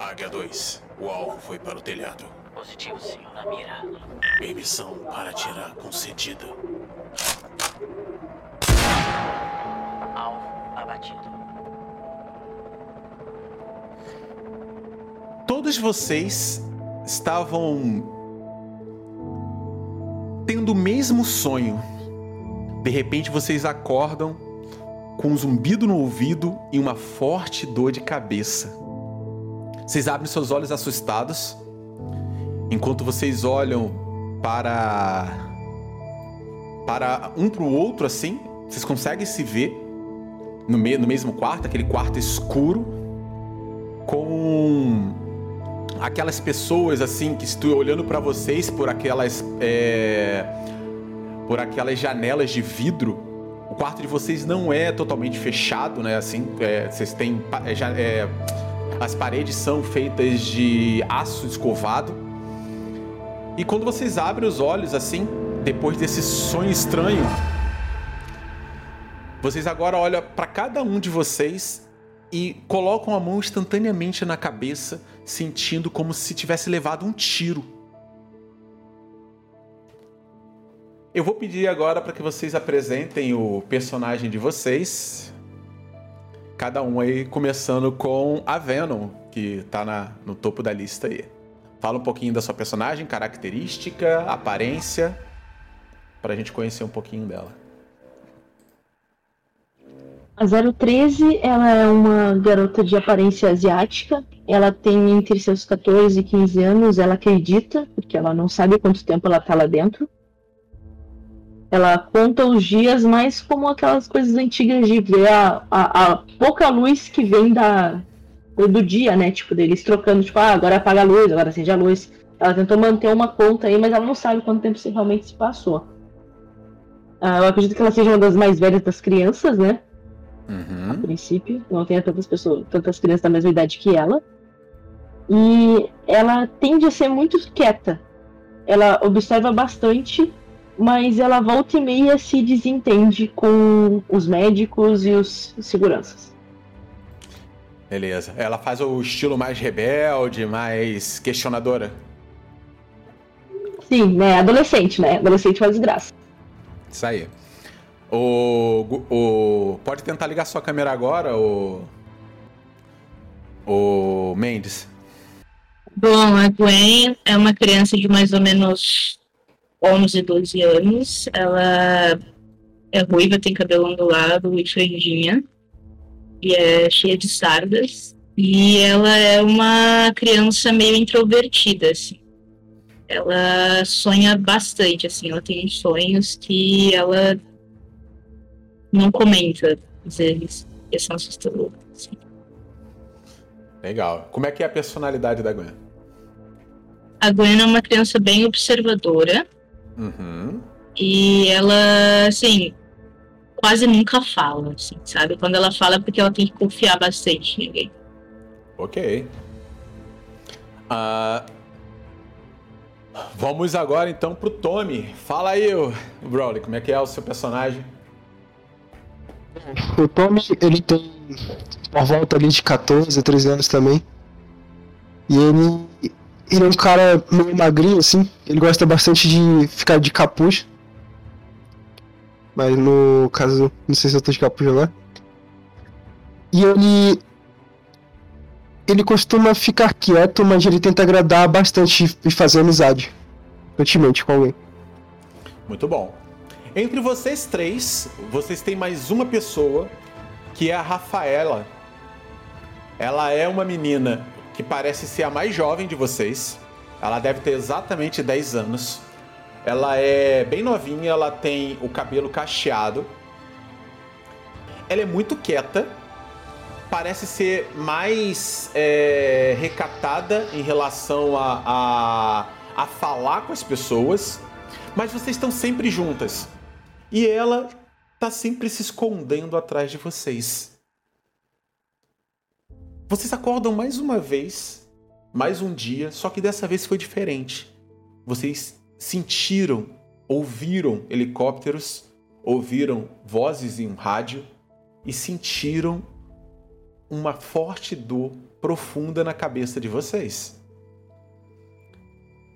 Águia 2, o alvo foi para o telhado. Positivo, senhor, na mira. Emissão para atirar concedida. Alvo abatido. Todos vocês estavam tendo o mesmo sonho. De repente vocês acordam com um zumbido no ouvido e uma forte dor de cabeça. Vocês abrem seus olhos assustados enquanto vocês olham para para um para o outro assim, vocês conseguem se ver no, me, no mesmo quarto, aquele quarto escuro com aquelas pessoas assim que estou olhando para vocês por aquelas é, por aquelas janelas de vidro. O quarto de vocês não é totalmente fechado, né? Assim, é, vocês têm é, é, as paredes são feitas de aço escovado. E quando vocês abrem os olhos assim, depois desse sonho estranho, vocês agora olham para cada um de vocês e colocam a mão instantaneamente na cabeça, sentindo como se tivesse levado um tiro. Eu vou pedir agora para que vocês apresentem o personagem de vocês. Cada um aí começando com a Venom, que tá na, no topo da lista aí. Fala um pouquinho da sua personagem, característica, aparência, para a gente conhecer um pouquinho dela. A 013, ela é uma garota de aparência asiática. Ela tem entre seus 14 e 15 anos, ela acredita, porque ela não sabe quanto tempo ela tá lá dentro. Ela conta os dias mais como aquelas coisas antigas de ver a, a, a pouca luz que vem da, do dia, né? Tipo, deles trocando, tipo, ah, agora apaga a luz, agora acende a luz. Ela tentou manter uma conta aí, mas ela não sabe quanto tempo realmente se passou. Ah, eu acredito que ela seja uma das mais velhas das crianças, né? Uhum. A princípio. Não tenha tantas pessoas, tantas crianças da mesma idade que ela. E ela tende a ser muito quieta. Ela observa bastante, mas ela volta e meia se desentende com os médicos e os seguranças. Beleza. Ela faz o estilo mais rebelde, mais questionadora. Sim, né? Adolescente, né? Adolescente faz graça. Isso aí. O, o, pode tentar ligar sua câmera agora, o, o Mendes. Bom, a Gwen é uma criança de mais ou menos 11, 12 anos. Ela é ruiva, tem cabelo ondulado e franjinha. E é cheia de sardas. E ela é uma criança meio introvertida, assim. Ela sonha bastante, assim. Ela tem sonhos que ela não comenta, às vezes. E são assustadores. Assim. Legal. Como é que é a personalidade da Gwen? A Gwen é uma criança bem observadora. Uhum. E ela, assim, quase nunca fala, assim, sabe? Quando ela fala é porque ela tem que confiar bastante em ninguém. Ok. Uh, vamos agora então pro Tommy. Fala aí, Broly, como é que é o seu personagem? O Tommy, ele tem por volta ali de 14, 13 anos também. E ele, ele é um cara meio magrinho, assim. Ele gosta bastante de ficar de capuz. Mas no caso, não sei se eu tô de capuz agora. E ele. Ele costuma ficar quieto, mas ele tenta agradar bastante e fazer amizade. Ultimamente com alguém. Muito bom. Entre vocês três, vocês têm mais uma pessoa, que é a Rafaela. Ela é uma menina que parece ser a mais jovem de vocês. Ela deve ter exatamente 10 anos. Ela é bem novinha, ela tem o cabelo cacheado. Ela é muito quieta. Parece ser mais é, recatada em relação a, a, a falar com as pessoas. Mas vocês estão sempre juntas. E ela tá sempre se escondendo atrás de vocês. Vocês acordam mais uma vez, mais um dia, só que dessa vez foi diferente. Vocês sentiram, ouviram helicópteros, ouviram vozes em um rádio e sentiram uma forte dor profunda na cabeça de vocês.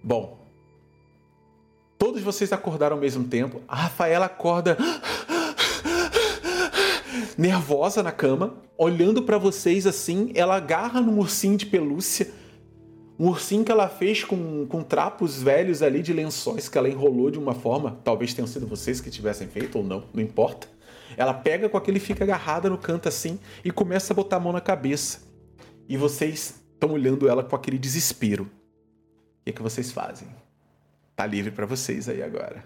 Bom, todos vocês acordaram ao mesmo tempo. A Rafaela acorda nervosa na cama, olhando para vocês assim. Ela agarra num ursinho de pelúcia, um ursinho que ela fez com, com trapos velhos ali de lençóis que ela enrolou de uma forma. Talvez tenham sido vocês que tivessem feito ou não, não importa. Ela pega com aquele fica agarrada no canto assim e começa a botar a mão na cabeça. E vocês estão olhando ela com aquele desespero. O que, é que vocês fazem? Tá livre para vocês aí agora.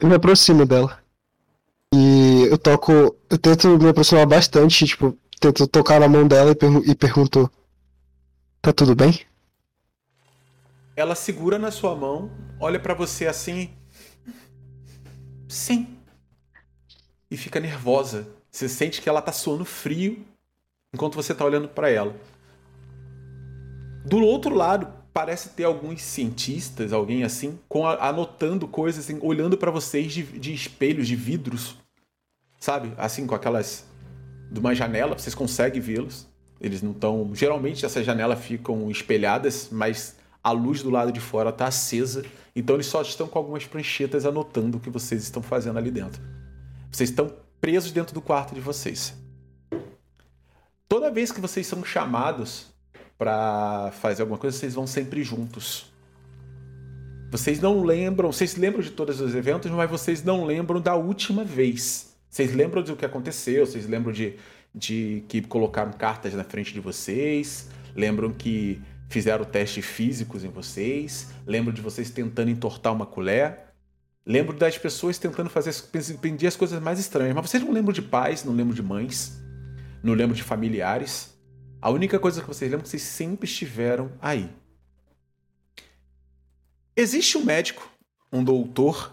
Eu me aproximo dela. E eu toco. Eu tento me aproximar bastante, tipo, tento tocar na mão dela e, pergu e pergunto: Tá tudo bem? Ela segura na sua mão, olha para você assim. Sim. E fica nervosa. Você sente que ela tá suando frio enquanto você tá olhando para ela. Do outro lado, parece ter alguns cientistas, alguém assim, com a, anotando coisas, assim, olhando para vocês de, de, espelhos, de vidros, sabe? Assim, com aquelas. de uma janela, vocês conseguem vê-los. Eles não estão. Geralmente essas janelas ficam espelhadas, mas a luz do lado de fora está acesa. Então eles só estão com algumas pranchetas anotando o que vocês estão fazendo ali dentro. Vocês estão presos dentro do quarto de vocês. Toda vez que vocês são chamados para fazer alguma coisa, vocês vão sempre juntos. Vocês não lembram, vocês lembram de todos os eventos, mas vocês não lembram da última vez. Vocês lembram do que aconteceu, vocês lembram de, de que colocaram cartas na frente de vocês, lembram que fizeram testes físicos em vocês, lembram de vocês tentando entortar uma colher, lembro das pessoas tentando fazer pedir as coisas mais estranhas, mas vocês não lembram de pais, não lembram de mães, não lembram de familiares. A única coisa que vocês lembram é que vocês sempre estiveram aí. Existe um médico, um doutor,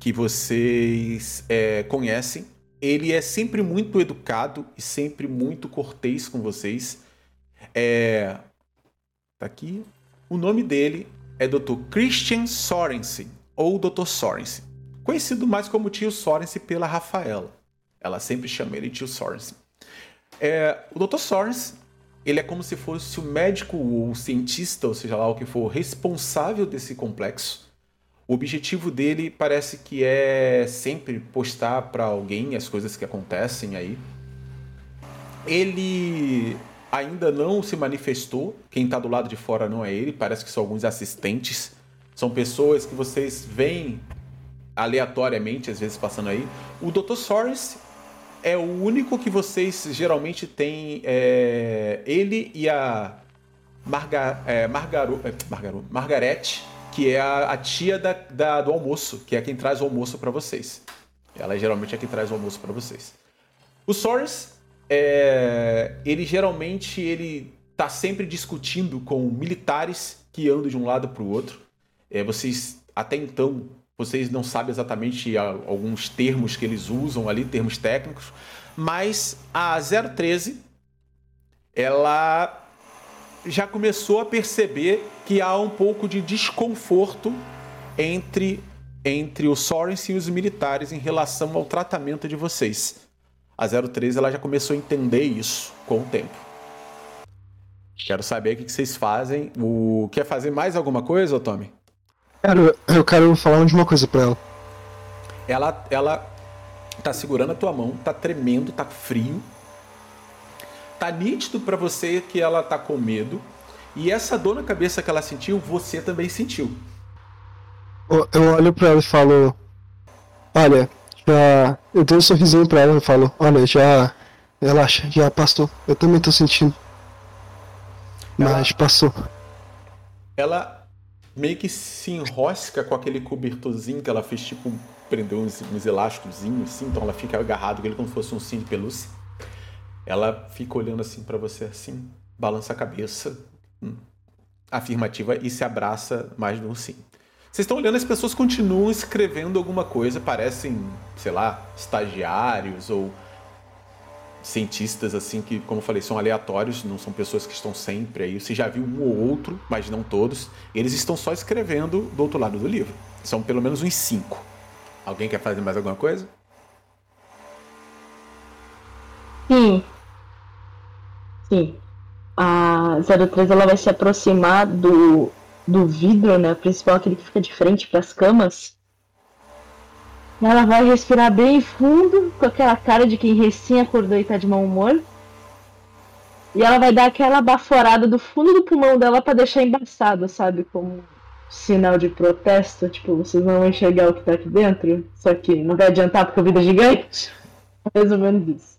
que vocês é, conhecem. Ele é sempre muito educado e sempre muito cortês com vocês. É... Tá aqui. O nome dele é Dr. Christian Sorensen, ou Dr. Sorensen. Conhecido mais como tio Sorensen pela Rafaela. Ela sempre chama ele tio Sorensen. É, o Dr. Sorensen ele é como se fosse o médico ou o cientista, ou seja lá o que for, responsável desse complexo. O objetivo dele parece que é sempre postar para alguém as coisas que acontecem aí. Ele ainda não se manifestou, quem está do lado de fora não é ele, parece que são alguns assistentes. São pessoas que vocês veem aleatoriamente, às vezes passando aí. O Dr. Sorensen é o único que vocês geralmente têm. É, ele e a Marga, é, Margaru, é, Margaru, Margarete, que é a, a tia da, da, do almoço, que é quem traz o almoço para vocês. Ela geralmente é quem traz o almoço para vocês. O Soros, é, ele geralmente ele tá sempre discutindo com militares que andam de um lado para o outro. É, vocês até então vocês não sabem exatamente alguns termos que eles usam ali, termos técnicos, mas a 013 ela já começou a perceber que há um pouco de desconforto entre entre o Sorensen e os militares em relação ao tratamento de vocês. A 013 ela já começou a entender isso com o tempo. Quero saber o que vocês fazem. O quer fazer mais alguma coisa, Tommy? Quero, eu quero falar de uma coisa pra ela. Ela, ela tá segurando a tua mão, tá tremendo, tá frio. Tá nítido para você que ela tá com medo. E essa dor na cabeça que ela sentiu, você também sentiu. Eu olho pra ela e falo: Olha, já. Eu dou um sorrisinho pra ela e falo: Olha, já. Relaxa, já passou. Eu também tô sentindo. Mas ela... passou. Ela meio que se enrosca com aquele cobertorzinho que ela fez, tipo, prendeu uns, uns elásticos assim, então ela fica agarrada com ele como se fosse um sim de pelúcia. Ela fica olhando assim para você, assim, balança a cabeça, hum, afirmativa, e se abraça mais de um sim. Vocês estão olhando, as pessoas continuam escrevendo alguma coisa, parecem, sei lá, estagiários ou cientistas, assim, que, como eu falei, são aleatórios, não são pessoas que estão sempre aí. Você já viu um ou outro, mas não todos. Eles estão só escrevendo do outro lado do livro. São pelo menos uns cinco. Alguém quer fazer mais alguma coisa? Sim. Sim. A 03 ela vai se aproximar do, do vidro, né? Principal, aquele que fica de frente para as camas. Ela vai respirar bem fundo, com aquela cara de quem recém acordou e tá de mau humor. E ela vai dar aquela baforada do fundo do pulmão dela para deixar embaçado, sabe? Como sinal de protesto. Tipo, vocês não vão enxergar o que tá aqui dentro. Só que não vai adiantar porque a vida é gigante. Mais ou menos isso.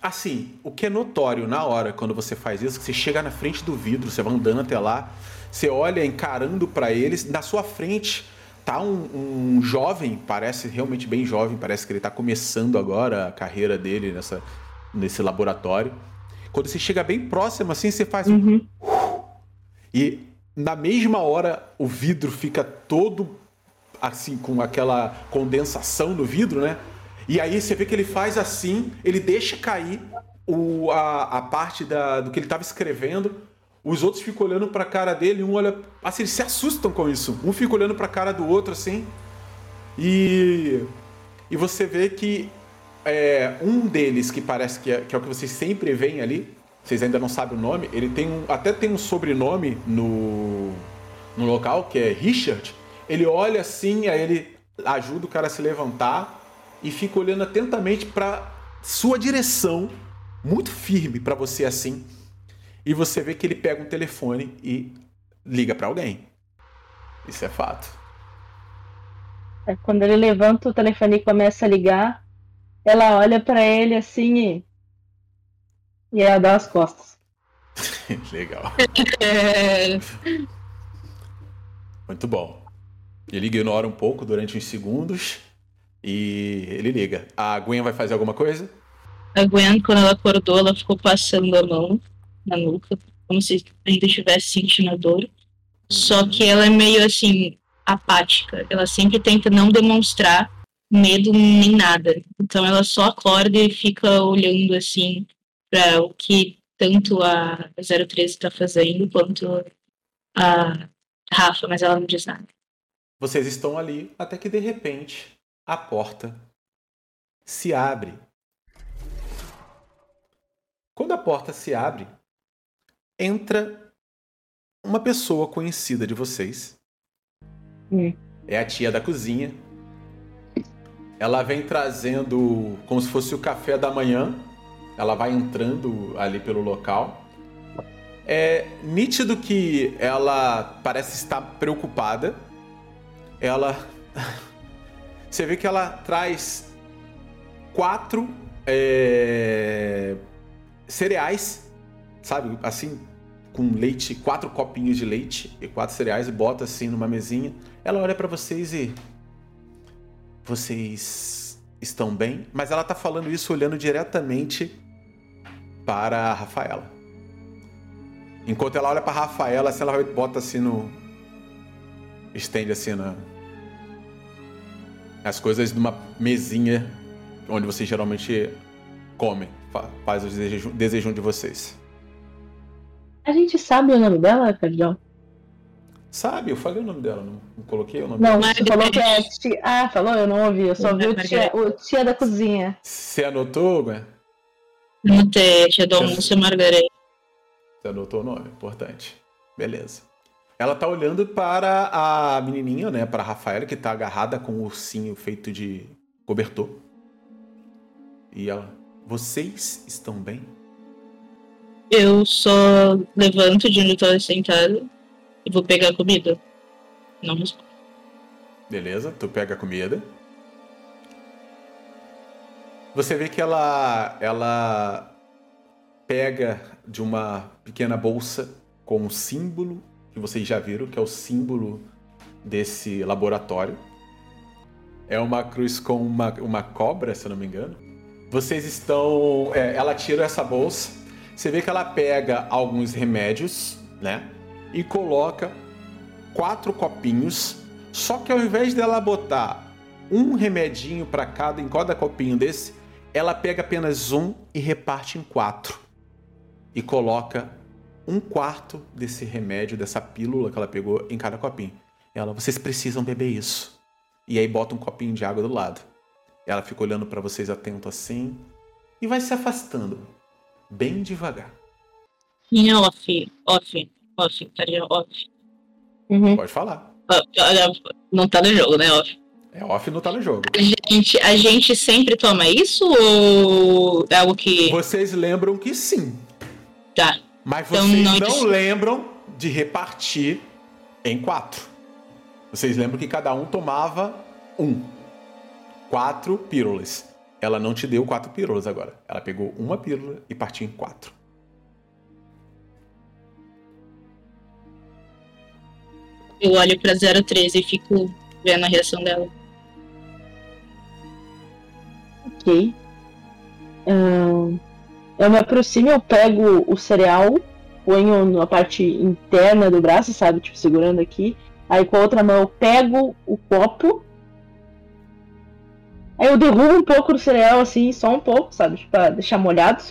Assim, o que é notório na hora quando você faz isso, que você chega na frente do vidro, você vai andando até lá, você olha encarando para eles, na sua frente tá um, um, jovem, parece realmente bem jovem, parece que ele tá começando agora a carreira dele nessa, nesse laboratório. Quando você chega bem próximo assim, você faz Uhum. um... E na mesma hora o vidro fica todo assim com aquela condensação no vidro, né? E aí você vê que ele faz assim, ele deixa cair o, a, a parte da, do que ele estava escrevendo. Os outros ficam olhando para a cara dele, um olha, assim, eles se assustam com isso. Um fica olhando para a cara do outro assim. E e você vê que é, um deles que parece que é, que é o que vocês sempre veem ali, vocês ainda não sabem o nome, ele tem um, até tem um sobrenome no, no local, que é Richard. Ele olha assim, aí ele ajuda o cara a se levantar e fica olhando atentamente para sua direção, muito firme para você assim. E você vê que ele pega um telefone e liga para alguém. Isso é fato. É, Quando ele levanta o telefone e começa a ligar, ela olha pra ele assim e. E ela dá as costas. Legal. Muito bom. Ele ignora um pouco durante uns segundos e ele liga. A Gwen vai fazer alguma coisa? a Gwen, quando ela acordou, ela ficou passando a mão na nuca, como se ainda estivesse sentindo a dor. Só que ela é meio assim, apática. Ela sempre tenta não demonstrar medo nem nada. Então ela só acorda e fica olhando assim para o que tanto a 013 está fazendo quanto a Rafa, mas ela não diz nada. Vocês estão ali até que de repente a porta se abre. Quando a porta se abre, entra uma pessoa conhecida de vocês. Hum. É a tia da cozinha. Ela vem trazendo como se fosse o café da manhã. Ela vai entrando ali pelo local. É nítido que ela parece estar preocupada. Ela. Você vê que ela traz quatro é, cereais, sabe? Assim, com leite, quatro copinhos de leite e quatro cereais e bota assim numa mesinha. Ela olha pra vocês e. Vocês estão bem? Mas ela tá falando isso olhando diretamente para a Rafaela. Enquanto ela olha pra Rafaela, assim, ela bota assim no. Estende assim na. As coisas numa mesinha onde vocês geralmente comem. Fa- Faz o desejo, de vocês. A gente sabe o nome dela, Cardião? Sabe, eu falei o nome dela, não, não coloquei o nome Não, dela. você falou que é tia. Ah, falou? Eu não ouvi. Eu só vi o tia, o tia da cozinha. Você anotou, Gwen? Notei, a tia do almoço é Margarida. Você anotou o nome, importante. Beleza. Ela tá olhando para a menininha, né, para a Rafaela, que tá agarrada com um ursinho feito de cobertor. E ela, vocês estão bem? Eu só levanto de onde eu tava sentada e vou pegar a comida. Não respondo. Beleza, tu pega a comida. Você vê que ela ela pega de uma pequena bolsa com um símbolo que vocês já viram, que é o símbolo desse laboratório. É uma cruz com uma, uma cobra, se eu não me engano. Vocês estão. é, ela tira essa bolsa. Você vê que ela pega alguns remédios, né? E coloca quatro copinhos. Só que ao invés dela botar um remedinho para cada em cada copinho desse, ela pega apenas um e reparte em quatro. E coloca um quarto desse remédio, dessa pílula que ela pegou em cada copinho. Ela, vocês precisam beber isso. E aí bota um copinho de água do lado. Ela fica olhando para vocês atento assim e vai se afastando, bem devagar. Em off, off, off, estaria off. Uhum. Pode falar. Não tá no jogo, né? Off. É off não tá no jogo. A gente, a gente sempre toma isso ou é algo que. Vocês lembram que sim. Tá. Mas Então, vocês não não dis- lembram de repartir em quatro. Vocês lembram que cada um tomava um. Quatro pílulas. Ela não te deu quatro pílulas agora. Ela pegou uma pílula e partiu em quatro. Eu olho pra 013 e fico vendo a reação dela. Ok. Ahn, eu me aproximo, eu pego o cereal, ponho na parte interna do braço, sabe? Tipo, segurando aqui. Aí com a outra mão eu pego o copo. Aí eu derrubo um pouco do cereal, assim, só um pouco, sabe? Tipo, pra deixar molhado.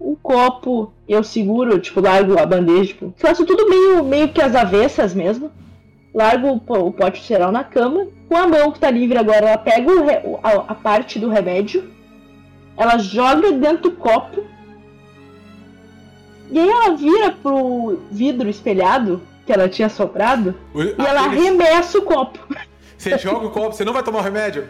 O copo eu seguro, tipo, largo a bandeja, tipo, faço tudo meio, meio que às avessas mesmo. Largo o po- o pote de cereal na cama. Com a mão que tá livre agora, ela pega a, a parte do remédio. Ela joga dentro do copo. E aí ela vira pro vidro espelhado que ela tinha soprado. E ela arremessa o copo. Você joga o copo, você não vai tomar o remédio?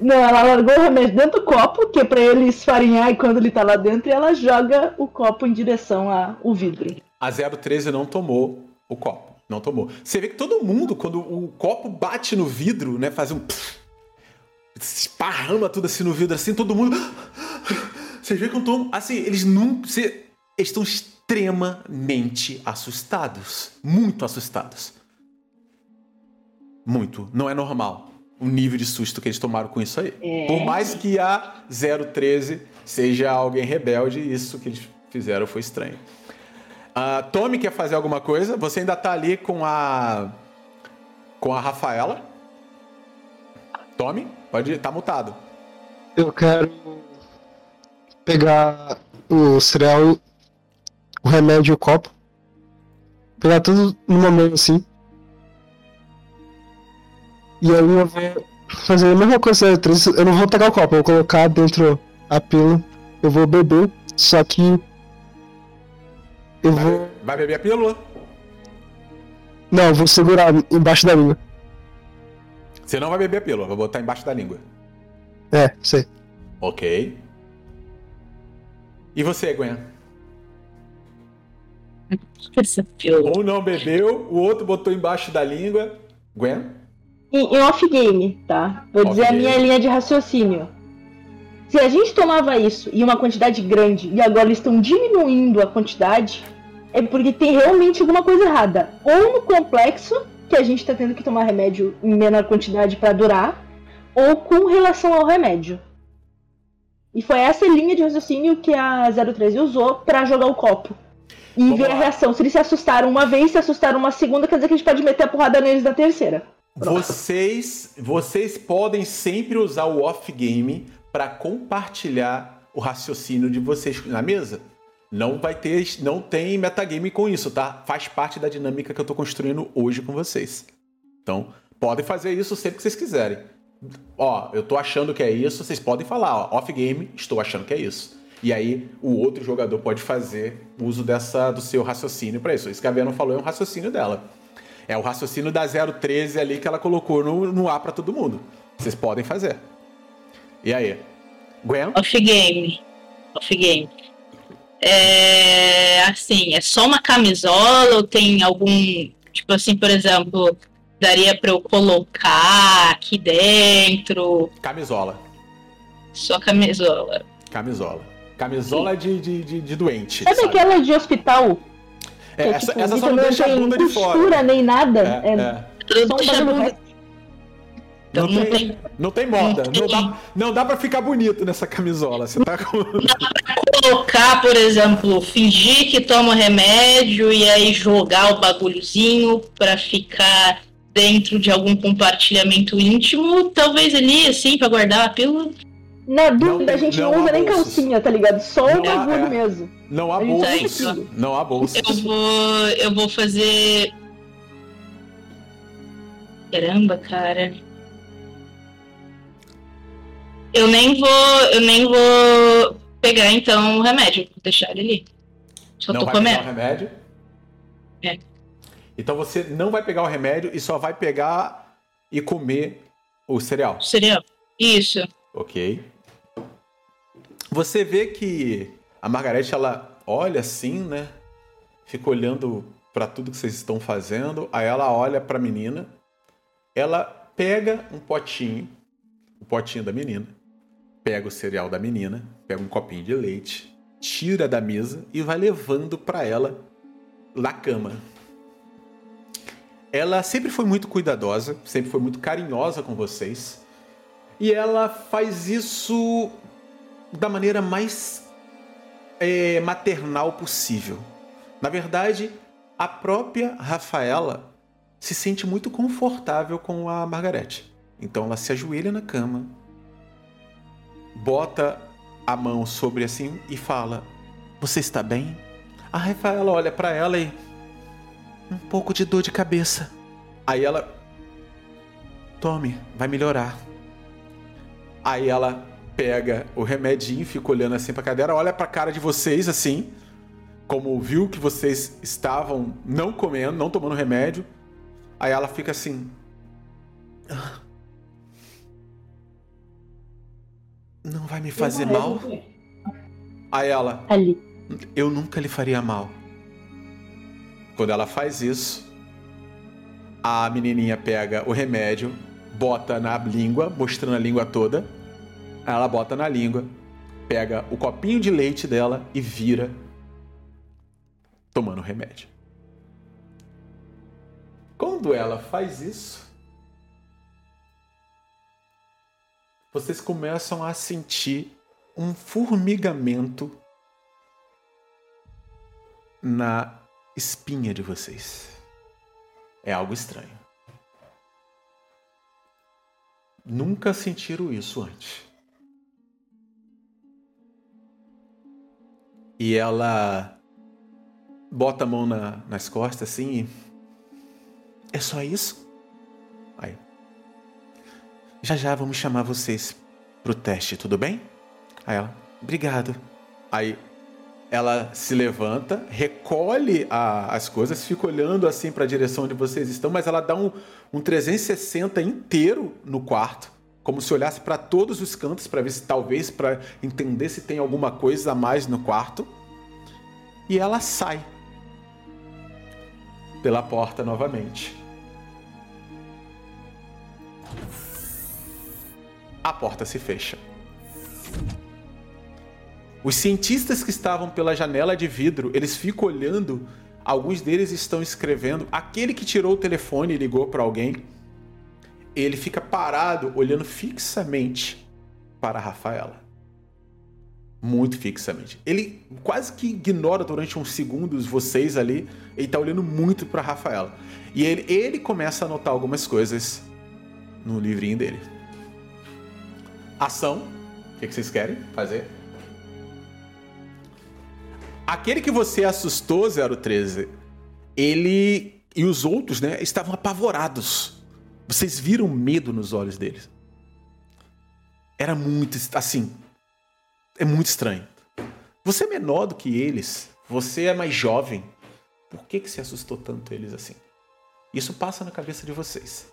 Não, ela largou o remédio dentro do copo, que é pra ele esfarinhar e quando ele tá lá dentro, e ela joga o copo em direção ao vidro. A 013 não tomou o copo. Não tomou. Você vê que todo mundo, quando o copo bate no vidro, né, faz um. pff, esparrama tudo assim no vidro, assim, todo mundo. Vocês veem que tô. Assim, eles. Você, eles estão extremamente assustados. Muito assustados. Muito. Não é normal o nível de susto que eles tomaram com isso aí. É. Por mais que a 013 seja alguém rebelde, isso que eles fizeram foi estranho. Ah, Tommy quer fazer alguma coisa? Você ainda tá ali com a. com a Rafaela. Tommy, pode ir, tá mutado. Eu quero pegar o cereal, o remédio e o copo. Pegar tudo numa mão assim. E aí eu vou fazer a mesma coisa da. Eu não vou pegar o copo, eu vou colocar dentro a pílula. Eu vou beber, só que. Eu vou. Vai beber a pílula? Não, eu vou segurar embaixo da língua. Você não vai beber a pílula, vai botar embaixo da língua. É, sei. Ok. E você, Gwen? Essa pílula. Um não bebeu, o outro botou embaixo da língua. Gwen? Em, off-game, tá? Vou dizer a Off-game. minha linha de raciocínio. Se a gente tomava isso em uma quantidade grande e agora eles estão diminuindo a quantidade, é porque tem realmente alguma coisa errada. Ou no complexo, que a gente tá tendo que tomar remédio em menor quantidade pra durar, ou com relação ao remédio. E foi essa linha de raciocínio que a 013 usou pra jogar o copo. E Vamos ver a lá. reação. Se eles se assustaram uma vez, se assustaram uma segunda, quer dizer que a gente pode meter a porrada neles na terceira. Vocês, vocês podem sempre usar o off-game para compartilhar o raciocínio de vocês na mesa. Não vai ter, não tem metagame com isso, tá? Faz parte da dinâmica que eu tô construindo hoje com vocês. Então, podem fazer isso sempre que vocês quiserem. Ó, eu tô achando que é isso, vocês podem falar, ó, off-game, estou achando que é isso. E aí, o outro jogador pode fazer uso dessa do seu raciocínio para isso. Isso que a Venom falou é um raciocínio dela. É o raciocínio da 013 ali que ela colocou no, no ar pra todo mundo. Vocês podem fazer. E aí? Gwen? Off-game. Off-game. É. Assim, é só uma camisola ou tem algum. Tipo assim, por exemplo, daria pra eu colocar aqui dentro Camisola. só camisola. Camisola. Camisola de, de, de, de doente. Sabe sabe? aquela de hospital? É, que, essa, tipo, essa só não deixa a bunda de costura fora. nem nada. É, É, é. Só deixa a bunda- Não, não tem, não tem moda. não Não tem. dá, não dá pra ficar bonito nessa camisola. Você tá com. colocar, por exemplo, fingir que toma remédio e aí jogar o bagulhozinho pra ficar dentro de algum compartilhamento íntimo, talvez ali, assim, pra guardar a pílula. Na Não dúvida, a tem- gente não não, usa nem calcinha, tá ligado? Só Não o bagulho é. mesmo. Não há bolsa. Não há bolsa. Eu vou. Eu vou fazer. Caramba, cara. Eu nem vou. Eu nem vou pegar então o remédio, vou deixar ele ali. Só não tô vai comendo. pegar o remédio? É. Então você não vai pegar o remédio e só vai pegar e comer o cereal. Cereal. Isso. Ok. Você vê que a Margarete ela olha assim, né? Fica olhando pra tudo que vocês estão fazendo. Aí ela olha pra menina. Ela pega um potinho, o potinho da menina, pega o cereal da menina, pega um copinho de leite, tira da mesa e vai levando pra ela na cama. Ela sempre foi muito cuidadosa, sempre foi muito carinhosa com vocês. E ela faz isso da maneira mais é, maternal possível. Na verdade, a própria Rafaela se sente muito confortável com a Margarete. Então ela se ajoelha na cama, bota a mão sobre assim e fala: Você está bem? A Rafaela olha para ela e. Um pouco de dor de cabeça. Aí ela. Tome, vai melhorar. Aí ela pega o remedinho, fica olhando assim pra cadeira, olha pra cara de vocês assim, como viu que vocês estavam não comendo, não tomando remédio. Aí ela fica assim. "Ah. Não vai me fazer mal? Aí ela, Ali. eu nunca lhe faria mal. Quando ela faz isso, a menininha pega o remédio, bota na língua, mostrando a língua toda. Ela bota na língua, pega o copinho de leite dela e vira tomando remédio. Quando ela faz isso, vocês começam a sentir um formigamento na espinha de vocês. É algo estranho. Nunca sentiram isso antes. E ela bota a mão na- nas costas assim e. É só isso? Aí. Já já vamos chamar vocês pro teste, tudo bem? Aí ela. Obrigado. Aí ela se levanta, recolhe a- as coisas, fica olhando assim para a direção onde vocês estão, mas ela dá um, um 360 inteiro no quarto, como se olhasse para todos os cantos para ver se talvez para entender se tem alguma coisa a mais no quarto. E ela sai pela porta novamente. A porta se fecha. Os cientistas que estavam pela janela de vidro, eles ficam olhando. Alguns deles estão escrevendo. Aquele que tirou o telefone e ligou para alguém, ele fica parado, olhando fixamente para Rafaela. Muito fixamente. Ele quase que ignora durante uns segundos vocês ali. Ele tá olhando muito para Rafaela. E ele, ele começa a anotar algumas coisas no livrinho dele. Ação. O que que vocês querem fazer? Aquele que você assustou, 013, ele e os outros, né, estavam apavorados. Vocês viram medo nos olhos deles. Era muito, assim, é muito estranho. Você é menor do que eles, você é mais jovem. Por que que você assustou tanto eles assim? Isso passa na cabeça de vocês.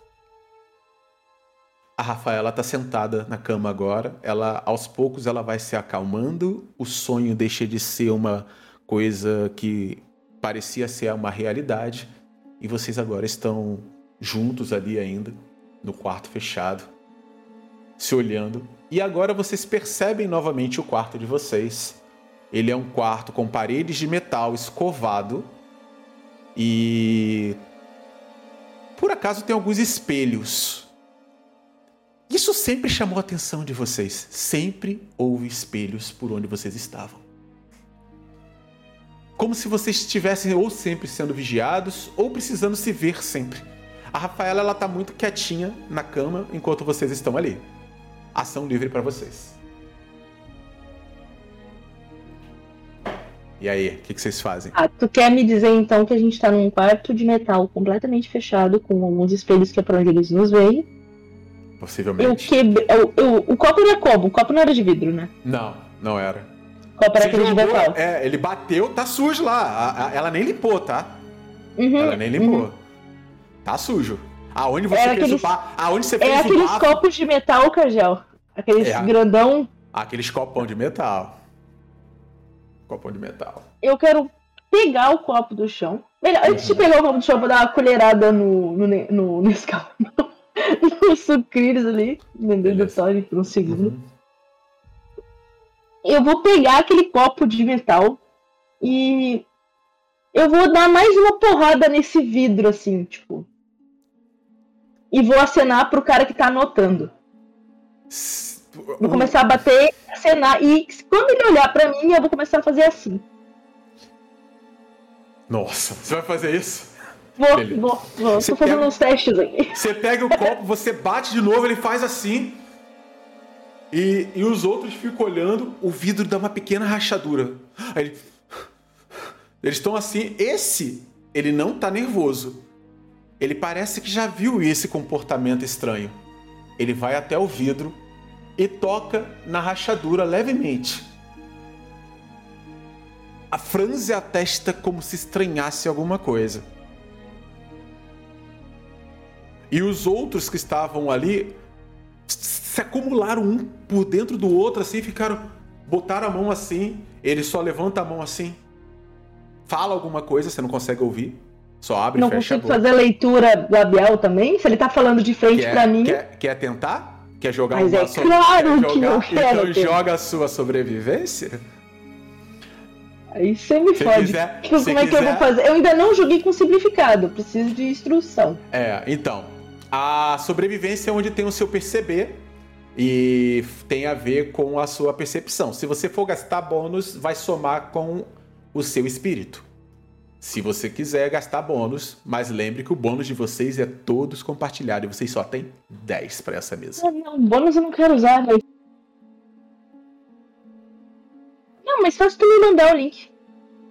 A Rafaela tá sentada na cama agora. Ela, aos poucos, ela vai se acalmando. O sonho deixa de ser uma coisa que parecia ser uma realidade. E vocês agora estão juntos ali ainda, no quarto fechado, se olhando. E agora vocês percebem novamente o quarto de vocês. Ele é um quarto com paredes de metal escovado. E. Por acaso tem alguns espelhos isso sempre chamou a atenção de vocês. Sempre houve espelhos por onde vocês estavam. Como se vocês estivessem ou sempre sendo vigiados ou precisando se ver sempre. A Rafaela ela tá muito quietinha na cama enquanto vocês estão ali. Ação livre para vocês. E aí, o que, que vocês fazem? Ah, tu quer me dizer então que a gente tá num quarto de metal completamente fechado, com alguns espelhos que é pra onde eles nos veem. Eu Possivelmente. quebre... eu- eu- o copo era como? O copo não era de vidro, né? Não, não era. Copo era aquele de metal. é, ele bateu, tá sujo lá. A- a- ela nem limpou, tá? Uhum, Ela nem limpou. uhum. Tá sujo. Aonde você Era fez aqueles- o bafo? Aonde você fez É o aqueles copos de metal, Cargel. Aqueles É. grandão. Aqueles copão de metal. Copão de metal. Eu quero pegar o copo do chão. Melhor, antes de Uhum. pegar o copo do chão, vou dar uma colherada no, no, ne- no Nescau. no sucrilhos ali. No dedutório por um segundo. Uhum. Eu vou pegar aquele copo de metal e eu vou dar mais uma porrada nesse vidro, assim, tipo. E vou acenar pro cara que tá anotando. Vou começar a bater, acenar. E quando ele olhar pra mim, eu vou começar a fazer assim. Nossa, você vai fazer isso? Vou, Beleza. vou, vou. Você Tô fazendo pega- uns testes aí. Você pega o copo, você bate de novo, ele faz assim. E, e os outros ficam olhando, o vidro dá uma pequena rachadura. Aí ele- eles estão assim. Esse, ele não tá nervoso. Ele parece que já viu esse comportamento estranho. Ele vai até o vidro e toca na rachadura levemente. A franze a testa como se estranhasse alguma coisa. E os outros que estavam ali se acumularam um por dentro do outro, assim, ficaram. Botaram a mão assim, ele só levanta a mão assim. Fala alguma coisa, você não consegue ouvir. Só abre Não e fecha consigo fazer leitura labial também? Se ele tá falando de frente Quer, pra mim. quer, quer tentar? Quer jogar Mas uma é so- claro quer que jogar? eu quero Então ter. joga a sua sobrevivência. Aí você me Se fode. quiser- Como é que eu quiser- vou fazer? Eu ainda não joguei com simplificado, preciso de instrução. É, então. A sobrevivência é onde tem o seu perceber e tem a ver com a sua percepção. Se você for gastar bônus, vai somar com o seu espírito. Se você quiser gastar bônus, mas lembre que o bônus de vocês é todos compartilhado e vocês só têm 10 para essa mesa. Ah, não, bônus eu não quero usar, velho. Não, mas fácil tu me mandar o link.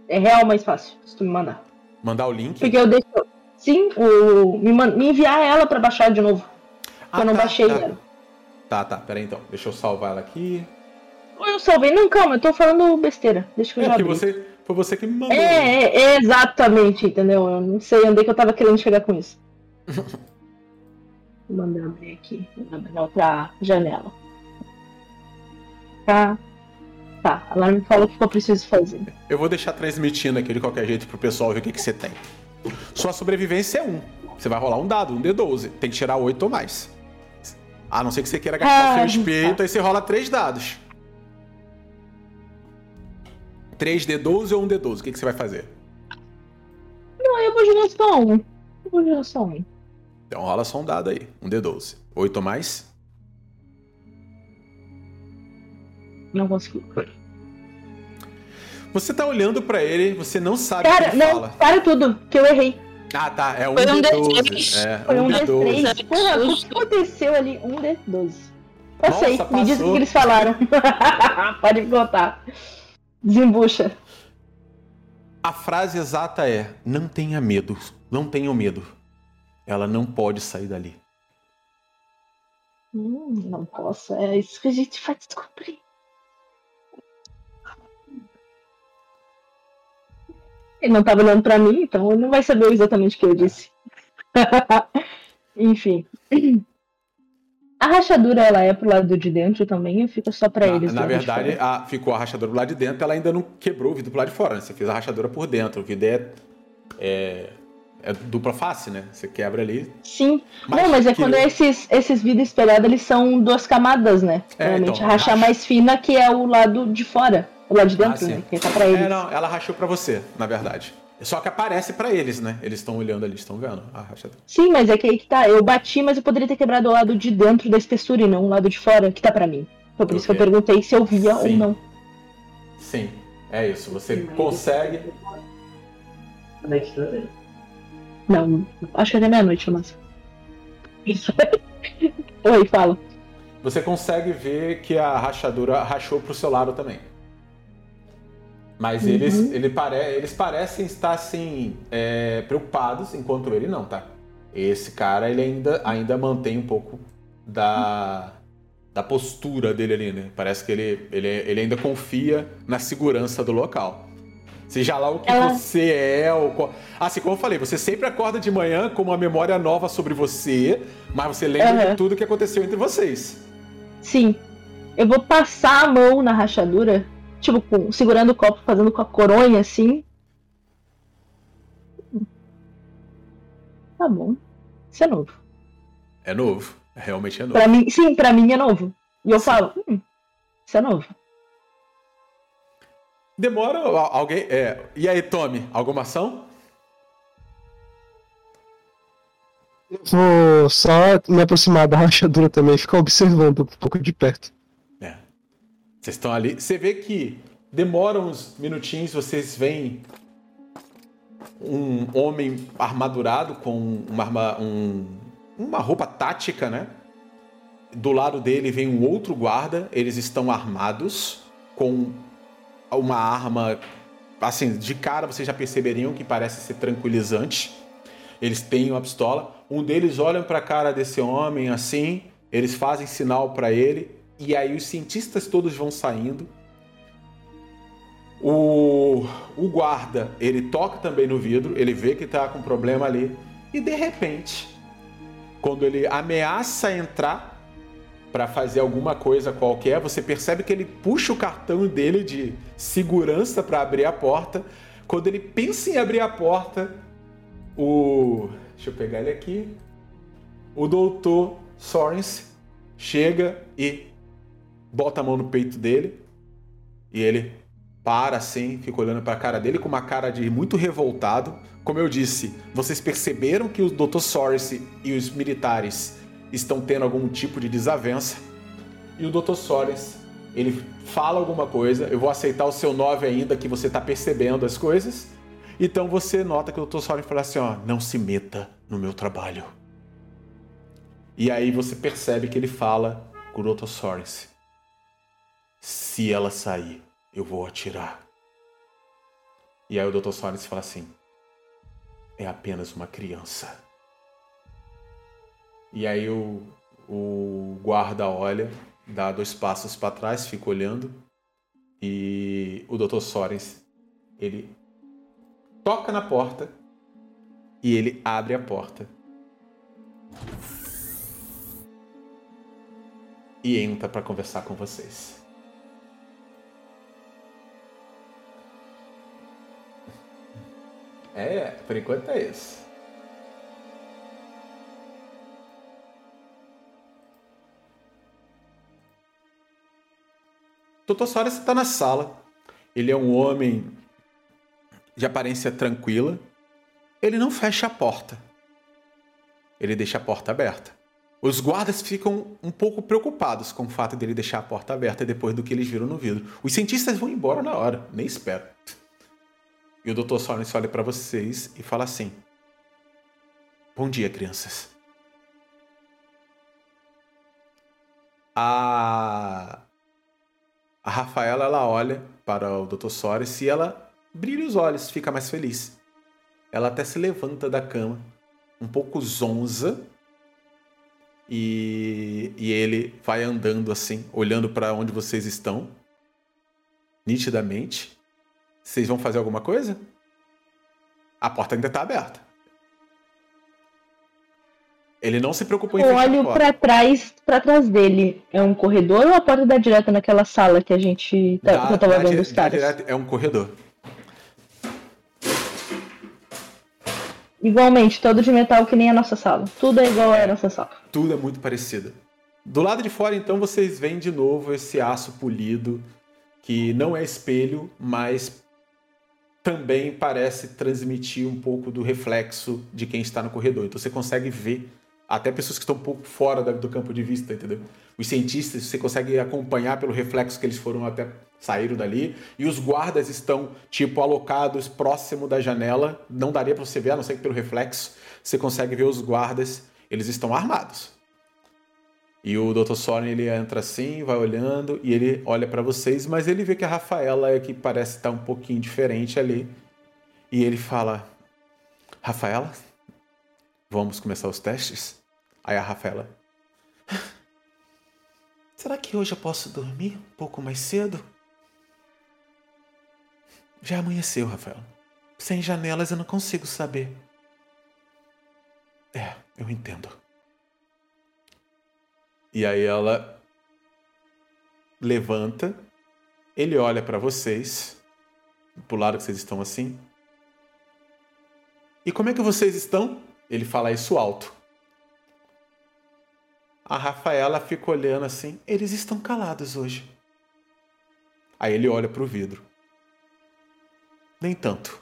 É real mais fácil, se tu me mandar. Mandar o link. Porque eu deixo. Sim, o, me, man- me enviar ela pra baixar de novo. Ah, eu não tá, baixei tá. ela. Tá, tá, peraí então. Deixa eu salvar ela aqui. Eu salvei. Não, calma, eu tô falando besteira. Deixa que eu É já que abri. você, foi você que me mandou. É, é, exatamente, entendeu? Eu não sei onde é que eu tava querendo chegar com isso. Vou mandar abrir aqui, vou abrir na outra janela. Tá. Tá, ela me falou o que eu preciso fazer. Eu vou deixar transmitindo aqui de qualquer jeito pro pessoal ver o que, que você tem. Sua sobrevivência é 1. Você vai rolar um dado, um D12. Tem que tirar 8 ou mais. A não ser que você queira gastar o Ah, seu espírito, aí você rola 3 dados. 3 D12 ou um D12? O que, que você vai fazer? Não, eu vou jogar só um. Eu vou jogar só um. Então rola só um dado aí. Um D12. 8 ou mais? Não consegui. Você tá olhando pra ele, você não sabe o Cara, que ele não, fala. para tudo, que eu errei. Ah, tá. É um Foi um D12. D12. É, Foi um D12. D3. Porra, o que aconteceu ali? Um D12. Passei, Nossa, me diz o passou. que eles falaram. Pode me contar. Desembucha. A frase exata é: não tenha medo, não tenham medo. Ela não pode sair dali. Hum, não posso. É isso que a gente vai descobrir. Ele não tava olhando pra mim, então ele não vai saber exatamente o que eu disse. Enfim. A rachadura, ela é pro lado de dentro também ou fica só pra Na, eles? na verdade, a- ficou a rachadura do lado de dentro, ela ainda não quebrou o vidro do lado de fora. né? Você fez a rachadura por dentro. O vidro é, é, é dupla face, né? Você quebra ali. Sim. Mas não, mas é que- quando esses, esses vidros espelhados, eles são duas camadas, né? É, Normalmente então, a racha mais fina, que é o lado de fora. O lado de Ah, dentro, sim. né? Que tá pra eles. É, não, ela rachou pra você, na verdade. Só que aparece pra eles, né? Eles estão olhando ali, estão vendo a rachadura. Sim, mas é que aí que tá. Eu bati, mas eu poderia ter quebrado o lado de dentro da espessura e não o lado de fora, que tá pra mim. Foi por isso que eu perguntei se eu via Sim. ou não. Sim, é isso. Você consegue. Não, acho que até meia-noite, mas. Oi, fala. Você consegue ver que a rachadura rachou pro seu lado também. Mas eles, Uhum. ele pare, eles parecem estar assim é, preocupados, enquanto ele não, tá? Esse cara ele ainda, ainda mantém um pouco da da postura dele ali, né? Parece que ele, ele, ele ainda confia na segurança do local. Seja lá o que Ela- você é. Ou... qual- Assim, como eu falei, você sempre acorda de manhã com uma memória nova sobre você, mas você lembra Aham. de tudo que aconteceu entre vocês. Sim. Eu vou passar a mão na rachadura, tipo, com- segurando o copo, fazendo com a coronha assim. Tá bom. Isso é novo. É novo. Realmente é novo. Pra mim, sim, pra mim é novo. E eu falo, hum, isso é novo. Demora al- alguém. É... E aí, Tommy, alguma ação? Vou só me aproximar da rachadura também, ficar observando um pouco de perto. Vocês estão ali. Você vê que demora uns minutinhos, vocês veem um homem armadurado com uma, arma- um- uma roupa tática, né? Do lado dele vem um outro guarda. Eles estão armados com uma arma. Assim, de cara vocês já perceberiam que parece ser tranquilizante. Eles têm uma pistola. Um deles olha para a cara desse homem assim. Eles fazem sinal para ele. E aí os cientistas todos vão saindo. O, o guarda, ele toca também no vidro. Ele vê que tá com problema ali. E de repente, quando ele ameaça entrar para fazer alguma coisa qualquer, você percebe que ele puxa o cartão dele de segurança para abrir a porta. Quando ele pensa em abrir a porta, o. Deixa eu pegar ele aqui. O doutor Sorens chega e bota a mão no peito dele. E ele para assim, fica olhando para a cara dele com uma cara de muito revoltado. Como eu disse, vocês perceberam que o Dr. Sorens e os militares estão tendo algum tipo de desavença. E o Dr. Sorens, ele fala alguma coisa. Eu vou aceitar o seu 9 ainda, que você tá percebendo as coisas. Então você nota que o Dr. Soren fala assim, ó, não se meta no meu trabalho. E aí você percebe que ele fala com o Dr. Sorens. Se ela sair, eu vou atirar. E aí o Dr. Sorens fala assim, é apenas uma criança. E aí o, o guarda olha, dá dois passos para trás, fica olhando. E o Dr. Sorens, ele toca na porta e ele abre a porta. E entra para conversar com vocês. É, por enquanto é isso. Dr. Soares está na sala. Ele é um homem de aparência tranquila. Ele não fecha a porta. Ele deixa a porta aberta. Os guardas ficam um pouco preocupados com o fato dele deixar a porta aberta depois do que eles viram no vidro. Os cientistas vão embora na hora, nem espero. E o Dr. Sorens olha para vocês e fala assim: Bom dia, crianças. A a Rafaela ela olha para o Dr. Soares e ela brilha os olhos, fica mais feliz. Ela até se levanta da cama, um pouco zonza, e, e ele vai andando assim, olhando para onde vocês estão, nitidamente. Vocês vão fazer alguma coisa? A porta ainda está aberta. Ele não se preocupou em Eu a olho porta. pra trás, para trás dele. É um corredor ou a porta dá direto naquela sala que a gente tá, Dá- que eu tava vendo os caras? é um corredor. Igualmente, todo de metal que nem a nossa sala. Tudo é igual à nossa sala. Tudo é muito parecido. Do lado de fora, então, vocês veem de novo esse aço polido, que não é espelho, mas também parece transmitir um pouco do reflexo de quem está no corredor. Então você consegue ver até pessoas que estão um pouco fora do campo de vista, entendeu? Os cientistas, você consegue acompanhar pelo reflexo que eles foram até saíram dali, e os guardas estão tipo alocados próximo da janela. Não daria para você ver, a não ser que pelo reflexo você consegue ver os guardas, eles estão armados. E o Dr. Soren ele entra assim, vai olhando e ele olha para vocês, mas ele vê que a Rafaela é que parece estar um pouquinho diferente ali. E ele fala: Rafaela, vamos começar os testes? Aí a Rafaela. Será que hoje eu posso dormir um pouco mais cedo? Já amanheceu, Rafael. Sem janelas eu não consigo saber. É, eu entendo. E aí ela levanta, ele olha para vocês, pro lado que vocês estão assim. E como é que vocês estão? Ele fala isso alto. A Rafaela fica olhando assim. Eles estão calados hoje. Aí ele olha para o vidro. Nem tanto.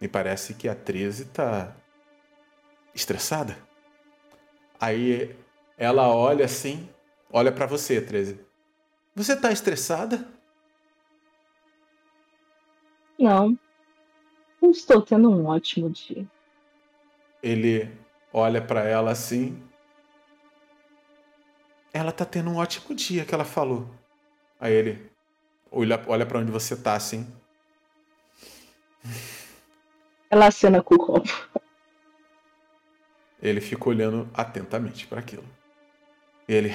Me parece que a 13 tá estressada. Aí ela olha assim, olha para você, 13. Você tá estressada? Não. Eu estou tendo um ótimo dia. Ele olha para ela assim. Ela tá tendo um ótimo dia que ela falou. Aí ele olha, olha para onde você tá assim. Ela acena com o copo. Ele fica olhando atentamente para aquilo. Ele.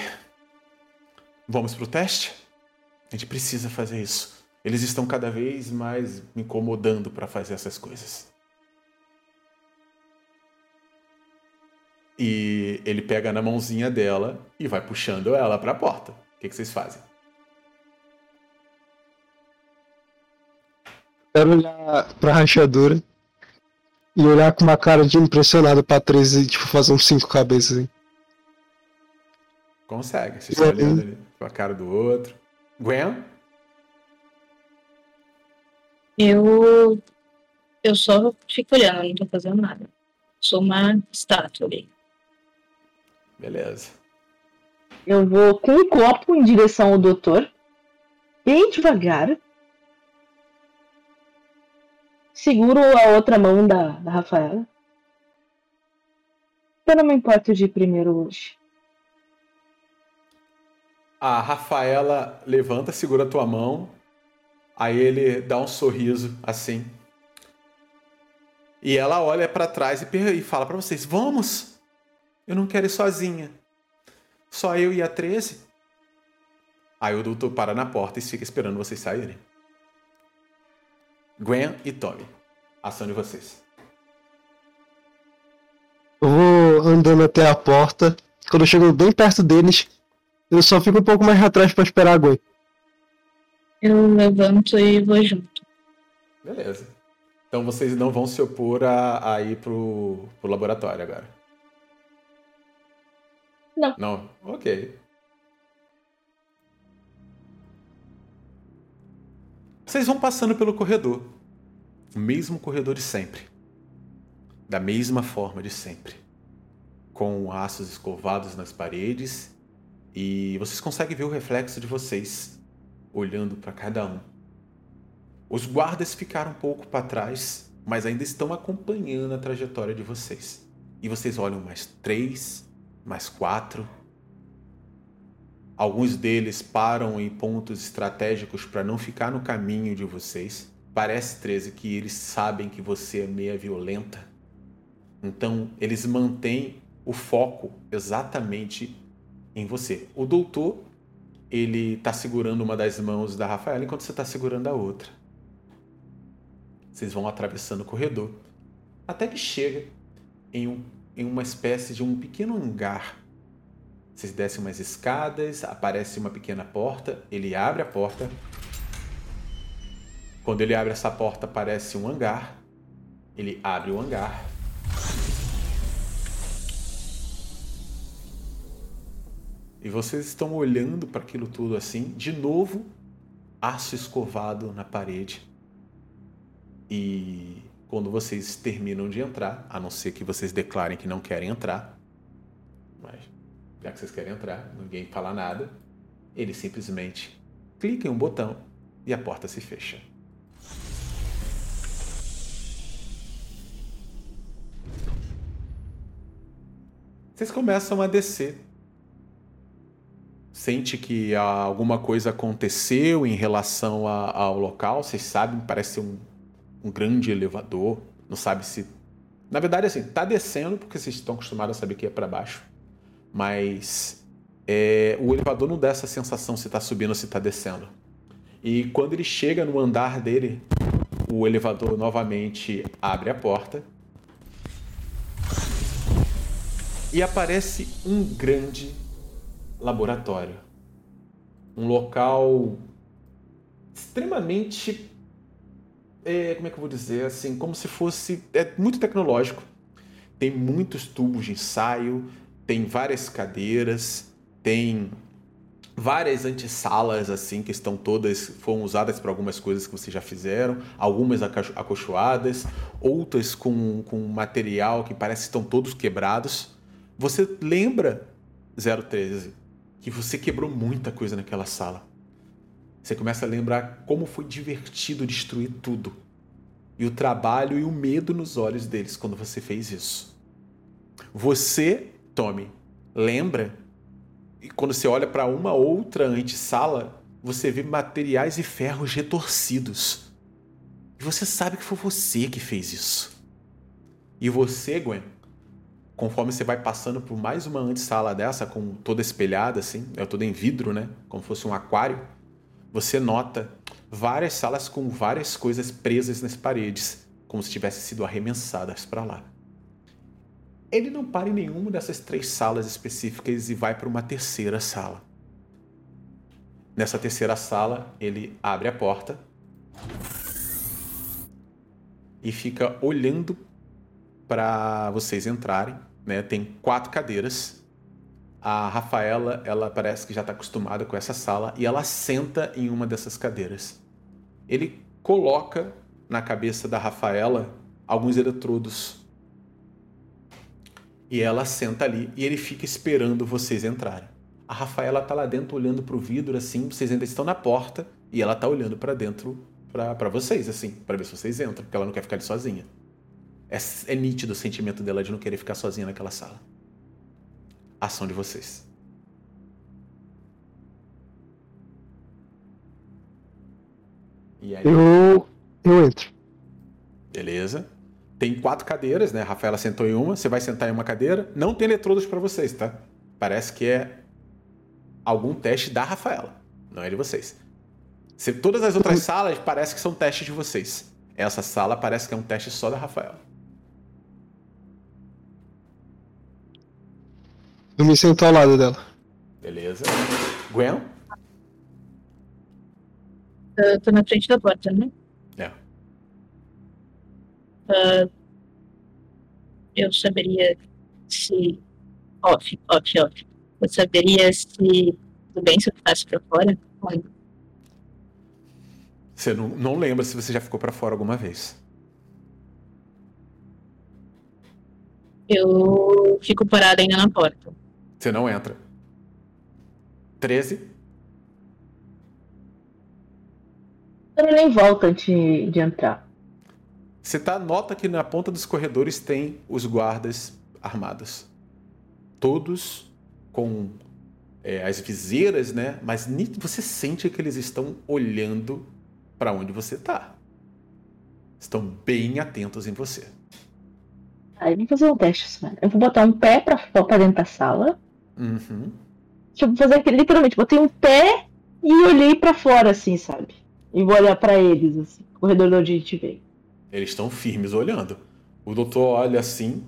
Vamos pro teste? A gente precisa fazer isso. Eles estão cada vez mais me incomodando para fazer essas coisas. E ele pega na mãozinha dela e vai puxando ela para a porta. O que, que vocês fazem? Quero olhar pra rachadura e olhar com uma cara de impressionado pra 13 e tipo, fazer uns cinco cabeças assim. Consegue. Vocês estão olhando ali com a cara do outro. Gwen? Eu. Eu só fico olhando, não tô fazendo nada. Sou uma estátua ali. Beleza. Eu vou com um copo em direção ao doutor, bem devagar. Seguro a outra mão da, da Rafaela. Eu não me importo de ir primeiro hoje. A Rafaela levanta, segura a tua mão. Aí ele dá um sorriso assim. E ela olha para trás e, fala para vocês: Vamos! Eu não quero ir sozinha. Só eu e a 13. Aí o doutor para na porta e fica esperando vocês saírem. Gwen e Tommy. Ação de vocês. Eu vou andando até a porta. Quando eu chego bem perto deles, eu só fico um pouco mais atrás pra esperar a Gwen. Eu levanto e vou junto. Beleza. Então vocês não vão se opor a, a ir pro, pro laboratório agora. Não. Não? Ok. Vocês vão passando pelo corredor. O mesmo corredor de sempre. Da mesma forma de sempre. Com aços escovados nas paredes. E vocês conseguem ver o reflexo de vocês olhando para cada um. Os guardas ficaram um pouco para trás, mas ainda estão acompanhando a trajetória de vocês. E vocês olham mais três, mais quatro. Alguns deles param em pontos estratégicos para não ficar no caminho de vocês. Parece, 13, que eles sabem que você é meia violenta. Então, eles mantêm o foco exatamente em você. O doutor, ele tá segurando uma das mãos da Rafaela enquanto você tá segurando a outra. Vocês vão atravessando o corredor até que chega em, um, em uma espécie de um pequeno hangar. Vocês descem umas escadas, aparece uma pequena porta, ele abre a porta. Quando ele abre essa porta, aparece um hangar. Ele abre o hangar. E vocês estão olhando para aquilo tudo assim, de novo, aço escovado na parede. E quando vocês terminam de entrar, a não ser que vocês declarem que não querem entrar, mas já que vocês querem entrar, ninguém fala nada, ele simplesmente clica em um botão e a porta se fecha. Vocês começam a descer. Sente que alguma coisa aconteceu em relação a- ao local. Vocês sabem, parece um, um grande elevador. Não sabe se. Na verdade, assim, tá descendo porque vocês estão acostumados a saber que é para baixo. Mas é, o elevador não dá essa sensação se tá subindo ou se tá descendo. E quando ele chega no andar dele, o elevador novamente abre a porta e aparece um grande laboratório. Um local extremamente. é, como é que eu vou dizer? Assim, como se fosse. É muito tecnológico. Tem muitos tubos de ensaio, tem várias cadeiras, tem várias antessalas assim que estão todas foram usadas para algumas coisas que vocês já fizeram, algumas aco- acolchoadas, outras com, com material que parece que estão todos quebrados. Você lembra 013 que você quebrou muita coisa naquela sala. Você começa a lembrar como foi divertido destruir tudo. E o trabalho e o medo nos olhos deles quando você fez isso. Você, Tommy, lembra e quando você olha para uma outra antessala, você vê materiais e ferros retorcidos. E você sabe que foi você que fez isso. E você, Gwen, conforme você vai passando por mais uma antessala dessa, com toda espelhada assim, é toda em vidro, né? Como fosse um aquário, você nota várias salas com várias coisas presas nas paredes, como se tivessem sido arremessadas para lá. Ele não para em nenhuma dessas três salas específicas e vai para uma terceira sala. Nessa terceira sala, ele abre a porta e fica olhando para vocês entrarem. Né? Tem quatro cadeiras. A Rafaela, ela parece que já está acostumada com essa sala e ela senta em uma dessas cadeiras. Ele coloca na cabeça da Rafaela alguns eletrodos e ela senta ali e ele fica esperando vocês entrarem. A Rafaela tá lá dentro olhando pro vidro assim, vocês ainda estão na porta e ela tá olhando para dentro para vocês assim, para ver se vocês entram, porque ela não quer ficar ali sozinha. É, é nítido o sentimento dela de não querer ficar sozinha naquela sala. Ação de vocês. Aí, Eu. Eu entro. beleza? Tem quatro cadeiras, né? A Rafaela sentou em uma, você vai sentar em uma cadeira. Não tem eletrodos para vocês, tá? Parece que é algum teste da Rafaela, não é de vocês. Se todas as outras salas parece que são testes de vocês. Essa sala parece que é um teste só da Rafaela. Eu me sento ao lado dela. Beleza? Gwen? Eu tô na frente da porta, né? É. Ah, eu saberia se. Off, off, off. Eu saberia se tudo bem se eu ficasse pra fora? Você não, não lembra se você já ficou para fora alguma vez. Eu fico parada ainda na porta. Você não entra. 13. Eu nem volta antes de entrar. Você tá, nota que na ponta dos corredores tem os guardas armados. Todos com é, as viseiras, né? Mas você sente que eles estão olhando para onde você tá. Estão bem atentos em você. Aí vamos fazer um teste. Eu vou botar um pé pra dentro da sala. Uhum. Tipo, fazer aquele, literalmente, botei um pé e olhei pra fora, assim, sabe? E vou olhar pra eles, assim, corredor de onde a gente veio. Eles estão firmes olhando. O doutor olha assim.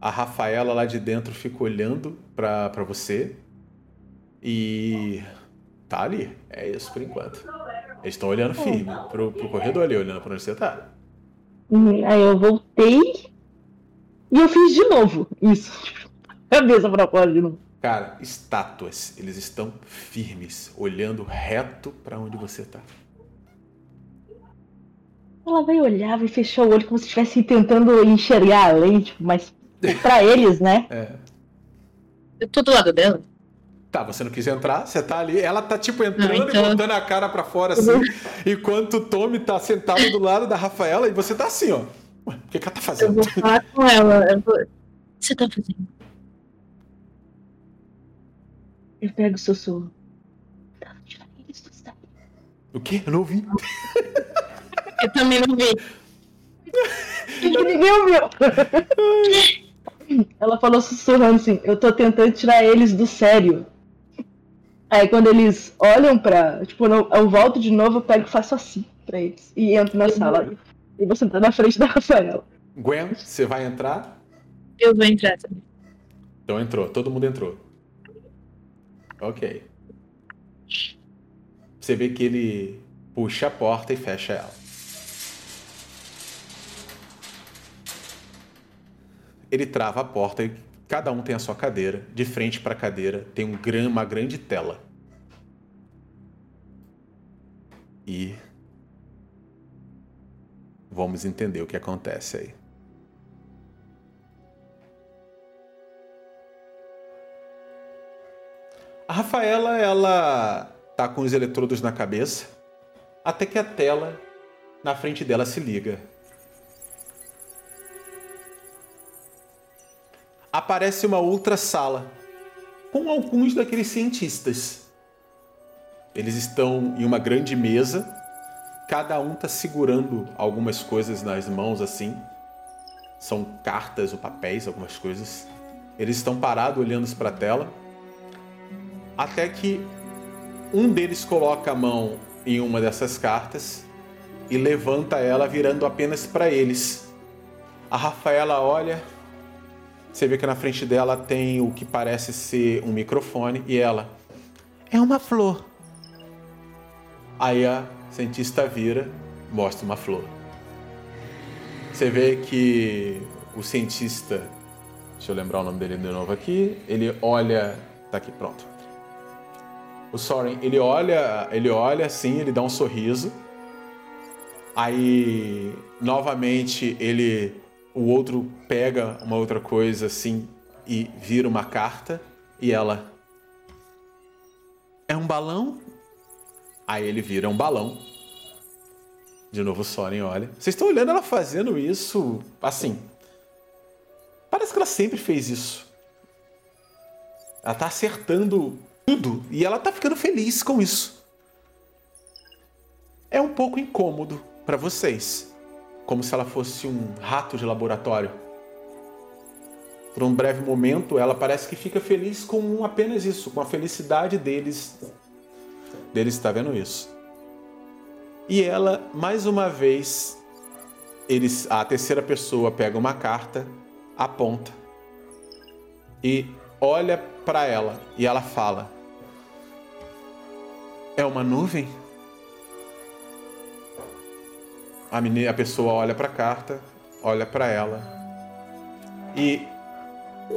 A Rafaela lá de dentro fica olhando pra pra você. E. Tá ali. É isso por enquanto. Eles estão olhando firme pro, pro corredor ali, olhando pra onde você tá. Uhum, Aí eu voltei e eu fiz de novo isso. Cabeça pra fora de novo. Cara, estátuas. Eles estão firmes, olhando reto pra onde você tá. Ela vai olhar, vai fechar o olho como se estivesse tentando enxergar além, tipo, mas pra eles, né? É. Eu tô do lado dela. Tá, você não quis entrar, você tá ali. Ela tá tipo entrando Não, então- e botando a cara pra fora assim. enquanto o Tommy tá sentado do lado da Rafaela e você tá assim, ó. Ué, o que, que ela tá Eu fazendo? vou falar com ela. Eu vou... O que você tá fazendo? Eu pego o sussurro. Tá. O quê? Eu não ouvi. Eu também não vi. Ninguém ouviu. Ela falou sussurrando assim, eu tô tentando tirar eles do sério. Aí quando eles olham pra. Tipo, eu, eu volto de novo, eu pego e faço assim pra eles. E entro na sala. E vou sentar na frente da Rafaela. Gwen, você vai entrar? Eu vou entrar também. Então entrou, todo mundo entrou. Ok. Você vê que ele puxa a porta e fecha ela. Ele trava a porta e cada um tem a sua cadeira. De frente para a cadeira tem um gran, uma grande tela. E vamos entender o que acontece aí. A Rafaela, ela tá com os eletrodos na cabeça, até que a tela na frente dela se liga. Aparece uma outra sala com alguns daqueles cientistas. Eles estão em uma grande mesa, cada um tá segurando algumas coisas nas mãos assim. São cartas ou papéis, algumas coisas. Eles estão parados olhando para a tela até que um deles coloca a mão em uma dessas cartas e levanta ela virando apenas para eles. A Rafaela olha, você vê que na frente dela tem o que parece ser um microfone e ela é uma flor. Aí a cientista vira, mostra uma flor. Você vê que o cientista, deixa eu lembrar o nome dele de novo aqui, ele olha, tá aqui pronto. O Soren, ele olha, ele olha assim, ele dá um sorriso. Aí, novamente, ele o outro pega uma outra coisa assim e vira uma carta e ela é um balão? Aí ele vira um balão. De novo o Soren olha. Vocês estão olhando ela fazendo isso assim. Parece que ela sempre fez isso. Ela tá acertando tudo e ela tá ficando feliz com isso. É um pouco incômodo para vocês, como se ela fosse um rato de laboratório. Por um breve momento, ela parece que fica feliz com apenas isso, com a felicidade deles, deles estar vendo isso. E ela, mais uma vez, eles, a terceira pessoa pega uma carta, aponta e olha para ela e ela fala: É uma nuvem? A, menina, a pessoa olha para a carta, olha para ela e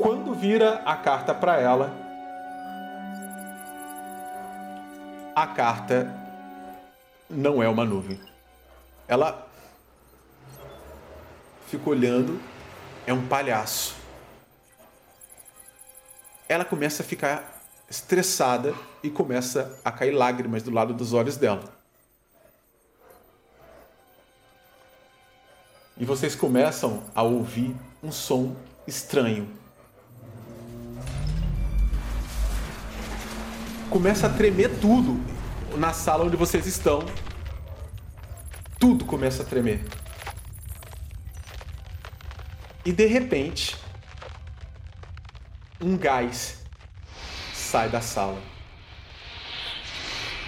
quando vira a carta para ela, a carta não é uma nuvem. Ela fica olhando, é um palhaço ela começa a ficar estressada e começa a cair lágrimas do lado dos olhos dela. E vocês começam a ouvir um som estranho. Começa a tremer tudo na sala onde vocês estão. Tudo começa a tremer. E de repente, um gás sai da sala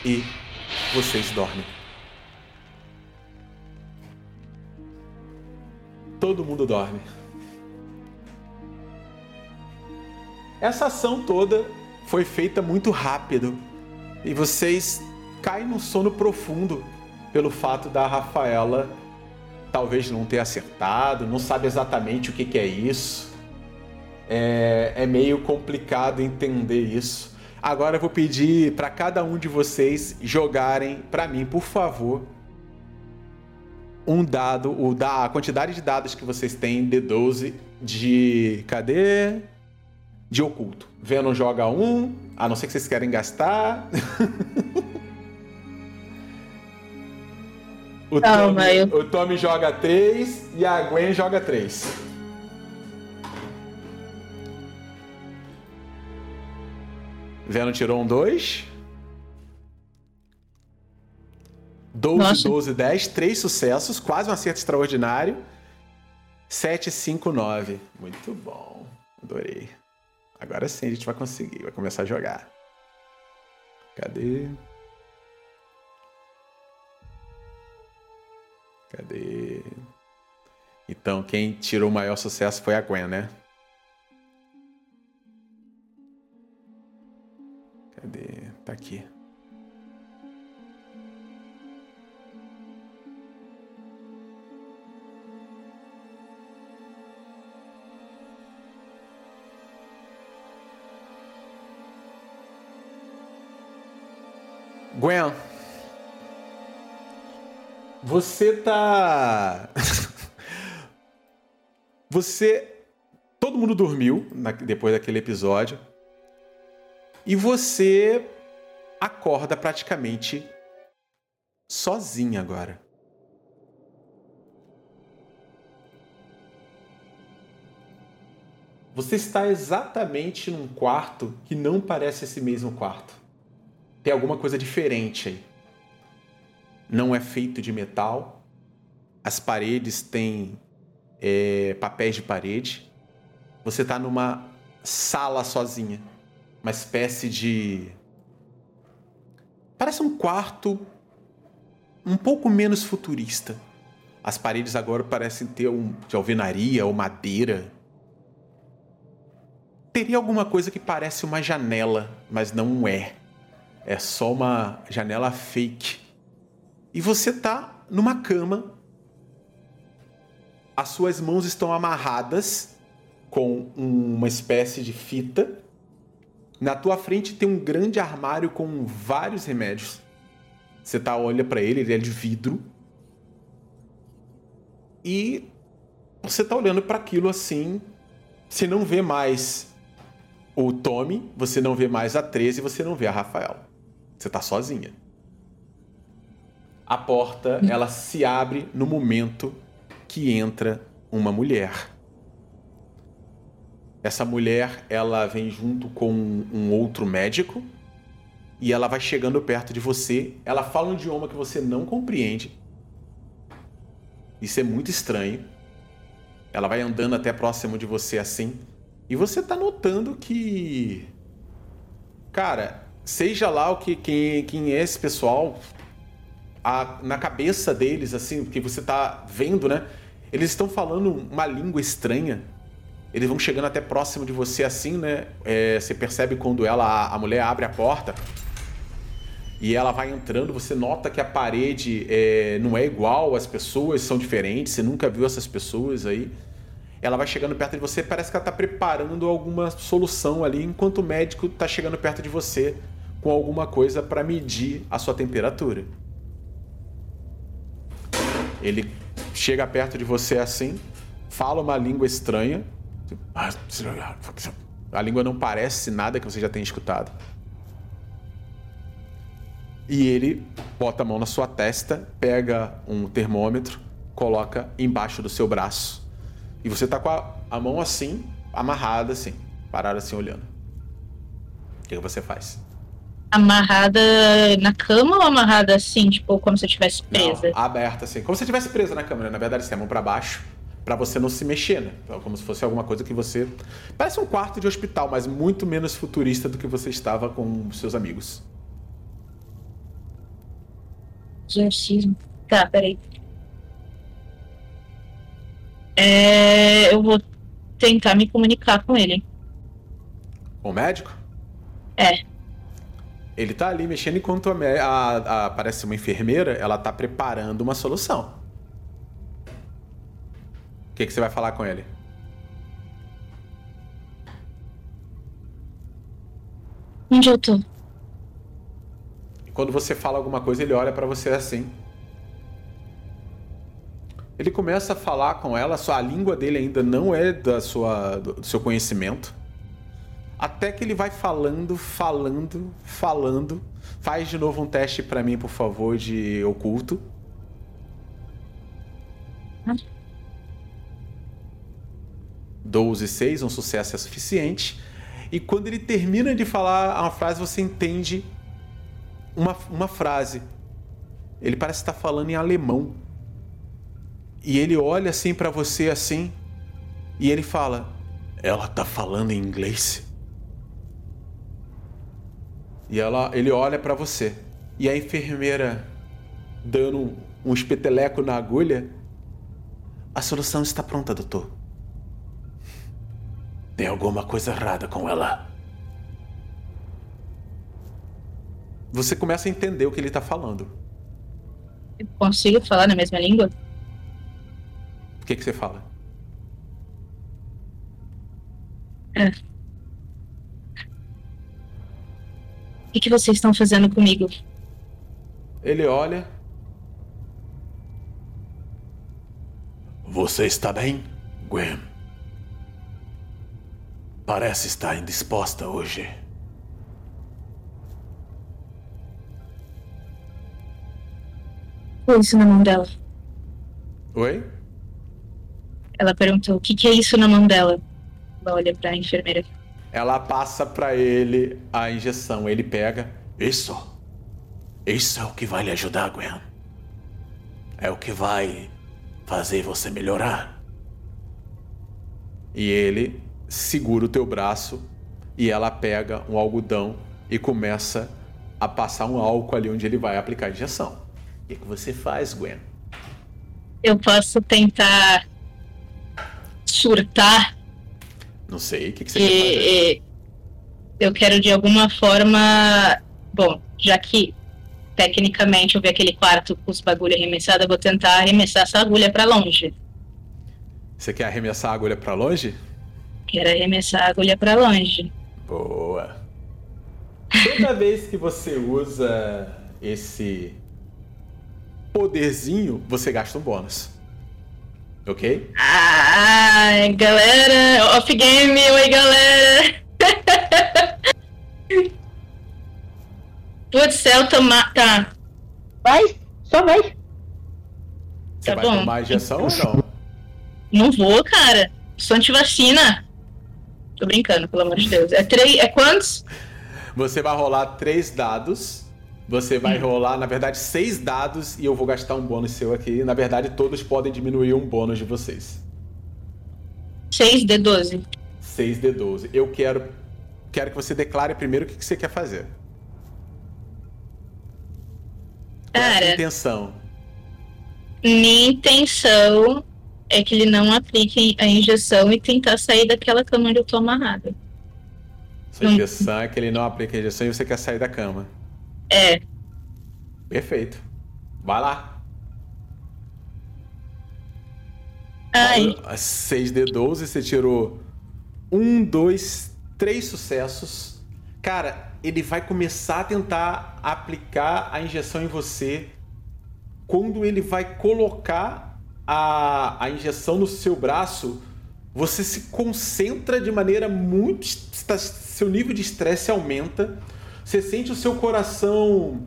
e vocês dormem. Todo mundo dorme. Essa ação toda foi feita muito rápido e vocês caem num sono profundo pelo fato da Rafaela talvez não ter acertado, não sabe exatamente o que, que é isso é, é meio complicado entender isso. Agora eu vou pedir para cada um de vocês jogarem para mim, por favor, um dado, o da a quantidade de dados que vocês têm de 12 de cadê? De oculto. Venom joga um, a não ser que vocês querem gastar. o, Tommy, eu- o Tommy joga três e a Gwen joga três. Venom tirou um 2. 12, Nossa. 12, 10. Três sucessos. Quase um acerto extraordinário. 7, 5, 9. Muito bom. Adorei. Agora sim a gente vai conseguir. Vai começar a jogar. Cadê? Cadê? Então, quem tirou o maior sucesso foi a Gwen, né? Cadê? Tá aqui. Gwen, você tá. você. Todo mundo dormiu na- depois daquele episódio. E você acorda praticamente sozinha agora. Você está exatamente num quarto que não parece esse mesmo quarto. Tem alguma coisa diferente aí. Não é feito de metal. As paredes têm é, papéis de parede. Você está numa sala sozinha. Uma espécie de. Parece um quarto um pouco menos futurista. As paredes agora parecem ter um de alvenaria ou madeira. Teria alguma coisa que parece uma janela, mas não é. É só uma janela fake. E você tá numa cama. As suas mãos estão amarradas com uma espécie de fita. Na tua frente tem um grande armário com vários remédios. Você tá olha para ele, ele é de vidro. E você tá olhando para aquilo assim, você não vê mais o Tommy, você não vê mais a 13, você não vê a Rafaela. Você tá sozinha. A porta, ela se abre no momento que entra uma mulher. Essa mulher, ela vem junto com um outro médico e ela vai chegando perto de você. Ela fala um idioma que você não compreende. Isso é muito estranho. Ela vai andando até próximo de você assim. E você tá notando que. Cara, seja lá o que quem, quem é esse pessoal, a- na cabeça deles, assim, que você tá vendo, né? Eles estão falando uma língua estranha. Eles vão chegando até próximo de você assim, né? É, você percebe quando ela, a mulher abre a porta e ela vai entrando, você nota que a parede é, não é igual, as pessoas são diferentes, você nunca viu essas pessoas aí. Ela vai chegando perto de você, parece que ela tá preparando alguma solução ali, enquanto o médico tá chegando perto de você com alguma coisa para medir a sua temperatura. Ele chega perto de você assim, fala uma língua estranha. A língua não parece nada que você já tenha escutado. E ele bota a mão na sua testa, pega um termômetro, coloca embaixo do seu braço. E você tá com a, a mão assim, amarrada assim, parada assim olhando. O que, que você faz? Amarrada na cama ou amarrada assim, tipo, como se eu estivesse presa? Não, aberta assim, como se você estivesse presa na câmera. Na verdade, você é a mão pra baixo, pra você não se mexer, né? Então, Como se fosse alguma coisa que você. Parece um quarto de hospital, mas muito menos futurista do que você estava com seus amigos. Exorcismo. Tá, peraí. É, eu vou tentar me comunicar com ele. O médico? É. Ele tá ali mexendo enquanto a, a, a- parece uma enfermeira, ela tá preparando uma solução. O que, que você vai falar com ele? Onde eu tô? E quando você fala alguma coisa, ele olha pra você assim. Ele começa a falar com ela, só a língua dele ainda não é da sua, do, seu conhecimento. Até que ele vai falando, falando, falando. Faz de novo um teste pra mim, por favor, de oculto. Doze e seis, um sucesso é suficiente. E quando ele termina de falar uma frase, você entende uma, uma frase. Ele parece estar falando em alemão. E ele olha assim pra você assim, e ele fala: "Ela tá falando em inglês?" E ela, ele olha pra você. E a enfermeira, dando um espeteleco na agulha. A solução está pronta, doutor. Tem alguma coisa errada com ela. Você começa a entender o que ele tá falando. Eu consigo falar na mesma língua? O que, que você fala? O que, que vocês estão fazendo comigo? Ele olha. Você está bem, Gwen? Parece estar indisposta hoje. Pô, isso na mão dela. Oi? Ela perguntou: o que, que é isso na mão dela? Ela olha pra enfermeira. Ela passa pra ele a injeção. Ele pega. Isso. Isso é o que vai lhe ajudar, Gwen. É o que vai fazer você melhorar. E ele segura o teu braço e ela pega um algodão e começa a passar um álcool ali onde ele vai aplicar a injeção. O que, que você faz, Gwen? Eu posso tentar surtar Não sei. O que, que você quer fazer? e, e eu quero de alguma forma. Bom, já que tecnicamente eu vi aquele quarto com os bagulho arremessado, eu vou tentar arremessar essa agulha pra longe. Você quer arremessar a agulha pra longe? Quero arremessar a agulha pra longe. Boa. Toda vez que você usa esse poderzinho, você gasta um bônus. Ok? Ai, galera, off game, oi galera. Putz, céu, toma... Tá, Vai, só vai. Você Tá vai bom. tomar a injeção ou não? não vou, cara. Sou antivacina. Tô brincando, pelo amor de Deus. É três. É quantos? Você vai rolar três dados. Você vai rolar, na verdade, seis dados e eu vou gastar um bônus seu aqui. Na verdade, todos podem diminuir um bônus de vocês. 6 de 12. 6 de 12. Eu quero, quero que você declare primeiro o que que você quer fazer. Qual é a Cara. intenção? Minha intenção é que ele não aplique a injeção e tentar sair daquela cama onde eu tô amarrada. Sua Hum. intenção é que ele não aplique a injeção e você quer sair da cama. É, Perfeito. Vai lá. ai, 6 de 12, você tirou um, dois, três sucessos. Cara, ele vai começar a tentar aplicar a injeção em você. Quando ele vai colocar a, a injeção no seu braço, você se concentra de maneira muito. Seu nível de estresse aumenta. Você sente o seu coração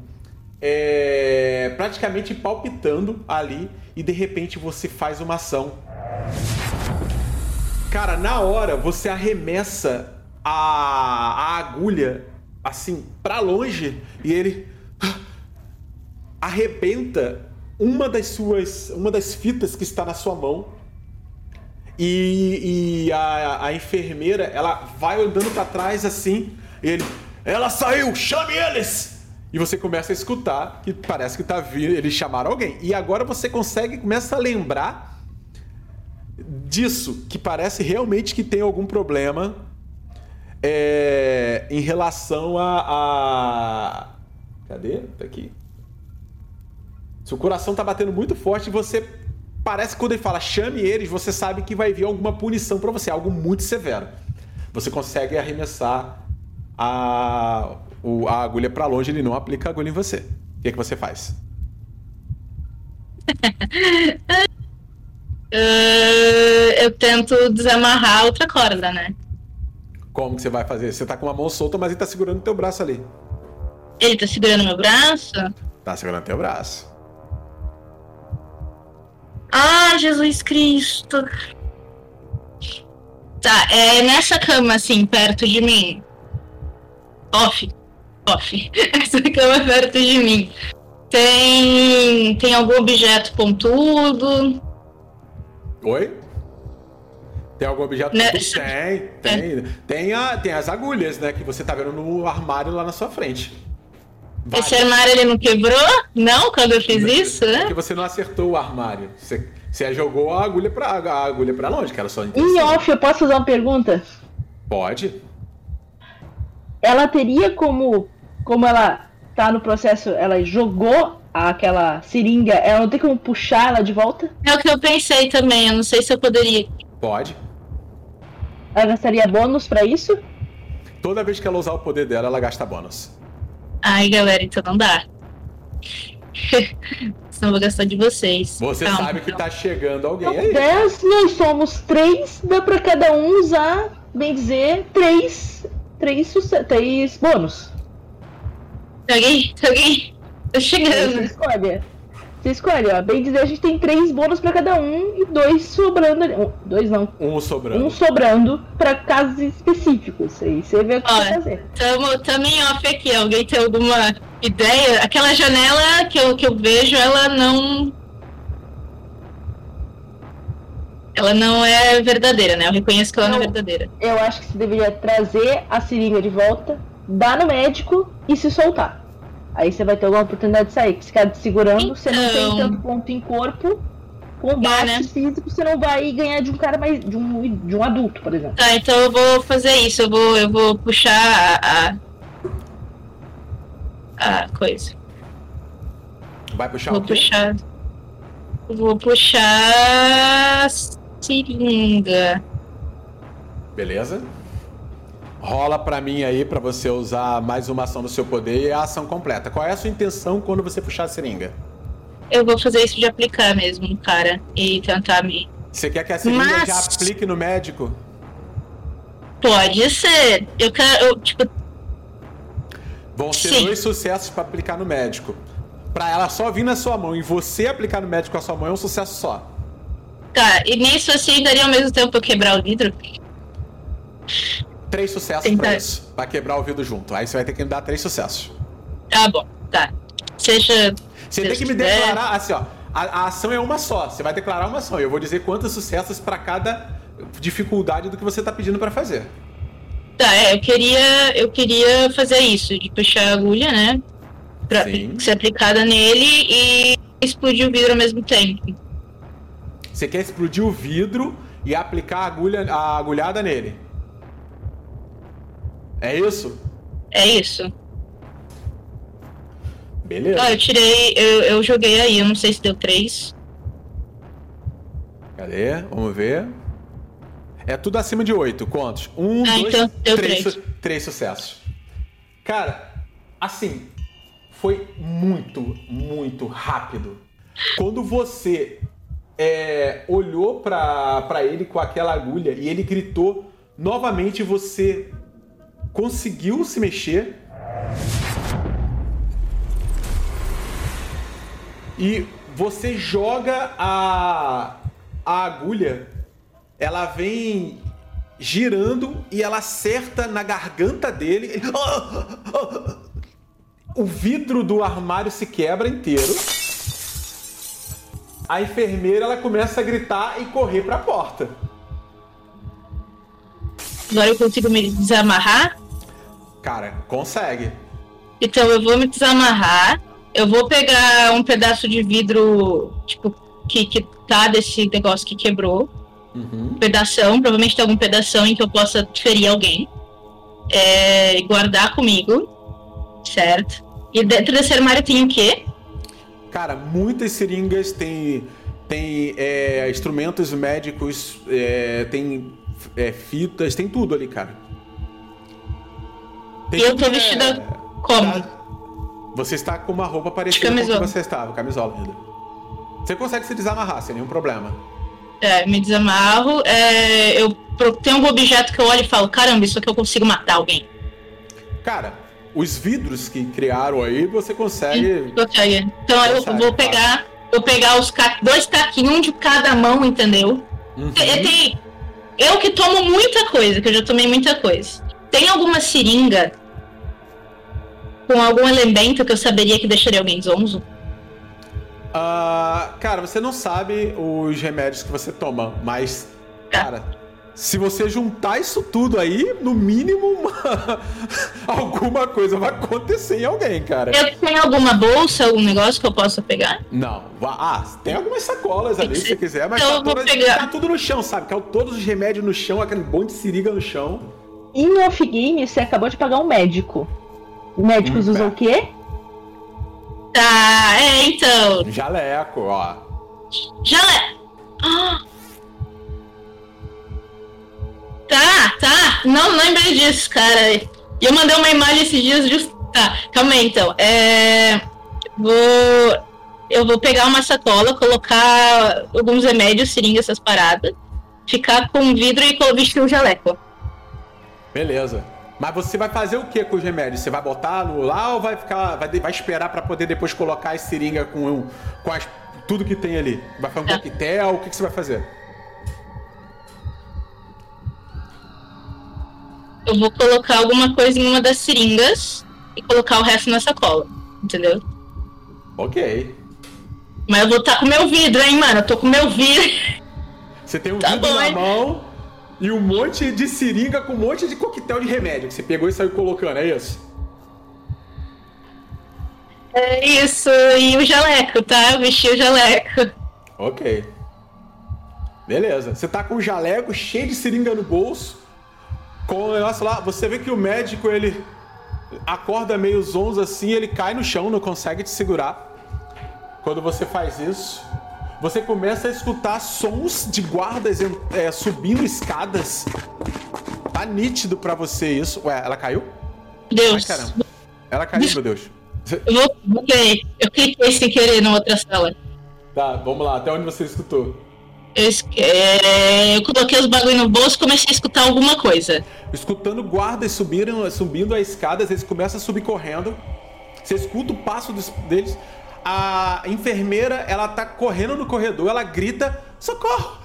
é, praticamente palpitando ali e de repente você faz uma ação. Cara, na hora você arremessa a, a agulha assim pra longe e ele ah, arrebenta uma das suas uma das fitas que está na sua mão e, e a, a enfermeira ela vai andando pra trás assim e ele ela saiu chame eles! E você começa a escutar que parece que tá vindo eles chamaram alguém. E agora você consegue começa a lembrar disso que parece realmente que tem algum problema é, em relação a, a cadê? Tá aqui seu coração tá batendo muito forte e você parece que quando ele fala chame eles, você sabe que vai vir alguma punição pra você, algo muito severo. Você consegue arremessar a, o- a agulha pra longe, ele não aplica a agulha em você. O que, é que você faz? ah, eu tento desamarrar a outra corda, né? Como que você vai fazer? Você tá com uma mão solta, mas ele tá segurando teu braço ali. Ele tá segurando meu braço? Tá segurando teu braço. Ah, Jesus Cristo. Tá, é nessa cama, assim, perto de mim. Off. Off. Essa cama perto de mim. Tem. Tem algum objeto pontudo? Oi? Tem algum objeto? Né? Tem, tem. Tem, a, tem as agulhas, né? Que você tá vendo no armário lá na sua frente. Esse armário ele não quebrou? Não, quando eu fiz isso, né? Porque você não acertou o armário. Você, você jogou a agulha pra, a agulha pra longe, que era só Em off, eu posso fazer uma pergunta? Pode. Ela teria como. Como ela tá no processo, ela jogou aquela seringa, ela não tem como puxar ela de volta? É o que eu pensei também, eu não sei se eu poderia. Pode. Ela gastaria bônus pra isso? Toda vez que ela usar o poder dela, ela gasta bônus. Ai, galera, então não dá. Senão eu vou gastar de vocês. Você Calma, sabe que calma. tá chegando alguém Então, aí. 10, nós somos 3, dá pra cada um usar, bem dizer, 3, três, suce- três bônus. Tem alguém? Tem alguém? Tô chegando. escolhe. Você escolhe, ó. Bem dizer, a gente tem três bônus pra cada um e dois sobrando ali. Um, dois não. Um sobrando. Um sobrando pra casos específicos. Aí você vê o que você Olha. vai fazer. Tamo, tamo em off aqui. Alguém tem alguma ideia? Aquela janela que eu, que eu vejo, ela não. Ela não é verdadeira, né? Eu reconheço que ela não, é Não. verdadeira. Eu acho que você deveria trazer a seringa de volta, dar no médico e se soltar. Aí você vai ter alguma oportunidade de sair. Se ficar te segurando, você não tem Então. tanto ponto em corpo. Combate né? físico, você não vai ganhar de um cara mais. de um, de um adulto, por exemplo. Tá, então eu vou fazer isso. Eu vou, eu vou puxar a. a, a coisa. Vai puxar Vou o quê? puxar. Vou puxar. a seringa. Beleza? Rola pra mim aí pra você usar mais uma ação do seu poder e a ação completa. Qual é a sua intenção quando você puxar a seringa? Eu vou fazer isso de aplicar mesmo cara e tentar me. Você quer que a seringa Mas- já aplique no médico? Pode ser. Eu quero. Eu, tipo, Vão ser Sim. dois sucessos pra aplicar no médico. Pra ela só vir na sua mão e você aplicar no médico com a sua mão é um sucesso só. tá, e nisso assim daria ao mesmo tempo eu quebrar o vidro? Três sucessos Tentar. pra isso. Pra quebrar o vidro junto. Aí você vai ter que me dar três sucessos. Tá bom, tá. Seja. Você tem que me declarar, assim, ó. A, a ação é uma só. Você vai declarar uma ação. E eu vou dizer quantos sucessos pra cada dificuldade do que você tá pedindo pra fazer. Tá, é, eu queria. Eu queria fazer isso, de puxar a agulha, né? Pra Sim. ser aplicada nele e explodir o vidro ao mesmo tempo. Você quer explodir o vidro e aplicar a, agulha, a agulhada nele. É isso? É isso. Beleza. Ah, eu tirei. Eu, eu joguei aí, eu não sei se deu três. Cadê? Vamos ver. É tudo acima de oito. Quantos? Um, Ah, dois, então deu três, três. su- três sucessos. Cara, assim, foi muito, muito rápido. Quando você é, olhou pra ele com aquela agulha e ele gritou, novamente você conseguiu se mexer. E você joga a, a agulha, ela vem girando e ela acerta na garganta dele. Ele- Ah! Ah! O vidro do armário se quebra inteiro. A enfermeira ela começa a gritar e correr pra porta. Agora eu consigo me desamarrar. Cara, consegue. Então eu vou me desamarrar. Eu vou pegar um pedaço de vidro, tipo, que, que tá desse negócio que quebrou. Uhum. Um pedação, provavelmente tem algum pedação em que eu possa ferir alguém. É, guardar comigo. Certo? E dentro desse armário tem o quê? Cara, muitas seringas têm, tem é, instrumentos médicos, é, tem é, fitas, tem tudo ali, cara. Tem E eu tô que é- vestida como? Tá. Você está com uma roupa parecida com o que camisola. você estava, camisola ainda. Você consegue se desamarrar sem nenhum problema. É, me desamarro. É, eu tenho algum objeto que eu olho e falo, caramba, isso aqui eu consigo matar alguém. Cara, os vidros que criaram aí, você consegue. Consegue. Então eu Consegue, vou pegar, vou pegar os ca... dois caquinhos, um de cada mão, entendeu? Uhum. Tem- tem- Eu que tomo muita coisa, que eu já tomei muita coisa. Tem alguma seringa com algum elemento que eu saberia que deixaria alguém zonzo? Ah, cara, você não sabe os remédios que você toma, mas, Tá. cara, Se você juntar isso tudo aí, no mínimo uma- alguma coisa vai acontecer em alguém, cara. Eu tenho alguma bolsa, algum negócio que eu possa pegar? Não. Ah, tem algumas sacolas ali se você quiser, mas Então tá, eu vou toda- pegar. tá tudo no chão, sabe? Caiu todos os remédios no chão, aquele monte de seringa no chão. Em off-game, você acabou de pagar um médico. Médicos Hum, usam o quê? Tá, é, então. Jaleco, ó. É. Ah. Tá, tá. Não lembrei disso, cara. E eu mandei uma imagem esses dias just... Tá, calma aí então. É. Vou. Eu vou pegar uma sacola, colocar alguns remédios, seringa, essas paradas. Ficar com vidro e vestir um jaleco. Beleza. Mas você vai fazer o que com os remédios? Você vai botar no lá ou vai ficar. Vai, vai esperar pra poder depois colocar as seringas com, com as- tudo que tem ali? Vai fazer um É. coquetel? O que, que você vai fazer? Eu vou colocar alguma coisa em uma das seringas e colocar o resto na sacola. Entendeu? Ok. Mas eu vou estar com meu vidro, hein, mano? Eu tô com meu vidro. Você tem um Tá vidro bom, na hein? mão e um monte de seringa com um monte de coquetel de remédio que você pegou e saiu colocando, é isso? É isso, e o jaleco, tá? Eu vesti o jaleco. Ok. Beleza. Você tá com um jaleco cheio de seringa no bolso. Com o negócio lá. Você vê que o médico, ele acorda meio zonzo assim, ele cai no chão, não consegue te segurar. Quando você faz isso, você começa a escutar sons de guardas é, subindo escadas. Tá nítido pra você isso. Ué, ela caiu? Ai, Deus. caramba. Ela caiu, meu Deus. Eu. Buguei. Eu cliquei sem querer na outra sala. Tá, vamos lá. Até onde você escutou? Eu, é, eu coloquei os bagulho no bolso e comecei a escutar alguma coisa. Escutando guardas subiram, subindo as escadas, eles começam a subir correndo. Você escuta o passo dos- deles. A enfermeira, ela tá correndo no corredor, ela grita: Socorro!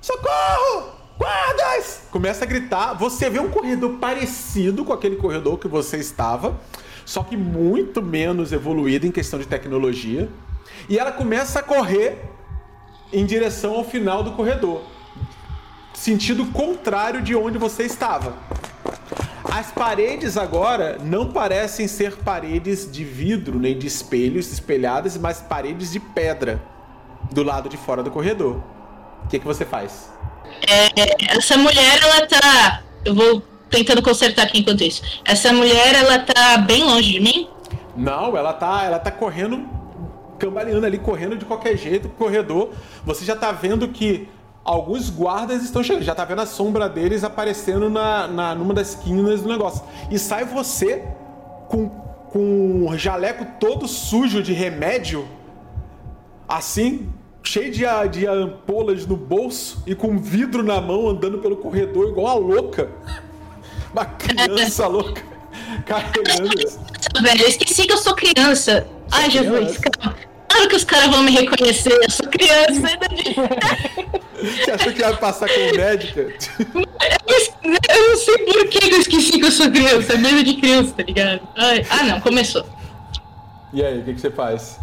Socorro! Guardas! Começa a gritar. Você vê um corredor parecido com aquele corredor que você estava, só que muito menos evoluído em questão de tecnologia. E ela começa a correr em direção ao final do corredor sentido contrário de onde você estava. As paredes agora não parecem ser paredes de vidro nem de espelhos espelhadas, mas paredes de pedra do lado de fora do corredor. O que, que você faz? É, essa mulher, ela tá. Eu vou tentando consertar aqui enquanto isso. Essa mulher, ela tá bem longe de mim? Não, ela tá, ela tá correndo, cambaleando ali, correndo de qualquer jeito pro corredor. Você já tá vendo que alguns guardas estão chegando, já tá vendo a sombra deles aparecendo na, na numa das esquinas do negócio. E sai você com, com um jaleco todo sujo de remédio, assim, cheio de, de ampolas no bolso e com vidro na mão, andando pelo corredor igual uma louca. Uma criança louca. Carregando isso. Velho, eu esqueci que eu sou criança. Ai, Jesus, criança. calma. Claro que os caras vão me reconhecer. Eu sou criança. ainda de- Você achou que ia passar como médica? Eu não sei por que eu esqueci que eu sou criança. Medo de criança, tá ligado? Ai, Ah, não, começou. E aí, o que, que você faz?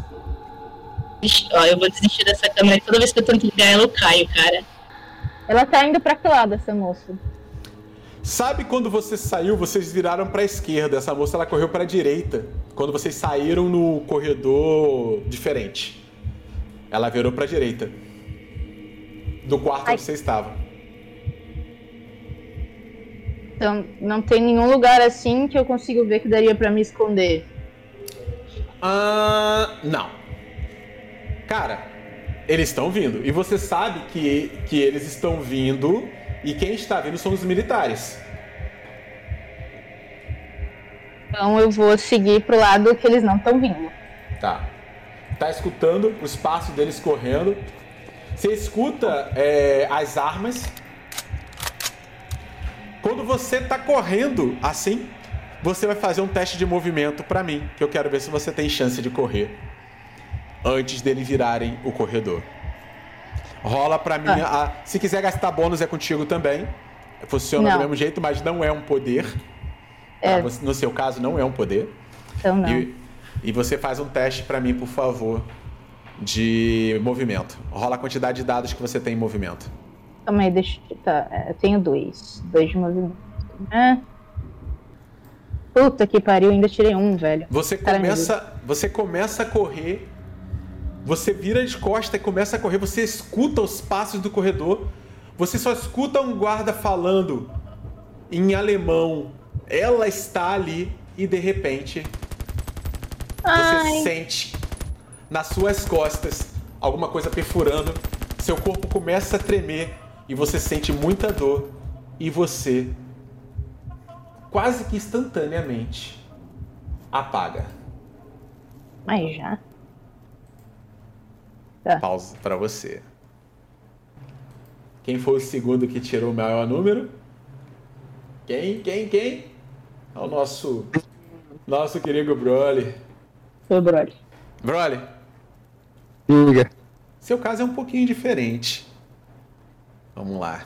Ixi, Ó, eu vou desistir dessa câmera. Toda vez que eu tento ligar ela, eu caio, cara. Ela tá indo pra que lado, essa moça? Sabe quando você saiu, vocês viraram pra esquerda. Essa moça ela correu pra direita. Quando vocês saíram no corredor diferente. Ela virou pra direita. Do quarto Ai. onde você estava. Então, não tem nenhum lugar assim que eu consigo ver que daria pra me esconder. Ah, não. Cara, eles estão vindo. E você sabe que, que eles estão vindo. E quem está vindo são os militares. Então eu vou seguir pro lado que eles não estão vindo. Tá. Tá escutando os passos deles correndo. Você escuta é, as armas. Quando você tá correndo assim, você vai fazer um teste de movimento pra mim, que eu quero ver se você tem chance de correr antes deles virarem o corredor. Rola pra mim. a- se quiser gastar bônus é contigo também. Funciona Não. do mesmo jeito, mas não é um poder. É. Pra você- no seu caso, não é um poder. Então não. E, e você faz um teste pra mim, por favor, de movimento. Rola a quantidade de dados que você tem em movimento. Calma aí, deixa eu. Tá, eu tenho dois. Dois de movimento. É. Puta que pariu, ainda tirei um, velho. Você Caramba. começa, você começa a correr. Você vira de costa e começa a correr. Você escuta os passos do corredor. Você só escuta um guarda falando em alemão. Ela está ali e de repente você Ai. sente nas suas costas alguma coisa perfurando. Seu corpo começa a tremer e você sente muita dor e você quase que instantaneamente apaga. Mas já. Pausa pra você. Quem foi o segundo que tirou o maior número? Quem? Quem? Quem? É o nosso nosso querido Broly. Foi o Broly. Broly, Diga. seu caso é um pouquinho diferente. Vamos lá.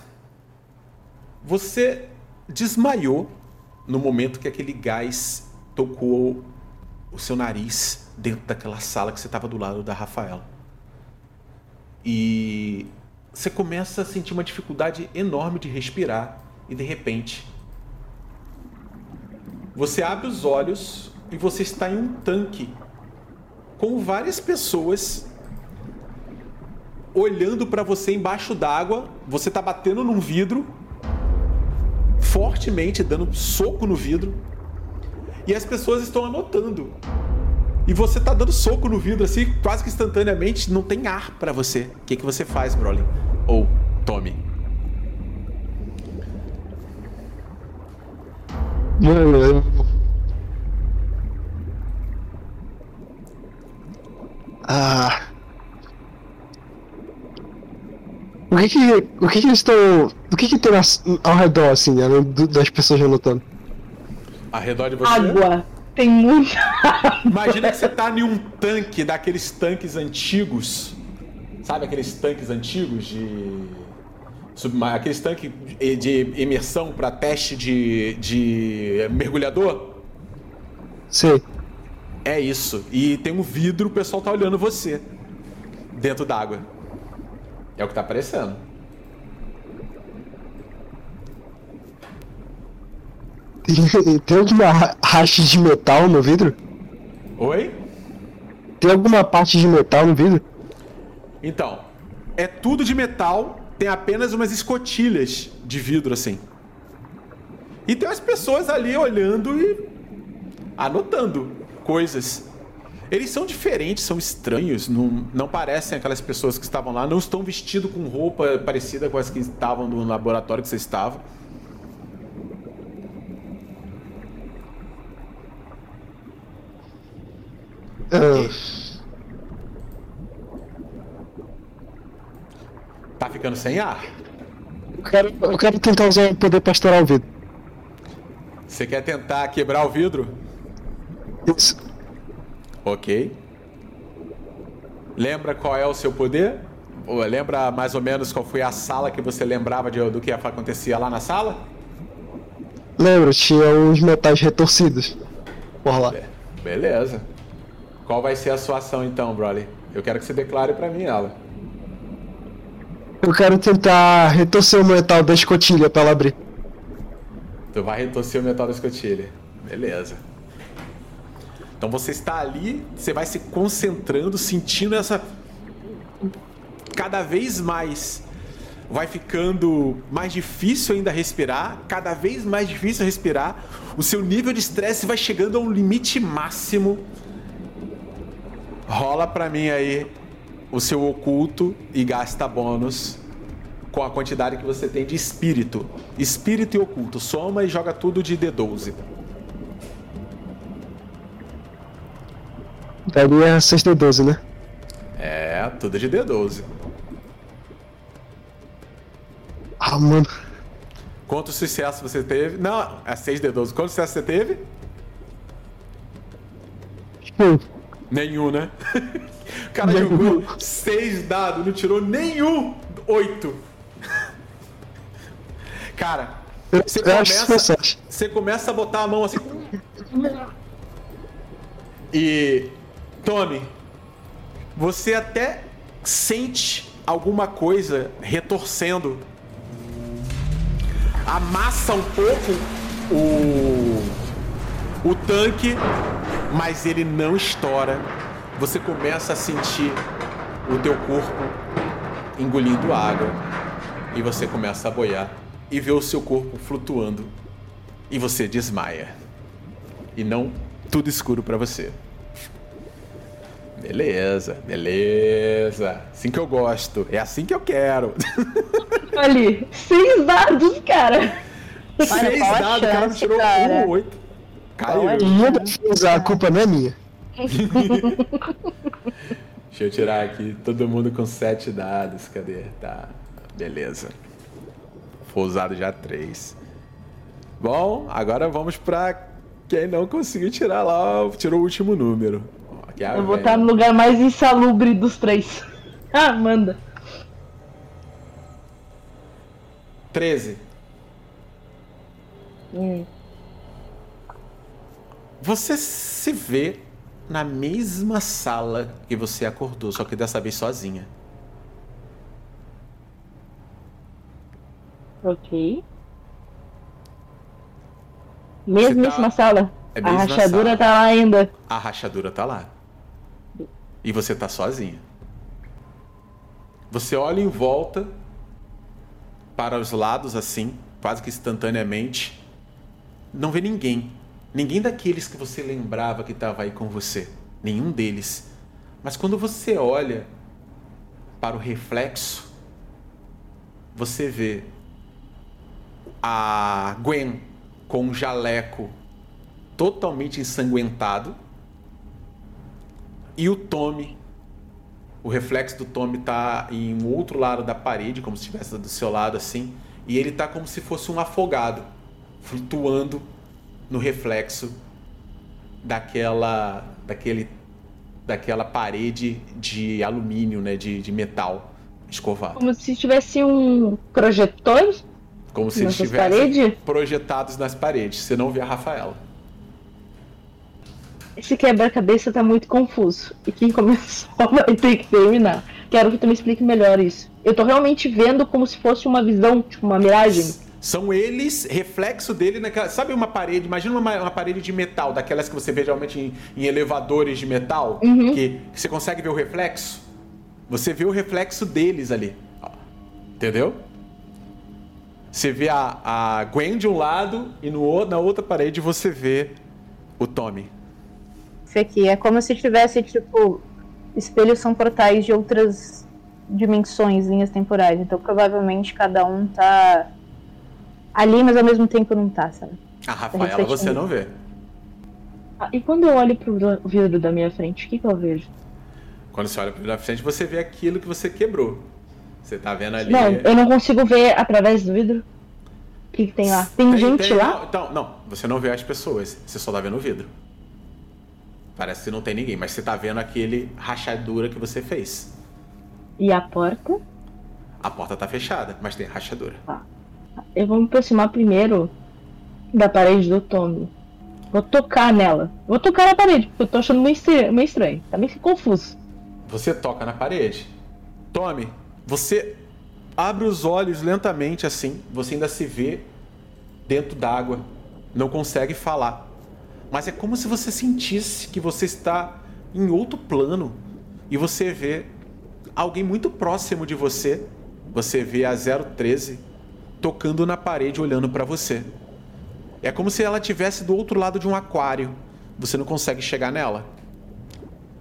Você desmaiou no momento que aquele gás tocou o seu nariz dentro daquela sala que você estava do lado da Rafaela. E você começa a sentir uma dificuldade enorme de respirar e de repente você abre os olhos e você está em um tanque com várias pessoas olhando para você embaixo d'água. Você tá batendo num vidro fortemente, dando soco no vidro. E as pessoas estão anotando. E você tá dando soco no vidro assim, quase que instantaneamente, não tem ar para você. O que que você faz, Broly? Ou Tommy? Mano, eu... Ah. O que que, o que que eles estão... O que que tem ao redor, assim, das pessoas anotando? Ao redor de você? Água. Tem muita. Imagina que você tá em um tanque daqueles tanques antigos. Sabe aqueles tanques antigos de. Aqueles tanques de imersão para teste de, de mergulhador? Sei. É isso. E tem um vidro, o pessoal tá olhando você. Dentro d'água. É o que tá aparecendo. Tem, tem alguma ra- haste de metal no vidro? Oi? Tem alguma parte de metal no vidro? Então, é tudo de metal, tem apenas umas escotilhas de vidro assim. E tem as pessoas ali olhando e anotando coisas. Eles são diferentes, são estranhos, não, não parecem aquelas pessoas que estavam lá, não estão vestidos com roupa parecida com as que estavam no laboratório que você estava. Tá ficando sem ar? eu, quero, eu quero tentar usar o poder pra estourar o vidro. Você quer tentar quebrar o vidro? Isso. Ok. Lembra qual é o seu poder? Ou lembra mais ou menos qual foi a sala que você lembrava de- do que acontecia lá na sala? Lembro, tinha uns metais retorcidos. Por lá. Be- Beleza. Qual vai ser a sua ação então, Broly? Eu quero que você declare pra mim ela. Eu quero tentar retorcer o metal da escotilha pra ela abrir. Tu vai retorcer o metal da escotilha. Beleza. Então você está ali, você vai se concentrando, sentindo essa. Cada vez mais vai ficando mais difícil ainda respirar, cada vez mais difícil respirar. O seu nível de estresse vai chegando a um limite máximo. Rola pra mim aí o seu oculto e gasta bônus com a quantidade que você tem de espírito. Espírito e oculto. Soma e joga tudo de D12. Daria 6d12, né? É, tudo de D12. Ah, mano. Quantos sucessos você teve? Não, é 6D12. Quantos sucessos você teve? Hum, Nenhum, né? o cara Nenhum. jogou 6 dados, não tirou nenhum 8. Cara, você começa, você começa a botar a mão assim. E Tommy, você até sente alguma coisa retorcendo amassa um pouco o, o tanque, mas ele não estoura. Você começa a sentir o teu corpo engolindo água e você começa a boiar e vê o seu corpo flutuando e você desmaia. E não tudo escuro pra você. Beleza, beleza. Assim que eu gosto. É assim que eu quero. Ali, seis dados, cara. Seis dados, o cara me tirou cara? um, oito. Caiu. Qual a Minha defesa, a culpa não é minha. Deixa eu tirar aqui todo mundo com sete dados. Cadê? Tá. Beleza. Foi usado já três. Bom, agora vamos pra quem não conseguiu tirar lá. Tirou o último número. Aqui é Eu vou estar no lugar mais insalubre dos três. Ah, manda. 13. Hum. Você se vê na mesma sala que você acordou, só que dessa vez sozinha. Ok. Mesmíssima tá- sala. É A rachadura sala. tá lá ainda. A rachadura tá lá. E você tá sozinha. Você olha em volta para os lados assim, quase que instantaneamente. Não vê ninguém. Ninguém daqueles que você lembrava que estava aí com você. Nenhum deles. Mas quando você olha para o reflexo, você vê a Gwen com um jaleco totalmente ensanguentado e o Tommy, o reflexo do Tommy tá em um outro lado da parede, como se estivesse do seu lado assim, e ele tá como se fosse um afogado, flutuando no reflexo daquela daquele daquela parede de alumínio, né, de, de metal escovado. Como se tivesse um projetor Como se eles nessas estivessem paredes. projetados nas paredes. Você não vê a Rafaela. Esse quebra-cabeça tá muito confuso. E quem começou vai ter que terminar. Quero que tu me explique melhor isso. Eu tô realmente vendo como se fosse uma visão, tipo uma miragem. São eles, reflexo dele naquela. Sabe uma parede? Imagina uma, uma parede de metal, daquelas que você vê geralmente em, em elevadores de metal, Uhum. que, que você consegue ver o reflexo. Você vê o reflexo deles ali. Entendeu? Você vê a, a Gwen de um lado e no, na outra parede você vê o Tommy. Isso aqui é como se tivesse, tipo, espelhos são portais de outras dimensões, linhas temporais. Então provavelmente cada um tá ali, mas ao mesmo tempo não tá, sabe? A Rafaela refletindo. você não vê. Ah, e quando eu olho pro vidro da minha frente, o que, que eu vejo? Quando você olha para frente, você vê aquilo que você quebrou. Você tá vendo ali. Não, eu não consigo ver através do vidro. O que, que tem lá? Tem, gente tem- lá? Não, então, não, você não vê as pessoas, você só tá vendo o vidro. Parece que não tem ninguém, mas você tá vendo aquele rachadura que você fez. E a porta? A porta tá fechada, mas tem rachadura. Eu vou me aproximar primeiro da parede do Tommy. Vou tocar nela. Vou tocar na parede, porque eu tô achando meio estranho. Meio estranho. Tá meio confuso. Você toca na parede. Tome, você abre os olhos lentamente assim, você ainda se vê dentro d'água, não consegue falar. Mas é como se você sentisse que você está em outro plano e você vê alguém muito próximo de você. Você vê a 013 tocando na parede olhando para você. É como se ela estivesse do outro lado de um aquário. Você não consegue chegar nela.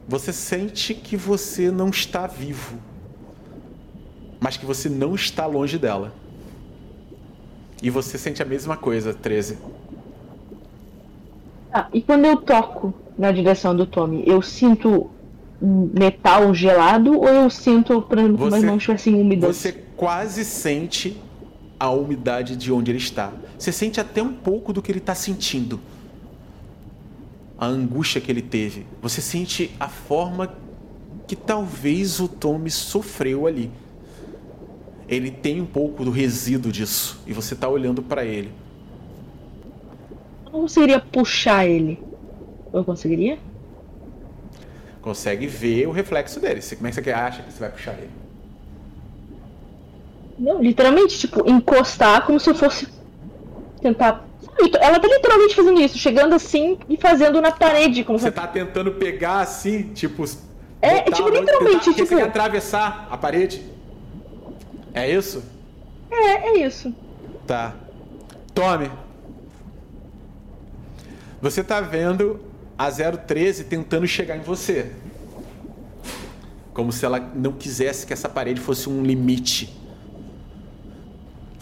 Você sente que você não está vivo, mas que você não está longe dela. E você sente a mesma coisa, 13. Ah, e quando eu toco na direção do Tommy, eu sinto metal gelado ou eu sinto Você- mas não estivessem úmidas? Você quase sente a umidade de onde ele está. Você sente até um pouco do que ele está sentindo. A angústia que ele teve. Você sente a forma que talvez o Tommy sofreu ali. Ele tem um pouco do resíduo disso. E você está olhando para ele. Não conseguiria puxar ele. Eu conseguiria? Consegue ver o reflexo dele. Como é que você acha que você vai puxar ele? Não, literalmente, tipo, encostar como se eu fosse tentar. Ela tá literalmente fazendo isso, chegando assim e fazendo na parede. Como Você se... tá tentando pegar assim, tipo. É, tipo, literalmente, tentar- tipo- Você quer atravessar a parede? É isso? É, é isso. Tá. Tome. Você tá vendo a 013 tentando chegar em você. Como se ela não quisesse que essa parede fosse um limite.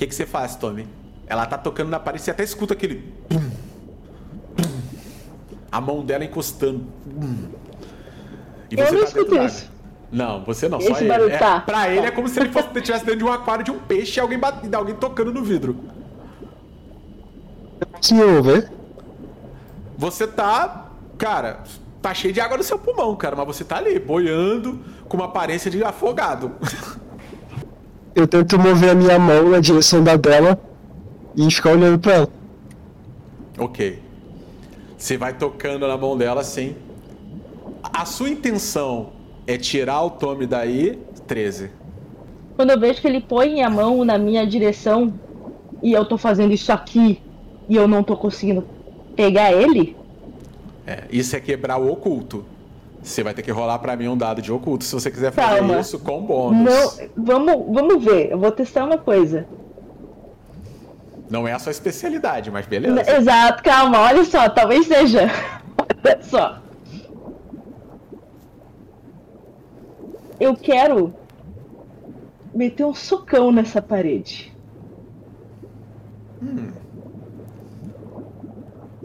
O que, que você faz, Tommy? Ela tá tocando na parede, você até escuta aquele. pum, pum, a mão dela encostando. pum. E Eu não dentro escuto isso. Não, você não, só Esse ele. barulho, É, tá. pra ele Tá. é como se ele fosse estivesse dentro de um aquário de um peixe e alguém, batendo, alguém tocando no vidro. Se ouve, Você tá, cara, tá cheio de água no seu pulmão, cara, mas você tá ali, boiando, com uma aparência de afogado. eu tento mover a minha mão na direção da dela e ficar olhando pra ela. ok. Você vai tocando na mão dela assim. A sua intenção é tirar o Tommy daí, 13. Quando eu vejo que ele põe a mão na minha direção e eu tô fazendo isso aqui e eu não tô conseguindo pegar ele, É, isso é quebrar o oculto. Você vai ter que rolar pra mim um dado de oculto se você quiser fazer Calma. isso com bônus. não, vamos, vamos ver. Eu vou testar uma coisa. Não é a sua especialidade, mas beleza. Exato, calma, olha só, talvez seja. Olha só. Eu quero meter um socão nessa parede.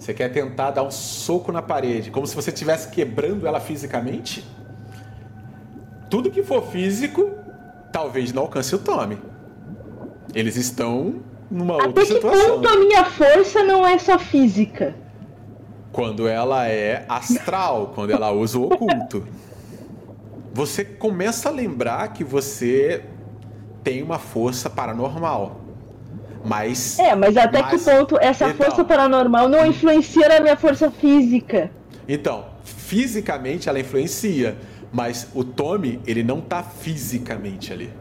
Você quer tentar dar um soco na parede, como se você estivesse quebrando ela fisicamente? Tudo que for físico, talvez não alcance o Tommy. Eles estão numa outra Até que situação. ponto a minha força não é só física? Quando ela é astral, quando ela usa o oculto. Você começa a lembrar que você tem uma força paranormal. Mas. É, mas até mas- que ponto essa Então. força paranormal não influencia na minha força física? Então, fisicamente ela influencia, mas o Tommy, ele não tá fisicamente ali.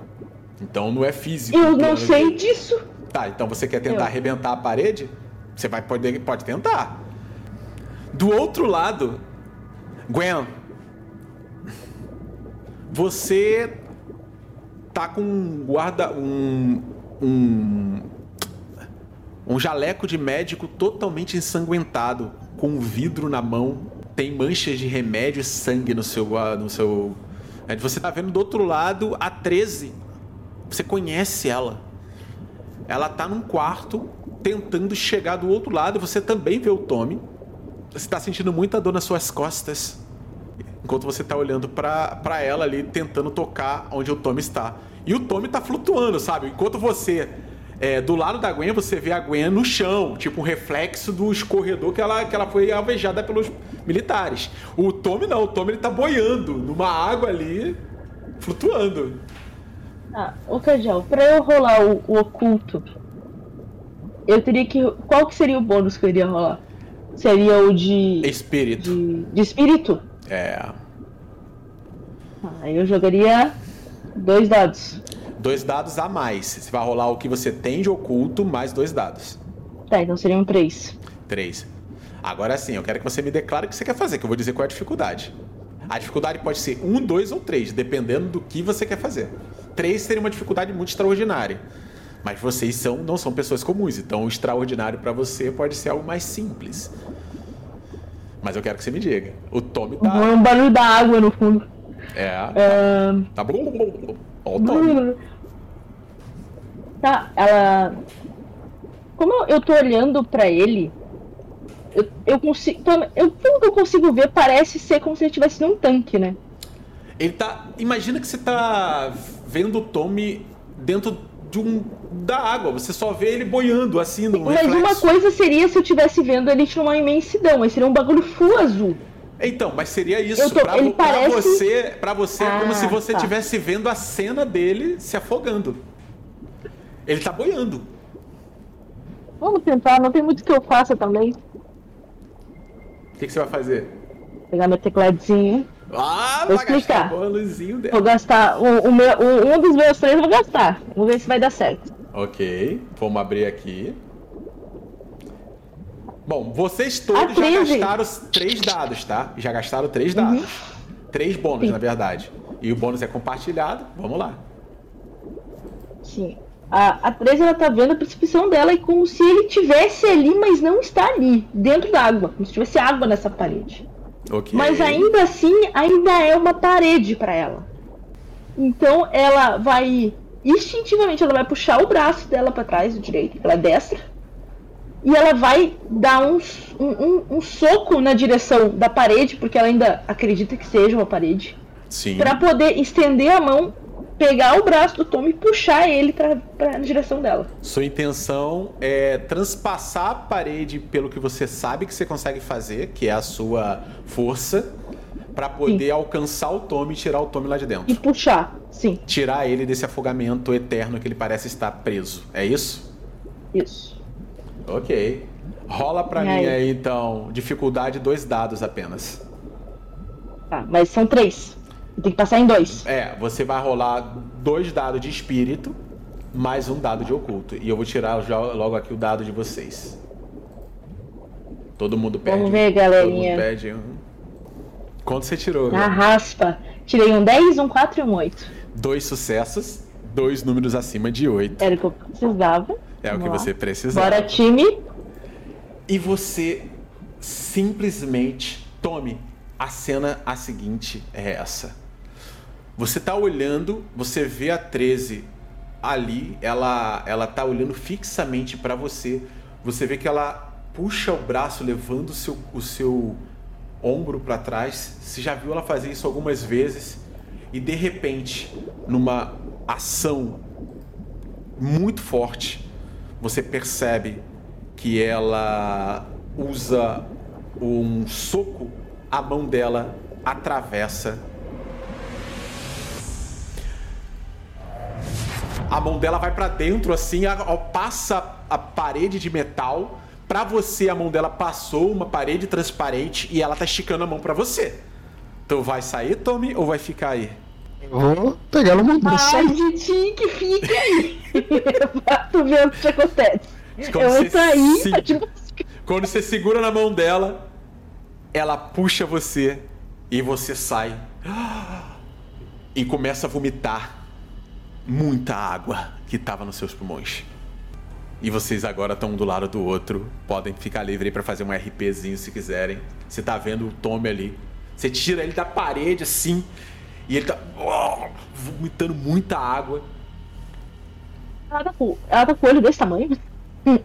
Então não é físico. Eu não sei dele. disso. Tá, então você quer tentar Eu. arrebentar a parede? Você vai poder, pode tentar. Do outro lado, Gwen, você tá com um guarda um um um jaleco de médico totalmente ensanguentado, com um vidro na mão, tem manchas de remédio e sangue no seu ah, no seu é, você tá vendo do outro lado a 13. Você conhece ela. Ela tá num quarto tentando chegar do outro lado. Você também vê o Tommy. Você tá sentindo muita dor nas suas costas. Enquanto você tá olhando pra ela ali, tentando tocar onde o Tommy está. E o Tommy tá flutuando, sabe? Enquanto você. É, do lado da Gwen, você vê a Gwen no chão, tipo um reflexo do escorredor que ela, que ela foi alvejada pelos militares. O Tommy não, o Tommy ele tá boiando numa água ali, flutuando. Ah, ô Cajal, pra eu rolar o, o oculto, eu teria que. Qual que seria o bônus que eu iria rolar? Seria o de. Espírito. de, de espírito? É. Aí eu jogaria dois dados. Dois dados a mais. Você vai rolar o que você tem de oculto, mais dois dados. Tá, então seriam três. Três. Agora sim, eu quero que você me declare o que você quer fazer, que eu vou dizer qual é a dificuldade. A dificuldade pode ser um, dois ou três, dependendo do que você quer fazer. Três seria uma dificuldade muito extraordinária. Mas vocês são, não são pessoas comuns, então o extraordinário pra você pode ser algo mais simples. Mas eu quero que você me diga. O Tommy tá. Um barulho da água no fundo. É. Ahn, Tá bom. Ó, o Tommy. Tá, ela. Como eu tô olhando pra ele, eu, eu consigo. Eu, pelo que eu consigo ver, parece ser como se ele estivesse num tanque, né? Ele tá. Imagina que você tá vendo o Tommy dentro de um. da água. Você só vê ele boiando assim no Mas reflexo. uma coisa seria se eu estivesse vendo ele numa imensidão, mas seria um bagulho full azul. Então, mas seria isso. Tô- pra, ele pra parece- você, pra você é como Ah, se você tá. estivesse vendo a cena dele se afogando. Ele tá boiando. Vamos tentar, não tem muito que eu faça também. O que, que você vai fazer? Pegar meu tecladinho. Ah, Vou vai gastar explicar. Vou gastar. O, o meu, o- um dos meus três eu vou gastar. Vamos ver se vai dar certo. Ok, vamos abrir aqui. Bom, vocês todos A já 13. gastaram três dados, tá? Já gastaram três dados. Três bônus, Uhum. Sim. na verdade. E o bônus é compartilhado. Vamos lá. Sim. A, a 13 ela tá vendo a percepção dela e como se ele tivesse ali, mas não está ali, dentro da água, como se tivesse água nessa parede. Ok. Mas ainda assim, ainda é uma parede pra ela. Então ela vai instintivamente ela vai puxar o braço dela pra trás, o direito, ela é destra. E ela vai dar um, um, um- soco na direção da parede, porque ela ainda acredita que seja uma parede, Sim. Pra poder estender a mão, pegar o braço do Tommy e puxar ele pra, pra, na direção dela. Sua intenção é transpassar a parede pelo que você sabe que você consegue fazer, que é a sua força, pra poder alcançar o Tommy e tirar o Tommy lá de E dentro. puxar, sim, Tirar ele desse afogamento eterno que ele parece estar preso. É isso? isso. Ok. Rola pra E mim aí? aí, então. Dificuldade, dois dados apenas. Tá, mas são três. Tem que passar em dois. É, você vai rolar dois dados de espírito, mais um dado de oculto. E eu vou tirar logo aqui o dado de vocês. Todo mundo perde. Vamos ver, Todo galerinha. mundo perde um. Quanto você tirou? Na raspa. Tirei um 10, um 4 e um 8. Dois sucessos, dois números acima de oito. Era o que eu precisava. É o que Vamos lá. você precisava. Bora, time. E você simplesmente tome a cena a seguinte é essa. Você tá olhando, você vê a 13 ali, ela ela tá olhando fixamente pra você. Você vê que ela puxa o braço levando o seu, o seu ombro pra trás. Você já viu ela fazer isso algumas vezes e de repente, numa ação muito forte, você percebe que ela usa um soco, a mão dela atravessa. A mão dela vai pra dentro assim, a- a- passa a parede de metal. Pra você, a mão dela passou uma parede transparente e ela tá esticando a mão pra você. Então vai sair, Tommy, ou vai ficar aí? Eu vou pegar ela uma moça. Ai, Vitinho, que fique aí. tu vê o que acontece. Quando eu vou sair. se- pra te buscar. Quando você segura na mão dela, ela puxa você e você sai e começa a vomitar muita água que estava nos seus pulmões. E vocês agora estão um do lado do outro, podem ficar livre pra fazer um RPzinho se quiserem. Você tá vendo o Tommy ali. Você tira ele da parede assim, e ele tá oh, vomitando muita água. Ela tá, com, ela tá com o olho desse tamanho. Hum.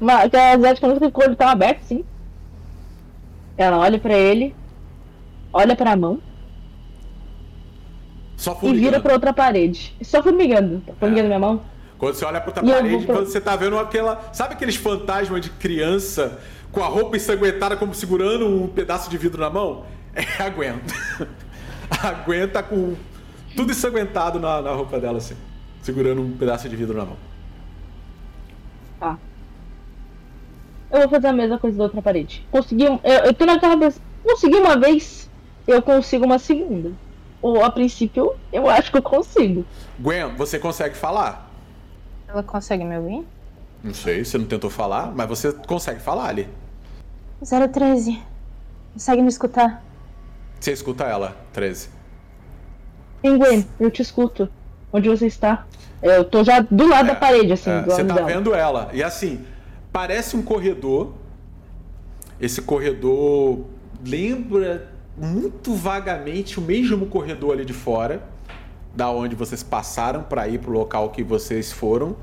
Mas que nunca teve com o olho tão aberto, sim. Ela olha pra ele, olha pra mão Só e vira pra outra parede. Só formigando. Tá formigando minha mão? Quando você olha pra outra E parede, pra- quando você tá vendo aquela. Sabe aqueles fantasmas de criança com a roupa ensanguentada, como segurando um pedaço de vidro na mão? É a Gwen. A Gwen tá com tudo ensanguentado na, na roupa dela, assim. Segurando um pedaço de vidro na mão. Tá. Eu vou fazer a mesma coisa da outra parede. Consegui. Eu, eu tô na cabeça. Consegui uma vez, eu consigo uma segunda. Ou a princípio, eu acho que eu consigo. Gwen, você consegue falar? Ela consegue me ouvir? Não sei, você não tentou falar, mas você consegue falar ali. 013. Consegue me escutar? Você escuta ela, 13. Penguin, eu te escuto. Onde você está? Eu tô já do lado da parede, assim, É, do você lado tá dela. vendo ela. E assim, parece um corredor. Esse corredor lembra muito vagamente o mesmo corredor ali de fora, da onde vocês passaram para ir pro local que vocês foram.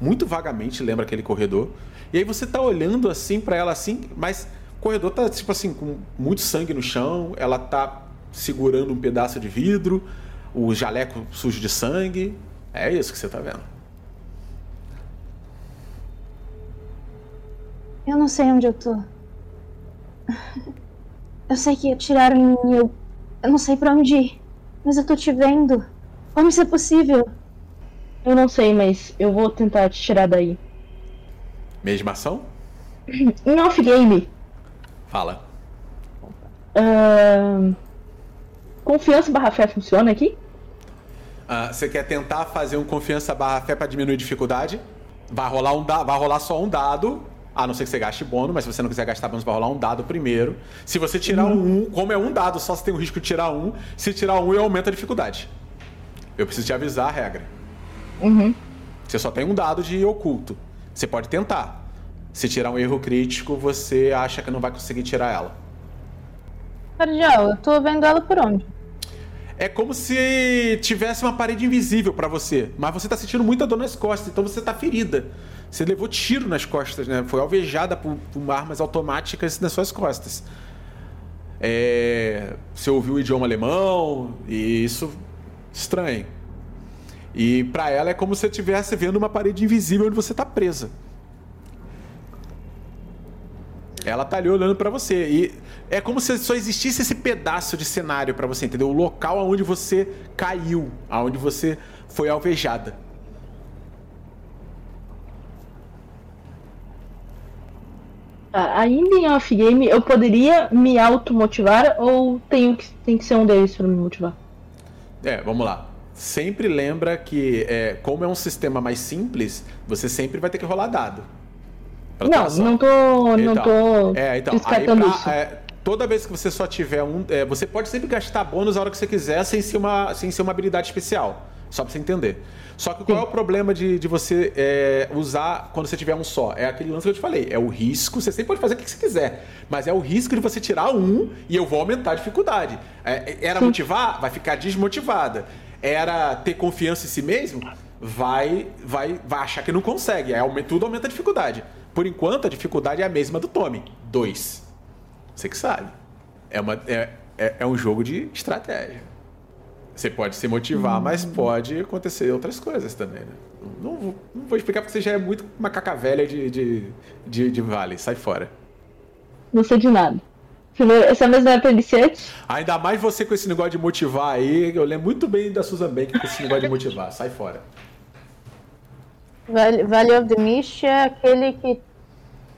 Muito vagamente lembra aquele corredor. E aí você tá olhando assim para ela assim, mas o corredor tá tipo assim com muito sangue no chão, ela tá segurando um pedaço de vidro, o jaleco sujo de sangue. É isso que você tá vendo. Eu não sei onde eu tô. Eu sei que atiraram em mim. Eu, eu não sei pra onde ir. Mas eu tô te vendo. Como isso é possível? Eu não sei, mas eu vou tentar te tirar daí. Mesma ação? Em off-game, Fala. ahn, confiança barra fé funciona aqui? Ah, você quer tentar fazer um confiança barra fé pra diminuir dificuldade? Vai rolar, um da... Vai rolar só um dado A não ser que você gaste bônus, mas se você não quiser gastar bônus, vai rolar um dado primeiro. Se você tirar um, como é um dado, só você tem o risco de tirar um. Se tirar um, eu aumento a dificuldade. Eu preciso te avisar a regra. Uhum. Você só tem um dado de oculto. Você pode tentar. Se tirar um erro crítico, você acha que não vai conseguir tirar ela. Cardial, eu tô vendo ela por onde? É como se tivesse uma parede invisível pra você, mas você tá sentindo muita dor nas costas, então você tá ferida. Você levou tiro nas costas, né? Foi alvejada por, por armas automáticas nas suas costas. É, você ouviu o idioma alemão e isso estranho. E pra ela é como se você estivesse vendo uma parede invisível onde você tá presa. Ela tá ali olhando pra você e é como se só existisse esse pedaço de cenário pra você, entendeu? O local aonde você caiu, aonde você foi alvejada. Ainda em off-game, eu poderia me automotivar ou tenho que, tem que ser um deles pra me motivar? É, vamos lá. Sempre lembra que, é, como é um sistema mais simples, você sempre vai ter que rolar dado. Não, não tô, não Então, tô É, então, aí descartando pra- isso. é, toda vez que você só tiver um. é, você pode sempre gastar bônus a hora que você quiser sem ser uma, sem ser uma habilidade especial. Só pra você entender. Só que qual é o problema de, de você é, usar quando você tiver um só? É aquele lance que eu te falei. É o risco. Você sempre pode fazer o que você quiser. Mas é o risco de você tirar um e eu vou aumentar a dificuldade. É, era motivar? Vai ficar desmotivada. Era ter confiança em si mesmo? Vai, vai, vai achar que não consegue. Aí aume- tudo aumenta a dificuldade. Por enquanto, a dificuldade é a mesma do Tommy. Dois. Você que sabe. É, uma, é, é, é um jogo de estratégia. Você pode se motivar, mas pode acontecer outras coisas também, né? Não, vou- não vou explicar porque você já é muito macaca velha de, de, de, de vale. Sai fora. Não sei de nada. Essa não é pra iniciante? Ainda mais você com esse negócio de motivar aí. Eu lembro muito bem da Susan Bank com esse negócio de motivar. Sai fora. Valley, Valley of the Mist é aquele que.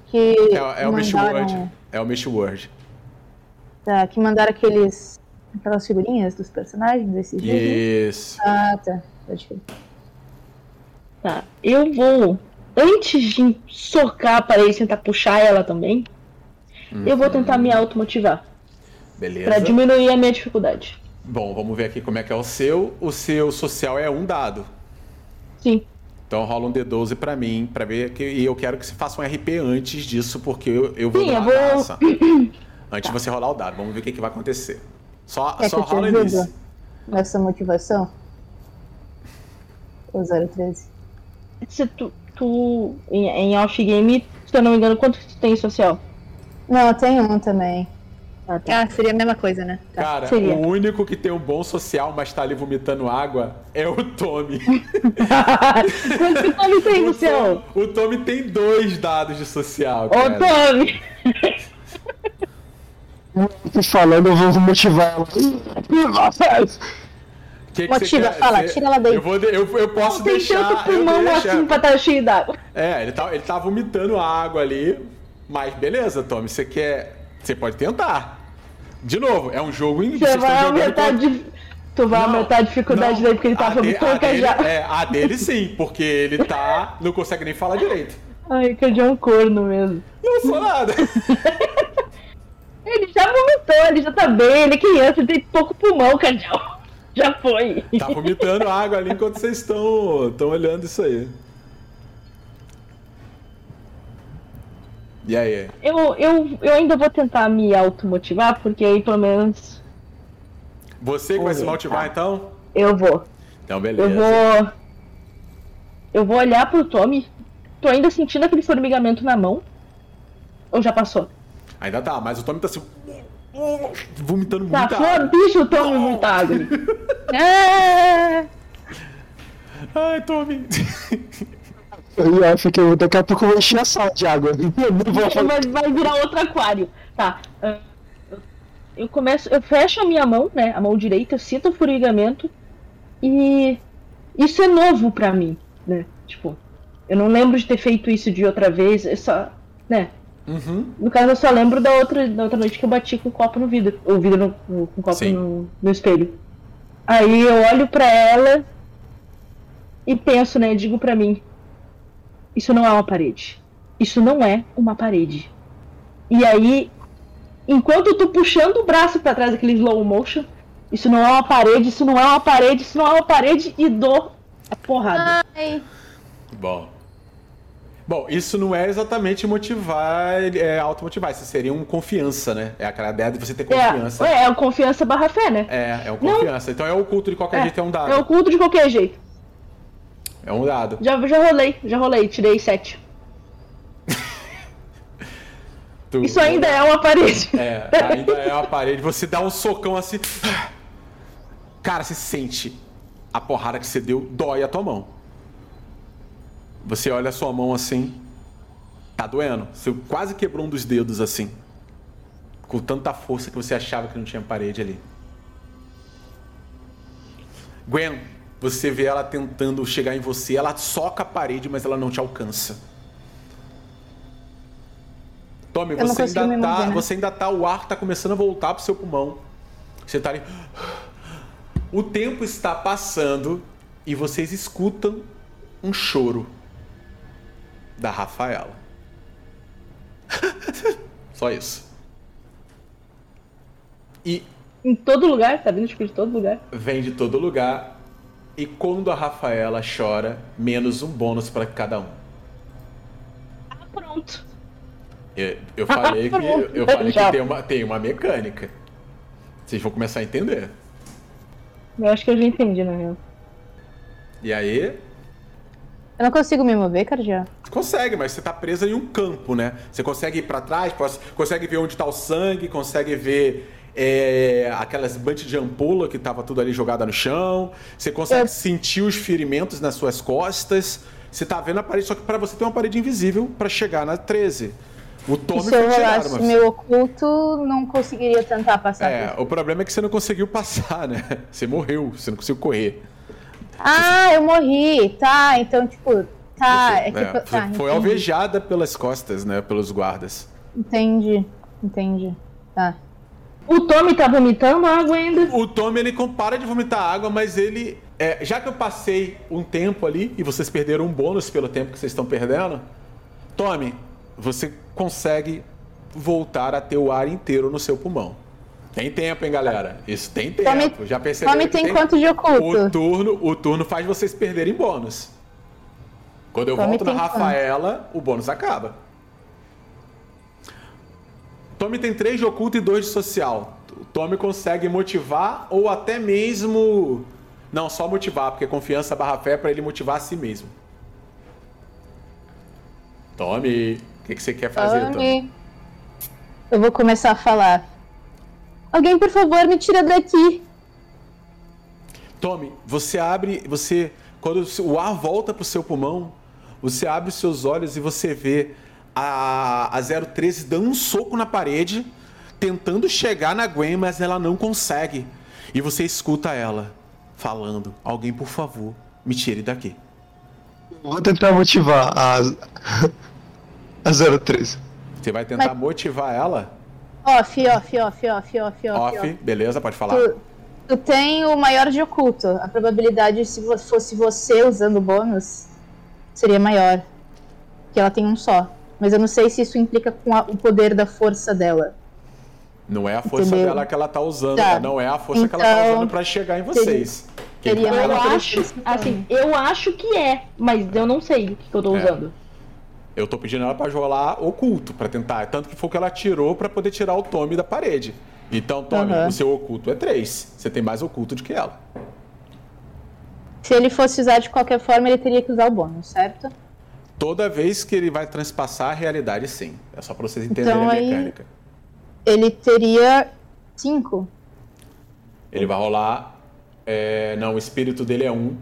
que É, é o Mish Word. É o Mish Word. Tá, que mandaram aqueles. Aquelas figurinhas dos personagens desse jogo. Isso. Ah, tá. Pode crer. Tá. Eu vou. Antes de socar a parede e tentar puxar ela também, eu vou tentar me automotivar. Pra Beleza. diminuir a minha dificuldade. Bom, vamos ver aqui como é que é o seu. O seu social é um dado. Sim. Então rola um D12 pra mim, pra ver que e eu quero que você faça um RP antes disso, porque eu, eu vou Sim, dar eu vou-. Antes de você rolar o dado, vamos ver o que, que vai acontecer. Só, Quer só que eu rola início. nessa motivação? O 013. Se tu, tu em, em off-game, se eu não me engano, quanto que tu tem em social? Não, tem um também. Ah, tá. Ah, seria a mesma coisa, né? Tá. Cara, Seria. o único que tem um bom social, mas tá ali vomitando água, é o Tommy. Quanto que o Tommy tem no o, seu? O Tommy tem dois dados de social, Ô. Tommy! Tô falando, eu vou motivar ela. Que que Motiva, quer? fala, Você- tira ela daí. Eu, vou de- eu, eu posso Tem deixar. tanto eu pulmão assim pra estar cheio d'água. É, ele tá, ele tá vomitando água ali. Mas beleza, Tommy, você quer. Você pode tentar. De novo, é um jogo em. Você vai aumentar, contra- de... tu vai Não, aumentar a dificuldade não. dele porque ele tá de- vomitando já. É, a dele sim, porque ele tá. Não consegue nem falar direito. Ai, que é um corno mesmo. Não sou nada. Ele já vomitou, ele já tá bem, ele é criança, ele tem pouco pulmão, Cardial. Já foi. Tá vomitando água ali enquanto vocês estão estão olhando isso aí. E aí? Eu, eu, eu ainda vou tentar me automotivar, porque aí pelo menos Você que vai se motivar tá. então? eu vou. Então, beleza. Eu vou. Eu vou olhar pro Tommy. Tô ainda sentindo aquele formigamento na mão. Ou já passou? Ainda tá, mas o Tommy tá assim. Vomitando Tá, muita água. bicho, o Tommy muita água. É... Ai, Tommy. Eu acho que eu- daqui a pouco eu vou encher a sala de água. Vai, vai virar outro aquário. Tá. eu- começo. Eu fecho a minha mão, né? A mão direita, sinto o formigamento. E. Isso é novo pra mim, né? Tipo, eu não lembro de ter feito isso de outra vez. Eu só. Né? Uhum. No caso, eu só lembro da outra, da outra noite que eu bati com o copo no vidro. O vidro no, com o copo no, no espelho. Aí eu olho pra ela e penso, né? Digo pra mim: Isso não é uma parede. isso não é uma parede. E aí, enquanto eu tô puxando o braço pra trás daquele slow motion, isso não é uma parede, isso não é uma parede, isso não é uma parede e dou a porrada. Ai, Bom. Bom, isso não é exatamente motivar, é automotivar, isso seria um confiança, né? É aquela ideia de você ter confiança. É, é a confiança barra fé, né? É, é um confiança. Então é oculto de qualquer jeito, é um dado. É oculto de qualquer jeito. É um dado. Já, já rolei, já rolei, tirei sete. Tu- Isso ainda é uma parede. É, ainda é uma parede. Você dá um socão assim. Cara, você sente a porrada que você deu, dói a tua mão. Você olha a sua mão assim. Tá doendo. Você quase quebrou um dos dedos assim. Com tanta força que você achava que não tinha parede ali. Gwen, você vê ela tentando chegar em você. Ela soca a parede, mas ela não te alcança. Tommy, você ainda tá. mover, né? Você ainda tá. O ar tá começando a voltar pro seu pulmão. Você tá ali. O tempo está passando e vocês escutam um choro da Rafaela. Só isso. E Em todo lugar, tá vindo tipo de todo lugar. vem de todo lugar. E quando a Rafaela chora, menos um bônus para cada um. Ah, pronto. Eu, eu falei que, eu falei que tem, uma, tem uma mecânica. Vocês vão começar a entender. Eu acho que eu já entendi, na real. E aí, eu não consigo me mover, Cardia. Consegue, mas você tá presa em um campo, né? Você consegue ir pra trás, consegue ver onde tá o sangue, consegue ver é, aquelas bunch de ampola que tava tudo ali jogada no chão. Você consegue Eu- sentir os ferimentos nas suas costas. Você tá vendo a parede, só que pra você tem uma parede invisível pra chegar na 13. O Tommy se foi eu rolasse mas... meu oculto, não conseguiria tentar passar. É, o problema é que você não conseguiu passar, né? Você morreu, você não conseguiu correr. Ah, eu morri. Tá, então, tipo. Tá, Você- é que. é, tá, foi entendi. alvejada pelas costas, né? Pelos guardas. Entendi, entendi. Tá. O Tommy tá vomitando água ainda. O Tommy, ele para de vomitar água, mas ele. é, já que eu passei um tempo ali e vocês perderam um bônus pelo tempo que vocês estão perdendo, Tommy, você consegue voltar a ter o ar inteiro no seu pulmão. Tem tempo, hein, galera? Isso tem tempo. Tommy- já percebeu? Tommy que tem quanto de oculto? O turno, o turno faz vocês perderem bônus. Quando eu Tommy volto na tem quanto? Rafaela, o bônus acaba. Tommy tem 3 de oculto e 2 de social. O Tommy consegue motivar ou até mesmo. Não, só motivar, porque confiança barra fé é pra ele motivar a si mesmo. Tommy, o que, que você quer fazer, Tommy? Tommy. Eu vou começar a falar. Alguém, por favor, me tira daqui. Tommy, você abre, você quando o ar volta pro seu pulmão, você abre os seus olhos e você vê a, a 013 dando um soco na parede, tentando chegar na Gwen, mas ela não consegue. E você escuta ela falando: "Alguém, por favor, me tire daqui". Vou tentar motivar a. a 013. Você vai tentar Mas- motivar ela? Off, off, off, off, off, off. Off, beleza, pode falar. Tu, tu tem o maior de oculto. A probabilidade, se fosse você usando o bônus, seria maior. Que ela tem um só. Mas eu não sei se isso implica com a- o poder da força dela. Não é a força Entendeu? dela que ela tá usando, Tá. não é a força que ela tá Então, usando pra chegar em vocês. Quem teria tá- Eu acho, assim, eu acho que é, mas eu não sei o que, que eu tô É. usando. Eu tô pedindo ela pra rolar oculto, pra tentar. Tanto que foi o que ela tirou pra poder tirar o Tommy da parede. Então, Tommy, Aham. o seu oculto é 3. Você tem mais oculto do que ela. Se ele fosse usar de qualquer forma, ele teria que usar o bônus, certo? Toda vez que ele vai transpassar a realidade, sim. É só pra vocês entenderem Então, a mecânica. Ele teria cinco. Ele vai rolar. é, Não, o espírito dele é 1. Um.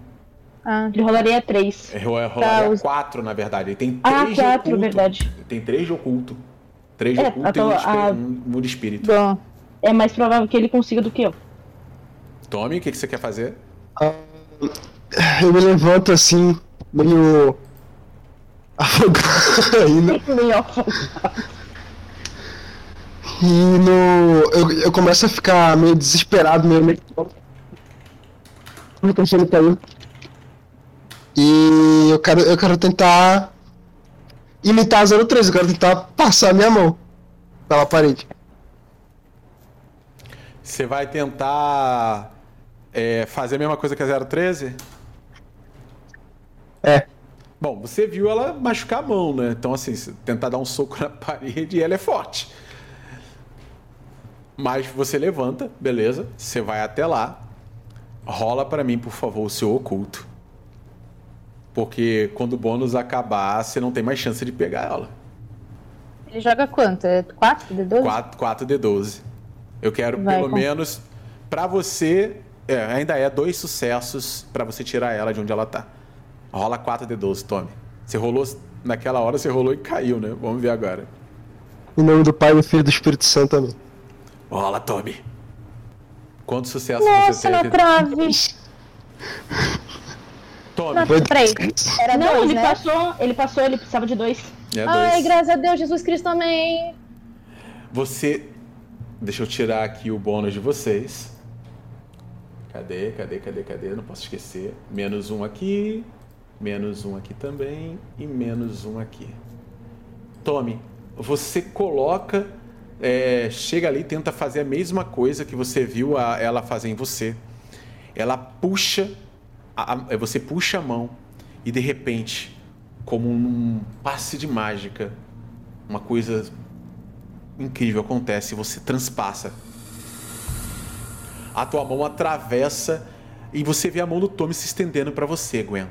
Ah, Ele rolaria três. Ele ro- rolaria os- 4, na verdade. Ele tem 3 Ah, de quatro, oculto. verdade. Ele tem 3 de oculto. 3 de É, oculto então, e um espí- a- um- de espírito. bom. É mais provável que ele consiga do que eu. Tommy, o que, que você quer fazer? Eu me levanto assim, meio. afogado ainda. Meio off. E no. Eu, eu começo a ficar meio desesperado, meio. meio... Como tá caiu. E eu quero, eu quero tentar imitar a 03, eu quero tentar passar a minha mão pela parede. Você vai tentar é, fazer a mesma coisa que a 013? É. Bom, você viu ela machucar a mão, né? Então, assim, tentar dar um soco na parede e ela é forte. Mas você levanta, beleza? Você vai até lá. Rola pra mim, por favor, o seu oculto. Porque quando o bônus acabar, você não tem mais chance de pegar ela. Ele joga quanto? É 4 de 12? 4, 4 de 12. Eu quero Vai, pelo com- menos pra você, é, ainda é dois sucessos pra você tirar ela de onde ela tá. Rola 4 de 12, tome. Você rolou naquela hora, você rolou e caiu, né? Vamos ver agora. Em nome do Pai, do Filho e do Espírito Santo também. Rola, tome. Quantos sucessos Nossa, você teve? trave. Tome. Foi- peraí. Era Não, dois, ele né? passou, ele passou, ele precisava de dois. É Ai, dois. graças a Deus, Jesus Cristo também. Você. Deixa eu tirar aqui o bônus de vocês. Cadê, cadê, cadê, cadê? Não posso esquecer. Menos um aqui. Menos um aqui também. E menos um aqui. Tome. Você coloca. é, chega ali e tenta fazer a mesma coisa que você viu a- ela fazer em você. Ela puxa. A- a- você puxa a mão. E de repente, como um passe de mágica, uma coisa incrível acontece, você transpassa. A tua mão atravessa e você vê a mão do Tommy se estendendo pra você, Gwen.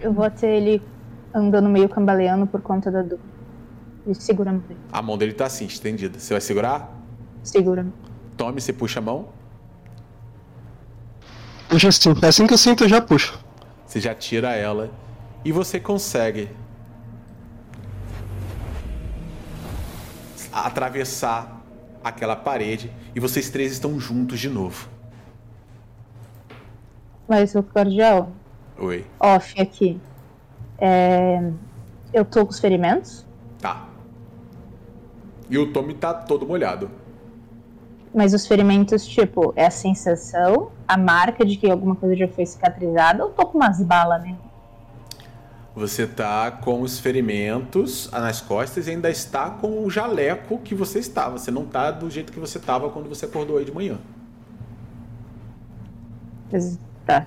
Eu vou até ele andando meio cambaleando por conta da dor. E segura a mão dele. A mão dele tá assim, estendida. Você vai segurar? Segura. Tommy, você puxa a mão. Puxa assim. Assim que eu sinto, eu já puxo. Você já tira ela e você consegue atravessar aquela parede e vocês três estão juntos de novo. Vai, seu cordial. Oi. Off aqui. É, Eu tô com os ferimentos, Tá. E o Tommy tá todo molhado. Mas os ferimentos, tipo, é a sensação, a marca de que alguma coisa já foi cicatrizada, ou tô com umas balas, né? Você tá com os ferimentos nas costas e ainda está com o jaleco que você estava. Você não tá do jeito que você estava quando você acordou aí de manhã. Tá.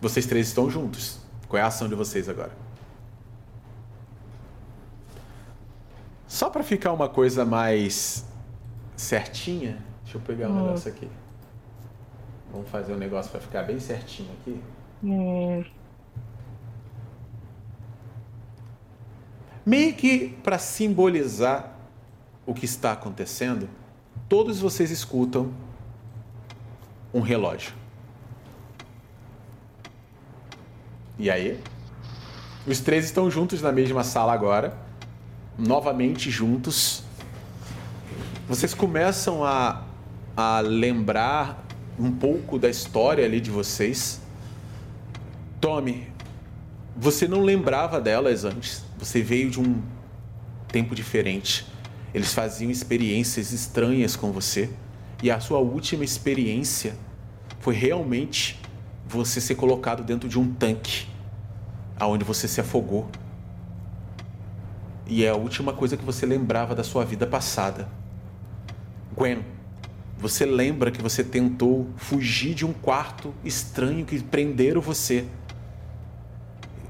Vocês três estão juntos. Qual é a ação de vocês agora? Só pra ficar uma coisa mais certinha, deixa eu pegar um negócio aqui. Vamos fazer um negócio pra ficar bem certinho aqui. Meio que para simbolizar o que está acontecendo, todos vocês escutam um relógio. E aí? Os três estão juntos na mesma sala agora, novamente juntos. Vocês começam a, a lembrar um pouco da história ali de vocês. Tommy, você não lembrava delas antes. Você veio de um tempo diferente. Eles faziam experiências estranhas com você. E a sua última experiência foi realmente você ser colocado dentro de um tanque, aonde você se afogou. E é a última coisa que você lembrava da sua vida passada. Gwen, você lembra que você tentou fugir de um quarto estranho que prenderam você,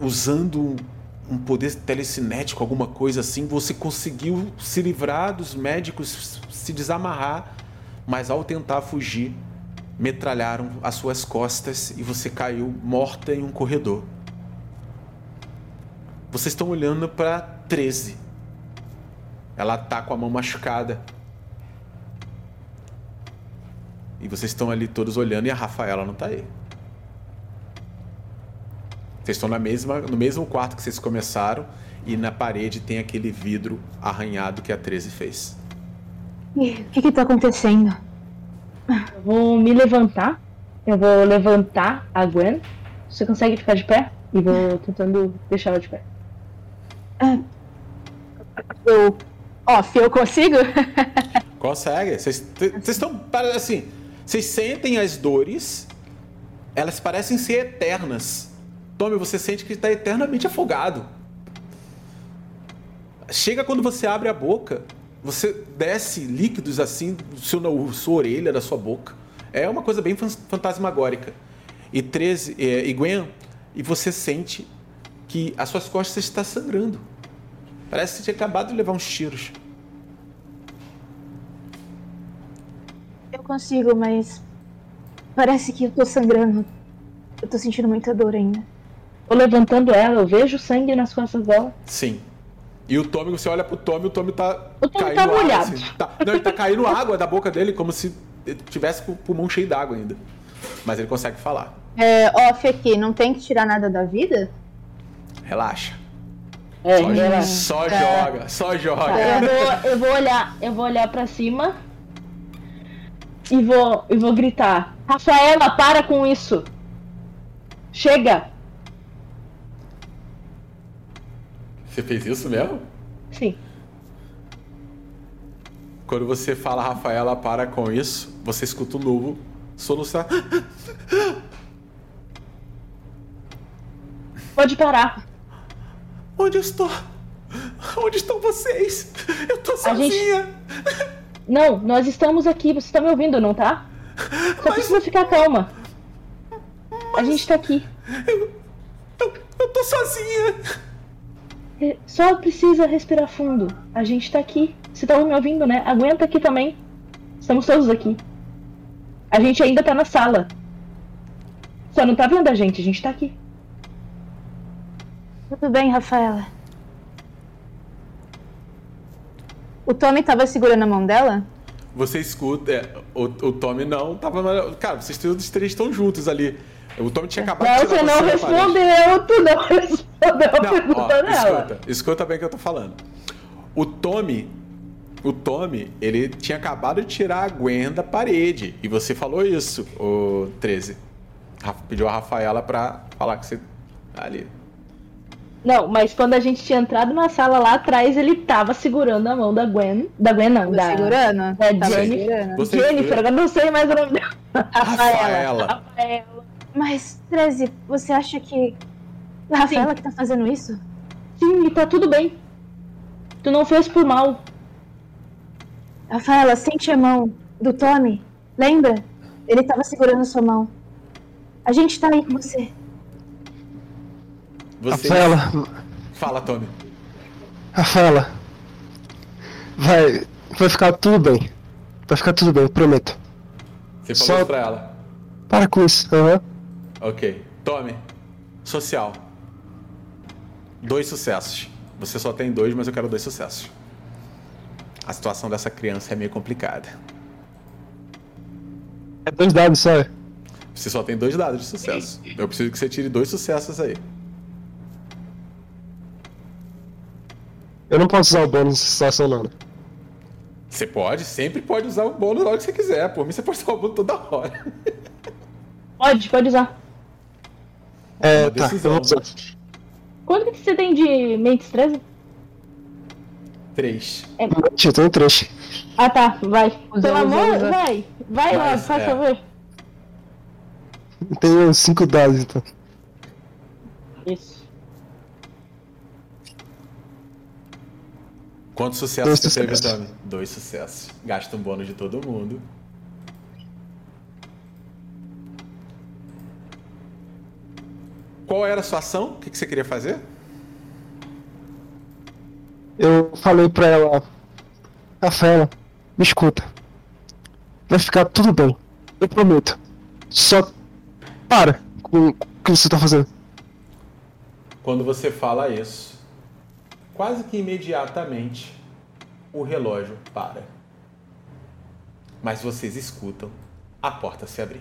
usando um- poder telecinético, alguma coisa assim. Você conseguiu se livrar dos médicos, se desamarrar, mas ao tentar fugir, metralharam as suas costas e você caiu morta em um corredor. Vocês estão olhando para 13. Ela tá com a mão machucada. E vocês estão ali todos olhando e a Rafaela não tá aí. Vocês estão na mesma, no mesmo quarto que vocês começaram e na parede tem aquele vidro arranhado que a 13 fez. O que que tá acontecendo? Eu vou me levantar. Eu vou levantar a Gwen. Você consegue ficar de pé? E vou tentando deixar ela de pé. Eu. Off, eu consigo? Consegue. Vocês estão assim. Vocês sentem as dores, elas parecem ser eternas. Tome, você sente que está eternamente afogado. Chega quando você abre a boca, você desce líquidos assim do seu, na sua orelha, da sua boca. É uma coisa bem fan- fantasmagórica. E 13, é, e Gwen, e você sente que as suas costas estão sangrando. Parece que você tinha acabado de levar uns tiros. Eu consigo, mas. Parece que eu tô sangrando. Eu tô sentindo muita dor ainda. Tô levantando ela, eu vejo sangue nas costas dela. Sim. E o Tommy, você olha pro Tommy, o Tommy tá O Tommy caindo tá água, molhado. assim. Tá- Não, ele tá caindo água da boca dele, como se ele tivesse com o pulmão cheio d'água ainda. Mas ele consegue falar. É, off aqui, não tem que tirar nada da vida? Relaxa. É, Só, ela- só Tá. joga, só joga. Eu vou, eu vou olhar, eu vou olhar pra cima e vou, e vou gritar: Rafaela, para com isso! Chega! Você fez isso mesmo? Sim. Quando você fala, Rafaela, para com isso, você escuta o novo soluçar. Pode parar. Onde eu estou? Onde estão vocês? Eu tô A gente- sozinha. Não, nós estamos aqui. Você tá me ouvindo, não tá? Só precisa ficar calma. A gente tá aqui. Eu, eu tô sozinha. Re- Só precisa respirar fundo. A gente tá aqui. Você tá me ouvindo, né? Aguenta aqui também. Estamos todos aqui. A gente ainda tá na sala. Só não tá vendo a gente, a gente tá aqui. Tudo bem, Rafaela. O Tommy tava segurando a mão dela? Você escuta. é, o, o Tommy não tava. Cara, vocês todos três estão juntos ali. O Tommy tinha acabado Não, de tirar você não respondeu, tu não respondeu a Não, ó, pergunta dela. escuta, escuta bem o que eu tô falando. O Tommy, o Tommy, ele tinha acabado de tirar a Gwen da parede. E você falou isso, o 13. Rafa- Pediu a Rafaela pra falar que você. tá Ali. Não, mas quando a gente tinha entrado na sala lá atrás, ele tava segurando a mão da Gwen. Da Gwen não, da segurando? da Tava Jennifer. segurando. Você Jennifer, eu não sei mais o nome dela. Rafaela. Rafaela. Mas, 13, você acha que. É a Rafaela que tá fazendo isso? Sim, e tá tudo bem. Tu não fez por mal. Rafaela, sente a mão do Tommy. Lembra? Ele tava segurando sua mão. A gente tá aí com você. Você. Rafaela, Fala, Tommy. Rafaela. Vai. Vai ficar tudo bem. Vai ficar tudo bem, prometo. Você falou Só- isso pra ela. Para com isso. Aham. Ok. Tommy. Social. Dois sucessos. Você só tem dois, mas eu quero dois sucessos. A situação dessa criança é meio complicada. É dois dados só. Você só tem dois dados de sucesso. Eu preciso que você tire dois sucessos aí. Eu não posso usar o bônus nessa situação, não. né? Você pode, sempre pode usar o bônus na hora que você quiser. Por mim, você pode usar o bônus toda hora. Pode, pode usar. É, Uma tá. Eu decisão. vou usar. Quanto que você tem de mentes 13? Três. Eu tenho três. Ah tá, vai. Usa, Pelo usa, amor, usa. vai. Vai lá, faz é. favor. Eu tenho cinco dados, então. Isso. Quantos sucessos Dois você teve. Tommy? Dois sucessos. Gasta um bônus de todo mundo. Qual era a sua ação? O que que você queria fazer? Eu falei pra ela. Rafaela, me escuta. Vai ficar tudo bem. Eu prometo. Só para com o que você tá fazendo. Quando você fala isso, quase que imediatamente o relógio para. Mas vocês escutam a porta se abrir.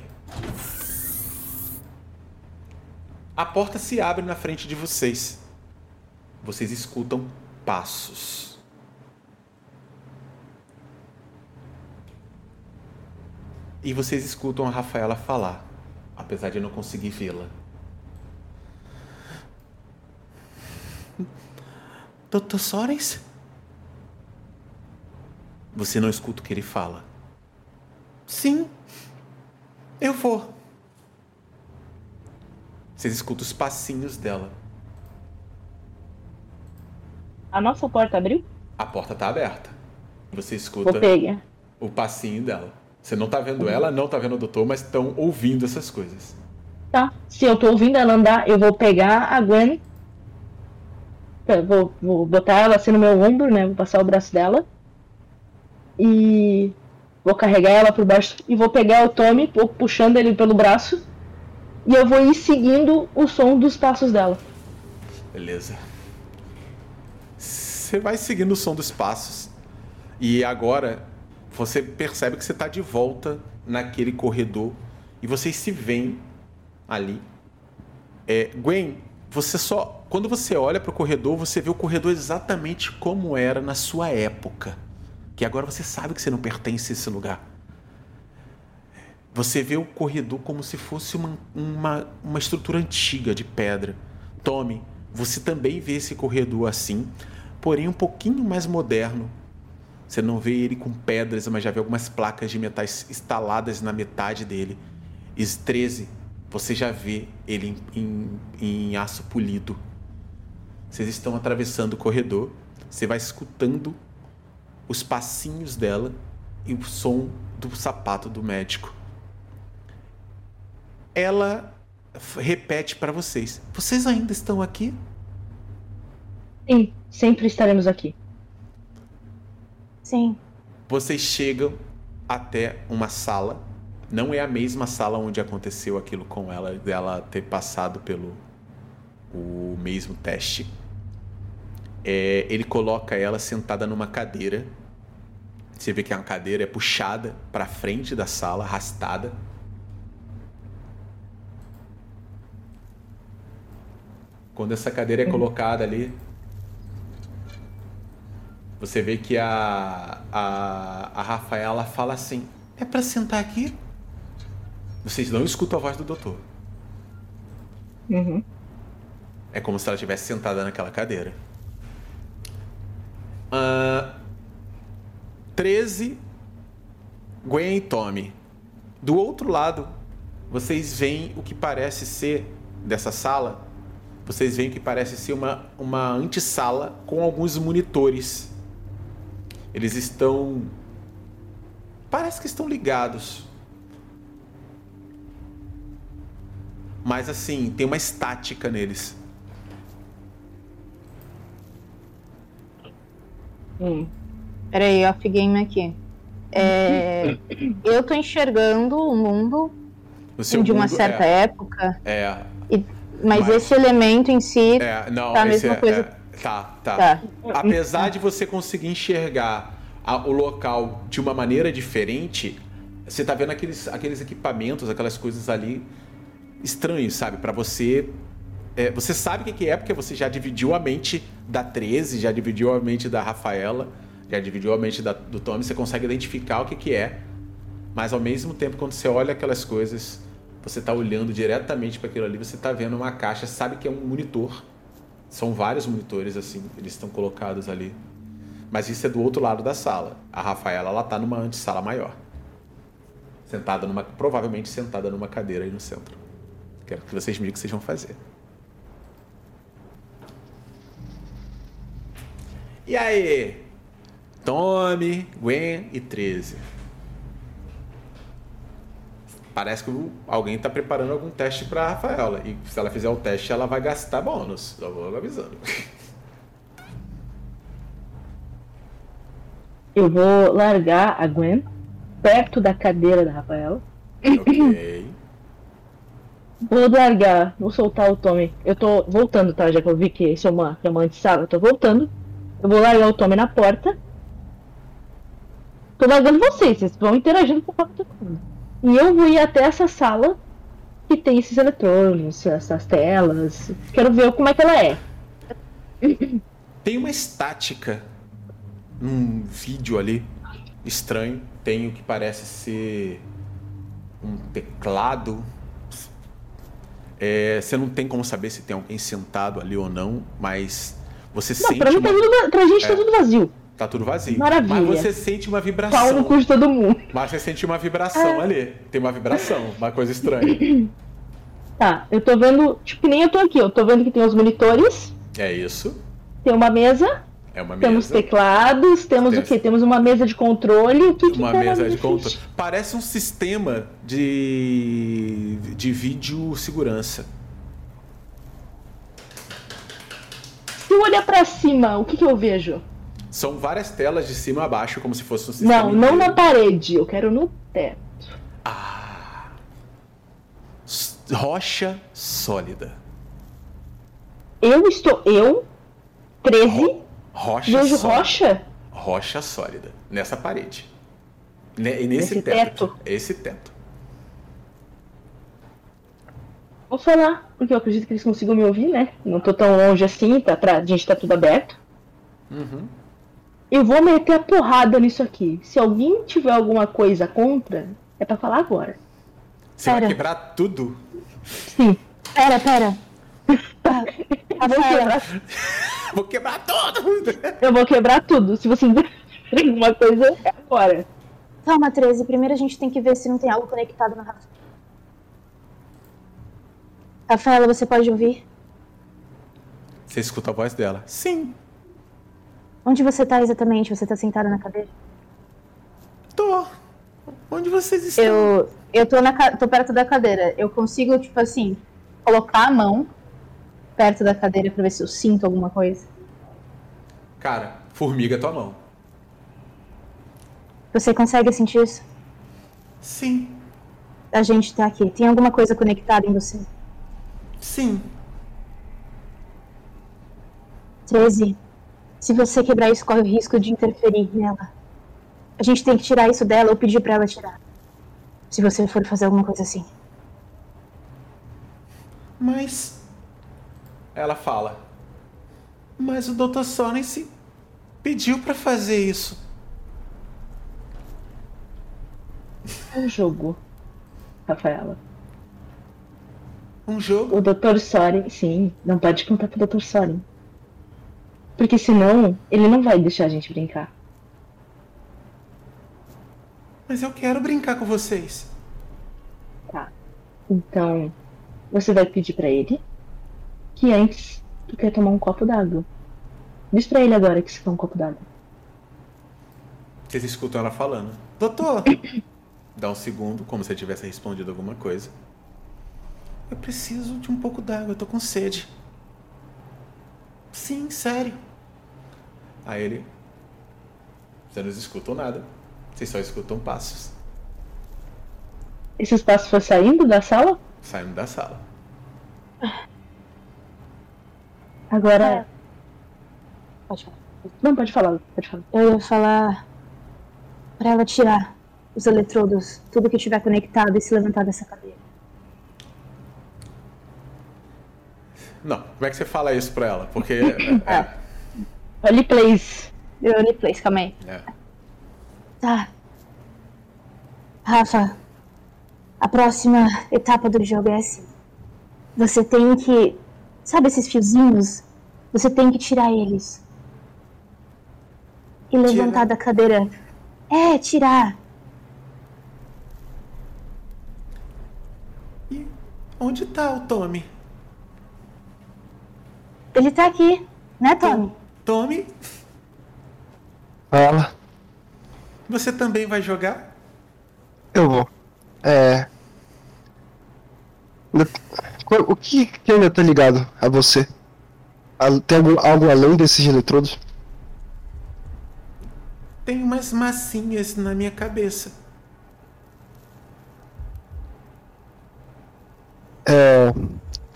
A porta se abre na frente de vocês. Vocês escutam passos. E vocês escutam a Rafaela falar, apesar de não conseguir vê-la. Dr. Sorens? Você não escuta o que ele fala. Sim. Eu vou. Vocês escutam os passinhos dela. A nossa porta abriu? A porta tá aberta. Você Vou escuta pegar. o passinho dela. Você não tá vendo ela, não tá vendo o doutor, mas estão ouvindo essas coisas. Tá. Se eu tô ouvindo ela andar, eu vou pegar a Gwen. Eu Vou, vou botar ela assim no meu ombro, né? Vou passar o braço dela. E vou carregar ela por baixo. E vou pegar o Tommy, pu- puxando ele pelo braço. E eu vou ir seguindo o som dos passos dela. Beleza. Você vai seguindo o som dos passos. E agora você percebe que você tá de volta naquele corredor. E vocês se veem ali. É, Gwen, você só. Quando você olha pro corredor, você vê o corredor exatamente como era na sua época. Que agora você sabe que você não pertence a esse lugar. Você vê o corredor como se fosse uma, uma, uma estrutura antiga de pedra. Tome, você também vê esse corredor assim, porém um pouquinho mais moderno. Você não vê ele com pedras, mas já vê algumas placas de metais instaladas na metade dele. E 13, você já vê ele em, em, em aço polido. Vocês estão atravessando o corredor, você vai escutando os passinhos dela e o som do sapato do médico. Ela repete para vocês: Vocês ainda estão aqui? Sim, sempre estaremos aqui. Sim. Vocês chegam até uma sala. Não é a mesma sala onde aconteceu aquilo com ela, dela ter passado pelo o mesmo teste. É, ele coloca ela sentada numa cadeira. Você vê que a cadeira é puxada para frente da sala, arrastada. Quando essa cadeira é colocada ali, você vê que a, a, a Rafaela fala assim: É pra sentar aqui? Vocês não escutam a voz do doutor. Uhum. É como se ela estivesse sentada naquela cadeira. Ah, 13, Gwen e Tommy. Do outro lado, vocês veem o que parece ser dessa sala. Vocês veem o que parece ser uma, uma antessala com alguns monitores. Eles estão. Parece que estão ligados. Mas assim, tem uma estática neles. Hum. Peraí, off game aqui. É, eu tô enxergando o mundo de uma mundo certa é, época, É, mas, Mas- esse elemento em si. é, não, Tá a mesma é, coisa. é, tá, tá. Tá. Apesar de você conseguir enxergar a- o local de uma maneira diferente, você tá vendo aqueles, aqueles equipamentos, aquelas coisas ali estranhos, sabe? Pra você. É, você sabe o que é, porque você já dividiu a mente da 13, já dividiu a mente da Rafaela, já dividiu a mente da- do Tommy, você consegue identificar o que que é. Mas ao mesmo tempo, quando você olha aquelas coisas, você tá olhando diretamente para aquilo ali, você tá vendo uma caixa, sabe que é um monitor. São vários monitores assim, eles estão colocados ali. Mas isso é do outro lado da sala. A Rafaela, ela tá numa antessala maior. Sentada numa, provavelmente sentada numa cadeira aí no centro. Quero que vocês me digam o que vocês vão fazer. E aí? Tommy, Gwen e 13. Parece que alguém tá preparando algum teste pra Rafaela. E se ela fizer o teste, ela vai gastar bônus. Só vou avisando. Eu vou largar a Gwen perto da cadeira da Rafaela. ok. Vou largar, vou soltar o Tommy. Eu tô voltando, tá? Já que eu vi que isso é uma, é uma antessala, eu tô voltando. Eu vou largar o Tommy na porta. Tô largando vocês, vocês vão interagindo com todo mundo. E eu vou ir até essa sala que tem esses eletrônicos, essas telas. Quero ver como é que ela é. Tem uma estática num vídeo ali estranho. Tem o que parece ser um teclado. É, você não tem como saber se tem alguém sentado ali ou não, mas você Não, sente pra, mim uma... tá tudo, pra gente É. tá tudo vazio. Tá tudo vazio. Maravilha. Mas você sente uma Pau no vibração. cu de todo mundo. Mas você sente uma vibração ali. Tem uma vibração, uma coisa estranha. Tá, eu tô vendo. Tipo, que nem eu tô aqui. Eu tô vendo que tem os monitores, É isso. tem uma mesa, É uma temos mesa. teclados, temos Tem o quê? Temos uma mesa de controle. O que, que Uma tá na mesa de controle. Parece um sistema de, de vídeo segurança. Se eu olhar pra cima, o que, que eu vejo? São várias telas de cima a baixo, como se fosse um sistema. Não, não inteiro. na parede. Eu quero no teto. S- Rocha sólida. Eu estou. Eu, 13, Rocha vejo sólida. rocha. Rocha sólida. Nessa parede. E nesse Nesse teto. teto. Esse teto. Vou falar, porque eu acredito que eles consigam me ouvir, né? Não tô tão longe assim, tá pra... a gente tá tudo aberto. Uhum. Eu vou meter a porrada nisso aqui. Se alguém tiver alguma coisa contra, é pra falar agora. Você vai Pera. quebrar tudo. Sim. Pera, pera. Eu vou quebrar, Vou quebrar tudo! eu vou quebrar tudo. Se você tiver alguma coisa, é agora. Calma, 13. Primeiro a gente tem que ver se não tem algo conectado na Rafa. Rafaela, você pode ouvir? Você escuta a voz dela. Sim, Onde você tá exatamente? Você tá sentada na cadeira? tô. Onde vocês estão? Eu, eu tô, na, tô perto da cadeira. Eu consigo, tipo assim, colocar a mão perto da cadeira pra ver se eu sinto alguma coisa. Cara, formiga tua mão. Você consegue sentir isso? Sim, A gente tá aqui. Tem alguma coisa conectada em você? Sim. 13. Se você quebrar isso, corre o risco de interferir nela. A gente tem que tirar isso dela ou pedir pra ela tirar. Se você for fazer alguma coisa assim. Mas. Ela fala. Mas o Dr. Sorensen pediu pra fazer isso. É um jogo, Rafaela. Um jogo? O Dr. Soren, sim, não pode contar pro Dr. Soren. Porque senão, ele não vai deixar a gente brincar. Mas eu quero brincar com vocês. Tá. Então, você vai pedir pra ele que antes tu quer tomar um copo d'água. Diz pra ele agora que você quer um copo d'água. Vocês escutam ela falando. Doutor! Dá um segundo, como se eu tivesse respondido alguma coisa. Eu preciso de um pouco d'água, eu tô com sede. Sim, sério. Aí ele. Vocês não escutam nada. Vocês só escutam passos Esse espaço foi saindo da sala? saindo da sala. Agora. Pode falar. Não, pode falar, pode falar. Eu ia falar pra ela tirar os eletrodos, tudo que tiver conectado e se levantar dessa cadeira. Não, como é que você fala isso pra ela? Porque. é, Olhe plays. Eu olhei place, calma aí. é, Tá. Rafa, a próxima etapa do jogo é assim. Você tem que. Sabe esses fiozinhos? Você tem que tirar eles. E levantar da cadeira. É, tirar. E onde tá o Tommy? Ele tá aqui, né, Tommy? Tommy, Fala. você também vai jogar? Eu vou. É. O que, que ainda tá ligado a você? Tem algum, algo além desses eletrodos? Tem umas massinhas na minha cabeça. É.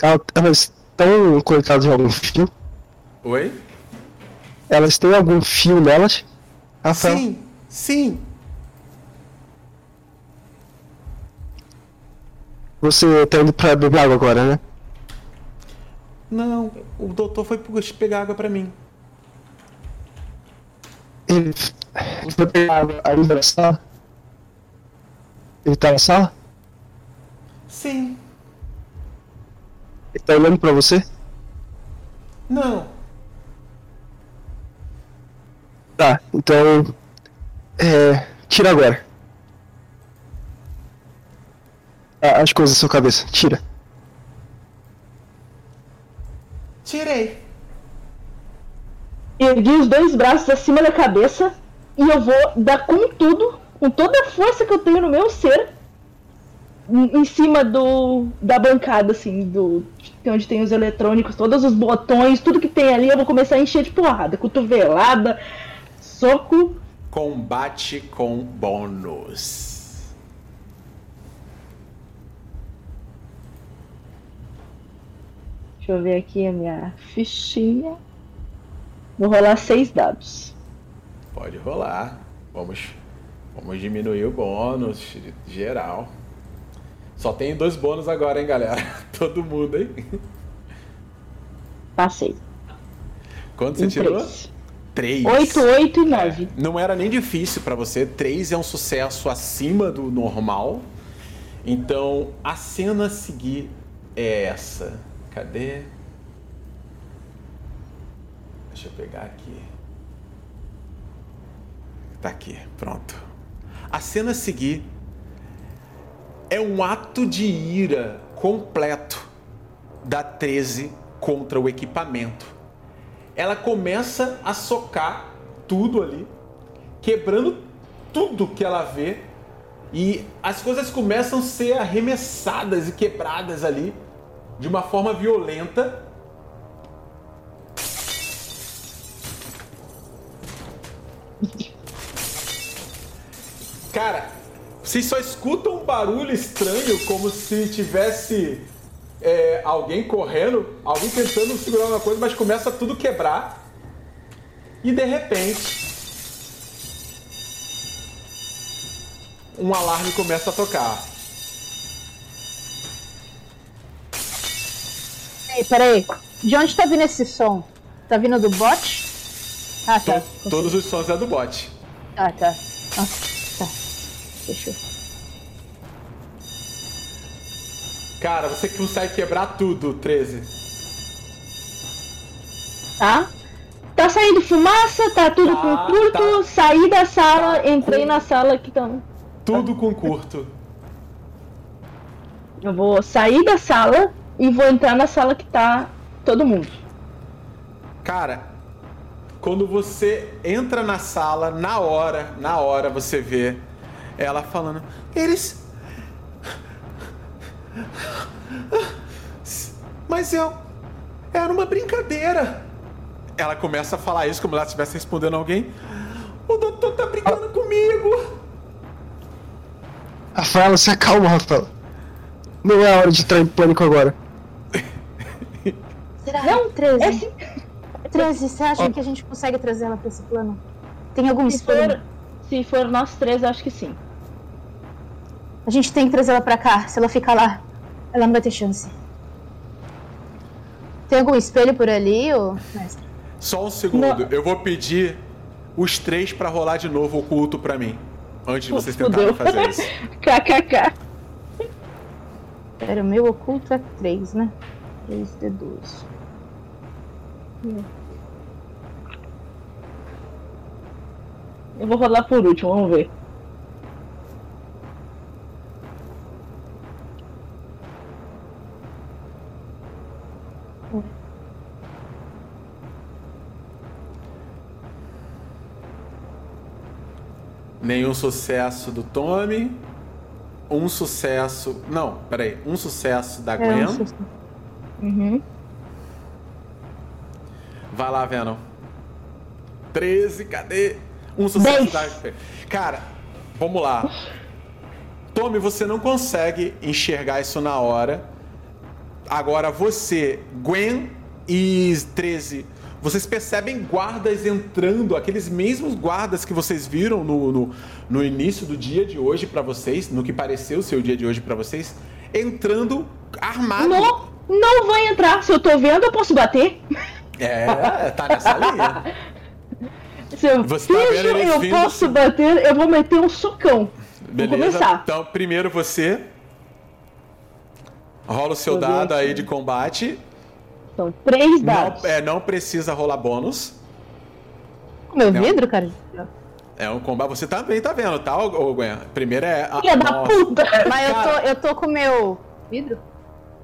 el- Elas estão conectadas em algum fio? Oi? Elas têm algum fio nelas? Rafael? Sim, sim. Você tá indo pra beber água agora, né? Não, o doutor foi pegar água pra mim. Ele ele foi pegar água ainda na sala? Ele tá na sala? Sim. Ele tá olhando pra você? Não. Tá, então. É. Tira agora. Ah, As coisas da sua cabeça, tira. Tirei. Ergui os dois braços acima da cabeça e eu vou dar com tudo, com toda a força que eu tenho no meu ser, em cima do da bancada, assim, do onde tem os eletrônicos, todos os botões, tudo que tem ali, eu vou começar a encher de porrada, cotovelada, soco. Combate com bônus. Deixa eu ver aqui a minha fichinha. Vou rolar seis dados. Pode rolar. Vamos, vamos diminuir o bônus geral. Só tem dois bônus agora, hein, galera? Todo mundo, hein? Passei. Quanto você Em tirou? três. Três. Oito, oito e nove. Não era nem difícil pra você. Três é um sucesso acima do normal. Então, a cena a seguir é essa. Cadê? Deixa eu pegar aqui. Tá aqui, pronto. A cena a seguir é um ato de ira completo da 13 contra o equipamento. Ela começa a socar tudo ali, quebrando tudo que ela vê, e as coisas começam a ser arremessadas e quebradas ali de uma forma violenta. Cara, vocês só escutam um barulho estranho, como se tivesse é, alguém correndo, alguém tentando segurar uma coisa, mas começa tudo quebrar. E de repente, um alarme começa a tocar. Ei, peraí. De onde tá vindo esse som? Tá vindo do bot? Ah, tá. To- todos os sons é do bot. Ah, tá. Nossa. Fechou. Cara, você consegue quebrar tudo, 13. Tá? Tá saindo fumaça, tá tudo Tá, com curto, tá. saí da sala, Tá entrei com- na sala que estão. Tudo com curto. Eu vou sair da sala e vou entrar na sala que tá todo mundo. Cara, quando você entra na sala, na hora, na hora você vê ela falando: Eles. Mas eu. Era uma brincadeira. Ela começa a falar isso como se ela estivesse respondendo a alguém. O doutor tá brincando comigo. Rafaela, se acalma, Rafaela. Não é a hora de entrar em pânico agora. Será? Não, 13. É assim. 13, você acha que a gente consegue trazer ela pra esse plano? Tem algum Se for, se for nós três, eu acho que sim. A gente tem que trazer ela pra cá. Se ela ficar lá, ela não vai ter chance. Tem algum espelho por ali, ô mestre? Só um segundo, Não. eu vou pedir os três pra rolar de novo o culto pra mim. Antes de vocês Fudeu. tentarem fazer isso. KKK. Pera, o meu oculto é 3, né? 3D12. Eu vou rolar por último, vamos ver. Nenhum sucesso do Tommy. Um sucesso. Não, peraí. Um sucesso da É, Gwen. um susto. Uhum. Vai lá, Venom. 13, cadê? Um sucesso Dez. da. Cara, vamos lá. Tommy, você não consegue enxergar isso na hora. Agora você, Gwen e 13, vocês percebem guardas entrando, aqueles mesmos guardas que vocês viram no, no, no início do dia de hoje pra vocês, no que pareceu o seu dia de hoje pra vocês, entrando armados. Não, não vai entrar. Se eu tô vendo, eu posso bater. É, tá nessa linha. Se eu Você tá vendo eu vindo? posso bater, eu vou meter um socão. Beleza? Vamos começar. Então, primeiro você. Rola o seu dado aí de combate. São três Não, dados. é, não precisa rolar bônus. Com meu Não. vidro, cara? É um combate. Você também tá vendo, tá, ô, Gwen? Primeiro é. a- Filha da puta! Mas eu tô, eu tô com o meu vidro?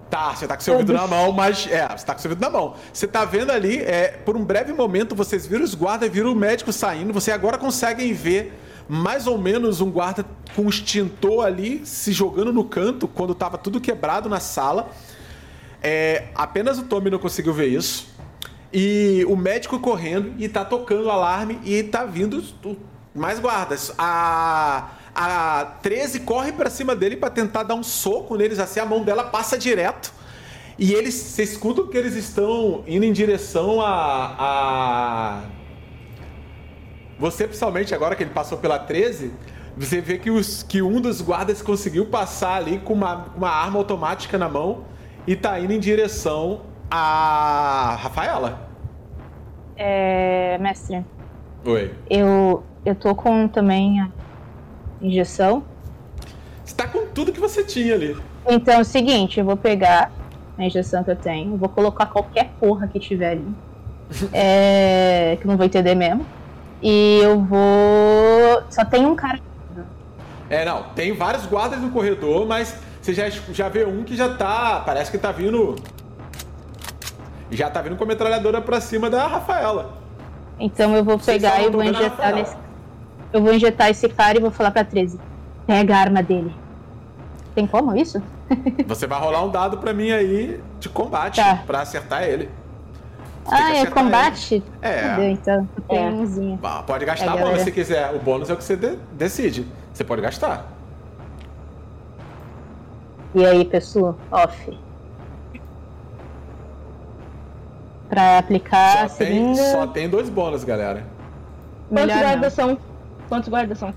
Tá, você tá com seu vidro na mão, mas. É, você tá com seu vidro na mão. Você tá vendo ali, é, por um breve momento, vocês viram os guardas, viram o médico saindo. Você agora conseguem ver mais ou menos um guarda com um extintor ali se jogando no canto quando tava tudo quebrado na sala. É, apenas o Tommy não conseguiu ver isso. E o médico correndo e tá tocando o alarme e tá vindo mais guardas. A, a 13 corre pra cima dele pra tentar dar um soco neles, assim a mão dela passa direto. E eles, você escuta que eles estão indo em direção a. a... Você, principalmente agora que ele passou pela 13, você vê que, os, que um dos guardas conseguiu passar ali com uma, uma arma automática na mão e tá indo em direção a Rafaela. É, mestre, Oi. eu, eu tô com também a injeção. Você tá com tudo que você tinha ali. Então é o seguinte, eu vou pegar a injeção que eu tenho, eu vou colocar qualquer porra que tiver ali. É, que eu não vou entender mesmo. E eu vou. Só tem um cara. É, não, tem vários guardas no corredor, mas você já, já vê um que já tá. Parece que tá vindo. Já tá vindo com a metralhadora pra cima da Rafaela. Então eu vou pegar e vou injetar nesse. Eu vou injetar esse cara e vou falar pra 13. Pega a arma dele. Tem como isso? Você vai rolar um dado pra mim aí de combate Tá. pra acertar ele. Você tem Ah, é combate? É. Fudeu, então. Tenho É. umzinho. Pode gastar É, bônus se quiser. O bônus é o que você de- decide. Você pode gastar. E aí, pessoal? Off. Pra aplicar a Só tem, só tem dois bônus, galera. Quantos guardas são? Quantos guardas são?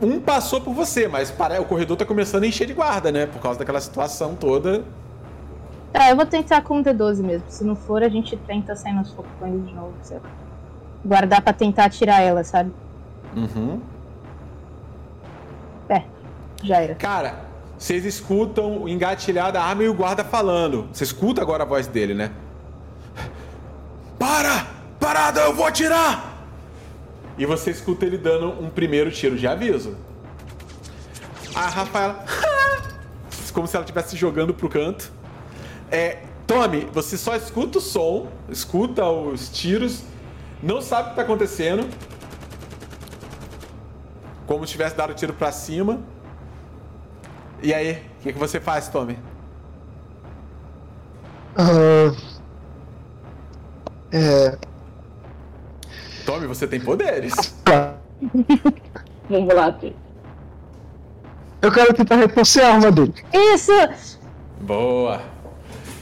Um passou por você, mas para... o corredor tá começando a encher de guarda, né? Por causa daquela situação toda. Tá, eu vou tentar com o D12 mesmo. Se não for, a gente tenta sair nos focões de novo, sei lá. Guardar pra tentar tirar ela, sabe? Uhum. É, já era. Cara, vocês escutam o engatilhar da arma e o guarda falando. Você escuta agora a voz dele, né? Para! Parada, eu vou atirar! E você escuta ele dando um primeiro tiro de aviso. A Rafaela. Como se ela estivesse jogando pro canto. É. Tommy, você só escuta o som, escuta os tiros, não sabe o que tá acontecendo. Como se tivesse dado tiro pra cima. E aí, o que, que você faz, Tommy? Ah, é. Tommy, você tem poderes. Tá. Vamos lá, Pedro. Eu quero tentar retorcer a arma dele. Isso! Boa.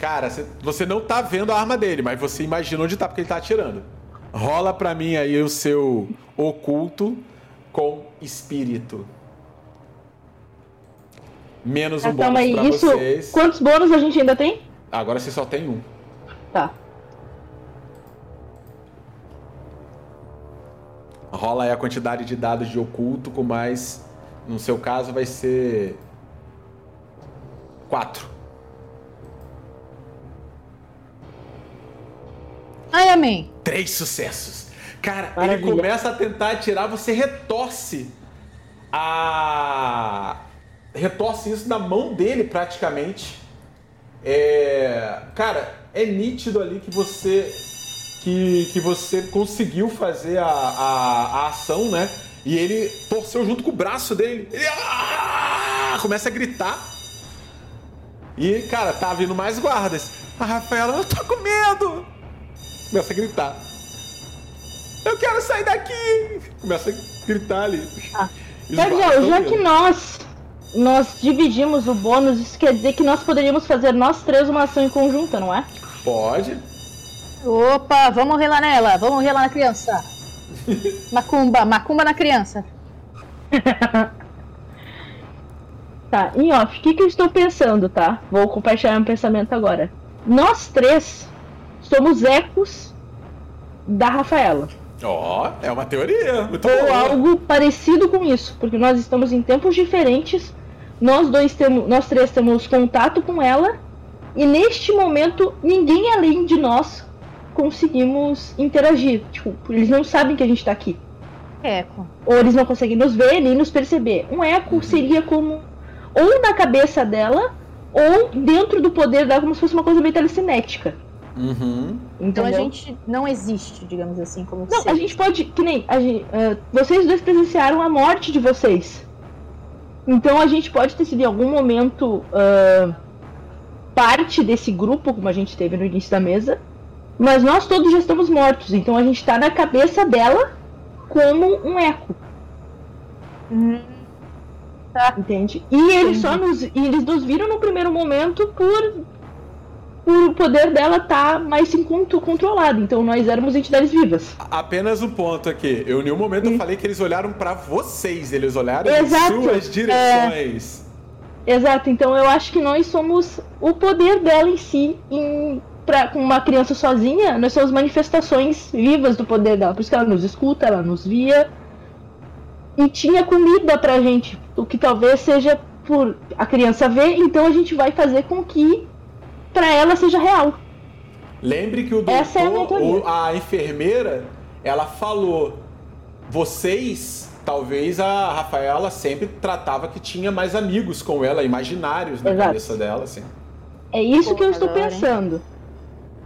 Cara, cê- você não tá vendo a arma dele, mas você imagina onde tá porque ele tá atirando. Rola pra mim aí o seu oculto com espírito. Menos um Ah, bônus calma aí, pra isso. vocês. Quantos bônus a gente ainda tem? Agora você só tem um. Tá. Rola aí a quantidade de dados de oculto com mais. No seu caso vai ser. Quatro. Ai, amém. Três sucessos. Cara, ele Maravilha. começa a tentar atirar, você retorce a. Retorce isso na mão dele praticamente. É. Cara, é nítido ali que você. Que, que você conseguiu fazer a, a, a ação, né? E ele torceu junto com o braço dele. Ele ah! começa a gritar. E, cara, tá vindo mais guardas. A Rafaela, eu tô com medo! Começa a gritar. Eu quero sair daqui! Começa a gritar ali. Ah. Já que nós nós dividimos o bônus, isso quer dizer que nós poderíamos fazer nós três uma ação em conjunta, não é? Pode. Opa, vamos morrer lá nela. Vamos morrer lá na criança. Macumba, macumba na criança. Tá, em off, o que, que eu estou pensando, tá? Vou compartilhar meu pensamento agora. Nós três somos ecos da Rafaela. Ó, é uma teoria. Muito Ou boa. algo parecido com isso, porque nós estamos em tempos diferentes. Nós dois temos, nós três temos contato com ela e neste momento ninguém além de nós conseguimos interagir. Tipo, eles não sabem que a gente tá aqui. Eco. Ou eles não conseguem nos ver nem nos perceber. Um eco seria como ou na cabeça dela, ou dentro do poder dela, como se fosse uma coisa meio telecinética. Uhum. Então a gente não existe, digamos assim, como Não, ser. a gente pode. Que nem. A gente, ah, vocês dois presenciaram a morte de vocês. Então a gente pode ter sido em algum momento ah, parte desse grupo, como a gente teve no início da mesa. Mas nós todos já estamos mortos. Então a gente tá na cabeça dela como um eco. Hum, Entende? E eles só nos. E eles nos viram no primeiro momento por. Por o poder dela estar mais controlado. Então nós éramos entidades vivas. Apenas um ponto aqui. Eu, em nenhum momento, eu falei que eles olharam pra vocês. Eles olharam Exato. em suas direções. Exato, então eu acho que nós somos o poder dela em si, em, pra, com uma criança sozinha, nós somos manifestações vivas do poder dela. Por isso que ela nos escuta, ela nos via. E tinha comida pra gente, o que talvez seja por a criança ver, então a gente vai fazer com que pra ela seja real. Lembre que o doutor, é a a enfermeira, ela falou: vocês, talvez a Rafaela sempre tratava que tinha mais amigos com ela, imaginários na Exato. cabeça dela, assim. É isso que eu estou Porra, pensando.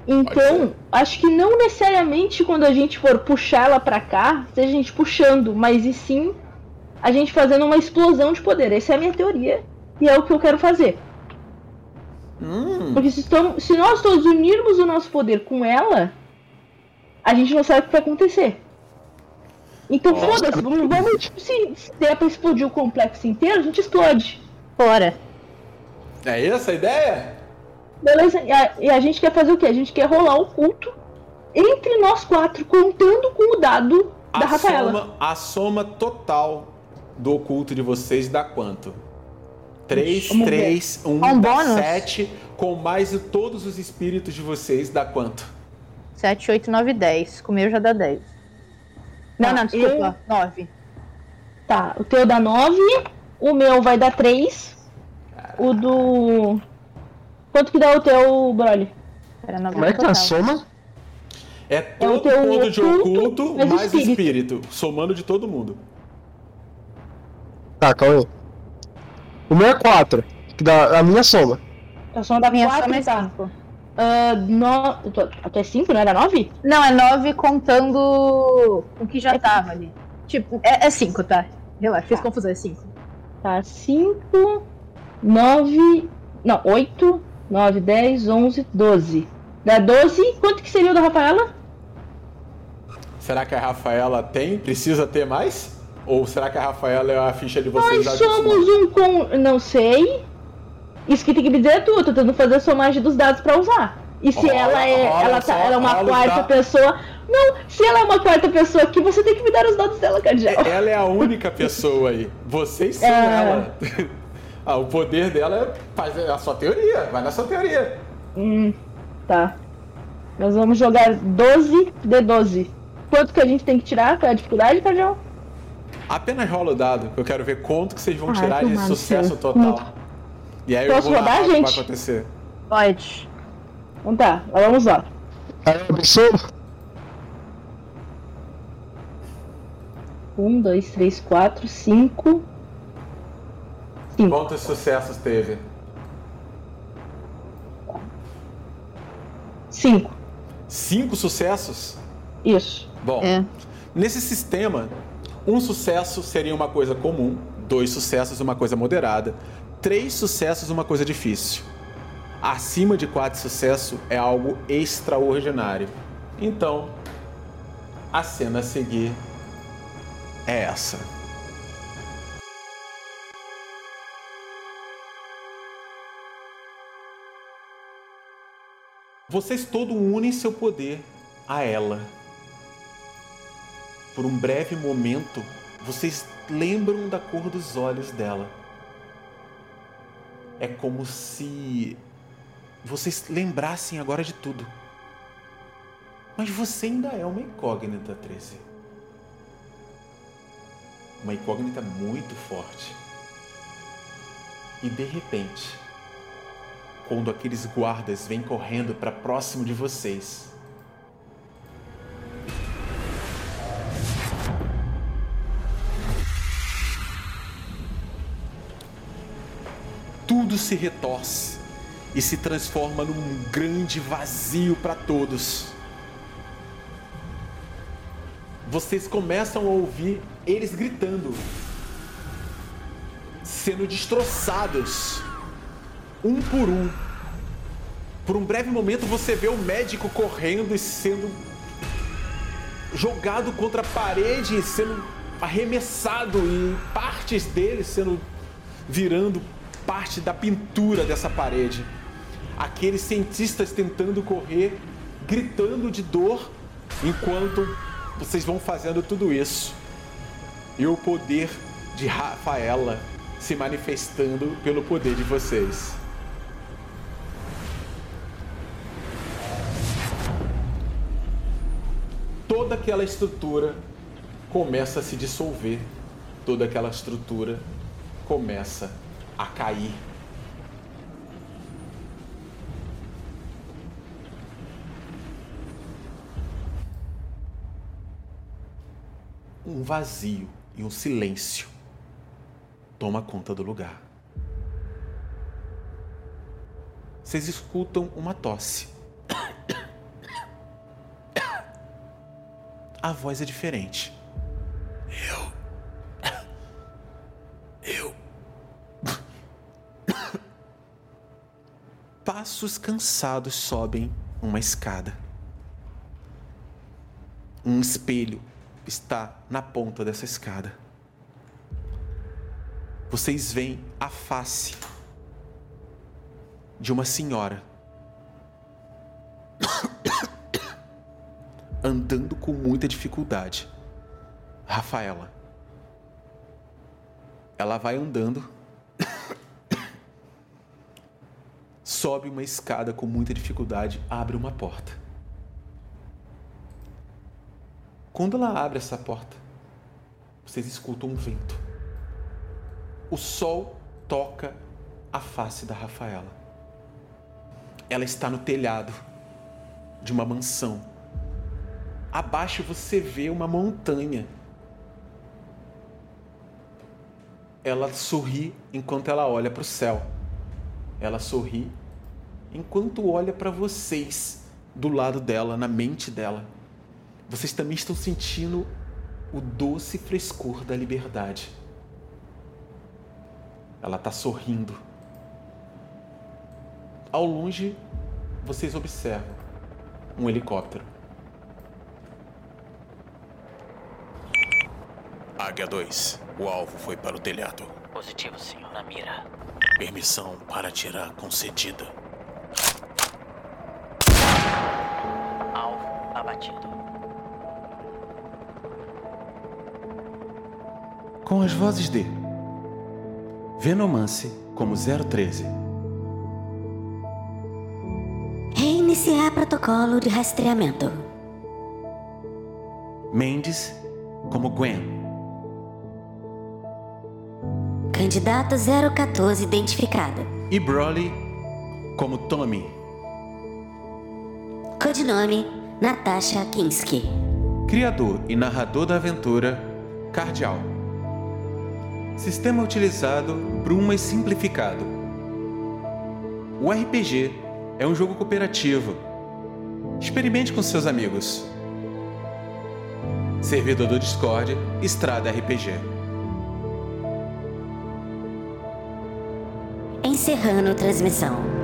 Pode Então, acho que não necessariamente quando a gente for puxar ela pra cá, seja a gente puxando, mas e sim a gente fazendo uma explosão de poder. Essa é a minha teoria e é o que eu quero fazer. Hum, Porque se, estamos- se nós todos unirmos o nosso poder com ela, a gente não sabe o que vai acontecer. Então foda-se, vamos, vamos tipo, se, se der pra explodir o complexo inteiro, a gente explode. Fora. é essa a ideia? Beleza? E a, e a gente quer fazer o quê? A gente quer rolar o culto entre nós quatro, contando com o dado da A Rafaela. soma, a soma total do oculto de vocês dá quanto? 3, Vamos ver. 3, 1, Um dá bônus? 7, com mais de todos os espíritos de vocês, dá quanto? 7, 8, 9, 10. Com o meu já dá 10. Não, Tá, não, desculpa. 9. Tá, o teu dá 9, o meu vai dar 3, o do. Quanto que dá o teu, Broly? Era 9 Como é que tá a soma? É todo teu ponto de oculto mais mais espírito. espírito, somando de todo mundo. Tá, calma. O meu é 4, que dá a minha soma. A soma dá Minha 4, soma é tá? 5. Ah, no... tu- A tua é 5, não era 9? Não, é 9 contando o que já tava ali. Tipo, é 5, tá? Relaxa, fiz confusão, é 5. Tá, 5, 9. Não, 8, 9, 10, 11, 12. Dá 12. Quanto que seria o da Rafaela? Será que a Rafaela tem? Precisa ter mais? Ou será que a Rafaela é a ficha de vocês? Nós somos um com. Não sei. Isso que tem que me dizer é tu. Eu tô tentando fazer a somagem dos dados pra usar. E se ela é. ela, tá, ela é uma quarta pessoa. Não, se ela é uma quarta pessoa aqui, você tem que me dar os dados dela, Cadiel. Ela é a única pessoa aí. Vocês são É. ela. Ah, o poder dela é fazer a sua teoria. Vai na sua teoria. Hum, tá. Nós vamos jogar 12 de 12. Quanto que a gente tem que tirar? Qual é a dificuldade, Cadiel? Apenas rola o dado, que eu quero ver quanto que vocês vão Ah, tirar de sucesso seu. total. E aí eu Posso vou rodar, que vai gente? acontecer. Pode. Então tá, vamos lá. Aí soma. 1, 2, 3, 4, 5. 5. Quantos sucessos teve? 5. Cinco sucessos? Isso. Bom, É. nesse sistema, um sucesso seria uma coisa comum, dois sucessos uma coisa moderada, três sucessos uma coisa difícil. Acima de quatro sucessos é algo extraordinário. Então, a cena a seguir é essa. Vocês todos unem seu poder a ela. Por um breve momento, vocês lembram da cor dos olhos dela. É como se vocês lembrassem agora de tudo. Mas você ainda é uma incógnita, 13. Uma incógnita muito forte. E de repente, quando aqueles guardas vêm correndo para próximo de vocês, tudo se retorce e se transforma num grande vazio para todos. Vocês começam a ouvir eles gritando, sendo destroçados, um por um. Por um breve momento você vê o médico correndo e sendo jogado contra a parede, sendo arremessado e partes dele sendo virando parte da pintura dessa parede. Aqueles cientistas tentando correr, gritando de dor, enquanto vocês vão fazendo tudo isso. E o poder de Rafaela se manifestando pelo poder de vocês. Toda aquela estrutura começa a se dissolver, toda aquela estrutura começa a cair. Um vazio e um silêncio toma conta do lugar. Vocês escutam uma tosse. A voz é diferente. Passos cansados sobem uma escada. Um espelho está na ponta dessa escada. Vocês veem a face de uma senhora andando com muita dificuldade. Rafaela. Ela vai andando, sobe uma escada com muita dificuldade, abre uma porta. Quando ela abre essa porta, vocês escutam um vento. O sol toca a face da Rafaela. Ela está no telhado de uma mansão. Abaixo você vê uma montanha. Ela sorri enquanto ela olha para o céu. Ela sorri enquanto olha para vocês do lado dela, na mente dela. Vocês também estão sentindo o doce frescor da liberdade. Ela está sorrindo. Ao longe, vocês observam um helicóptero. Águia 2, o alvo foi para o telhado. Positivo, senhor. Na mira. Permissão para atirar concedida. Alvo abatido. Com as vozes de Venomance como 013, Reiniciar protocolo de rastreamento. Mendes como Gwen, Candidato 014 identificado. e Broly como Tommy. Codinome Natasha Kinski. Criador e narrador da aventura, Cardial. Sistema utilizado, Bruma e simplificado. O RPG é um jogo cooperativo. Experimente com seus amigos. Servidor do Discord, Estrada RPG. Encerrando transmissão.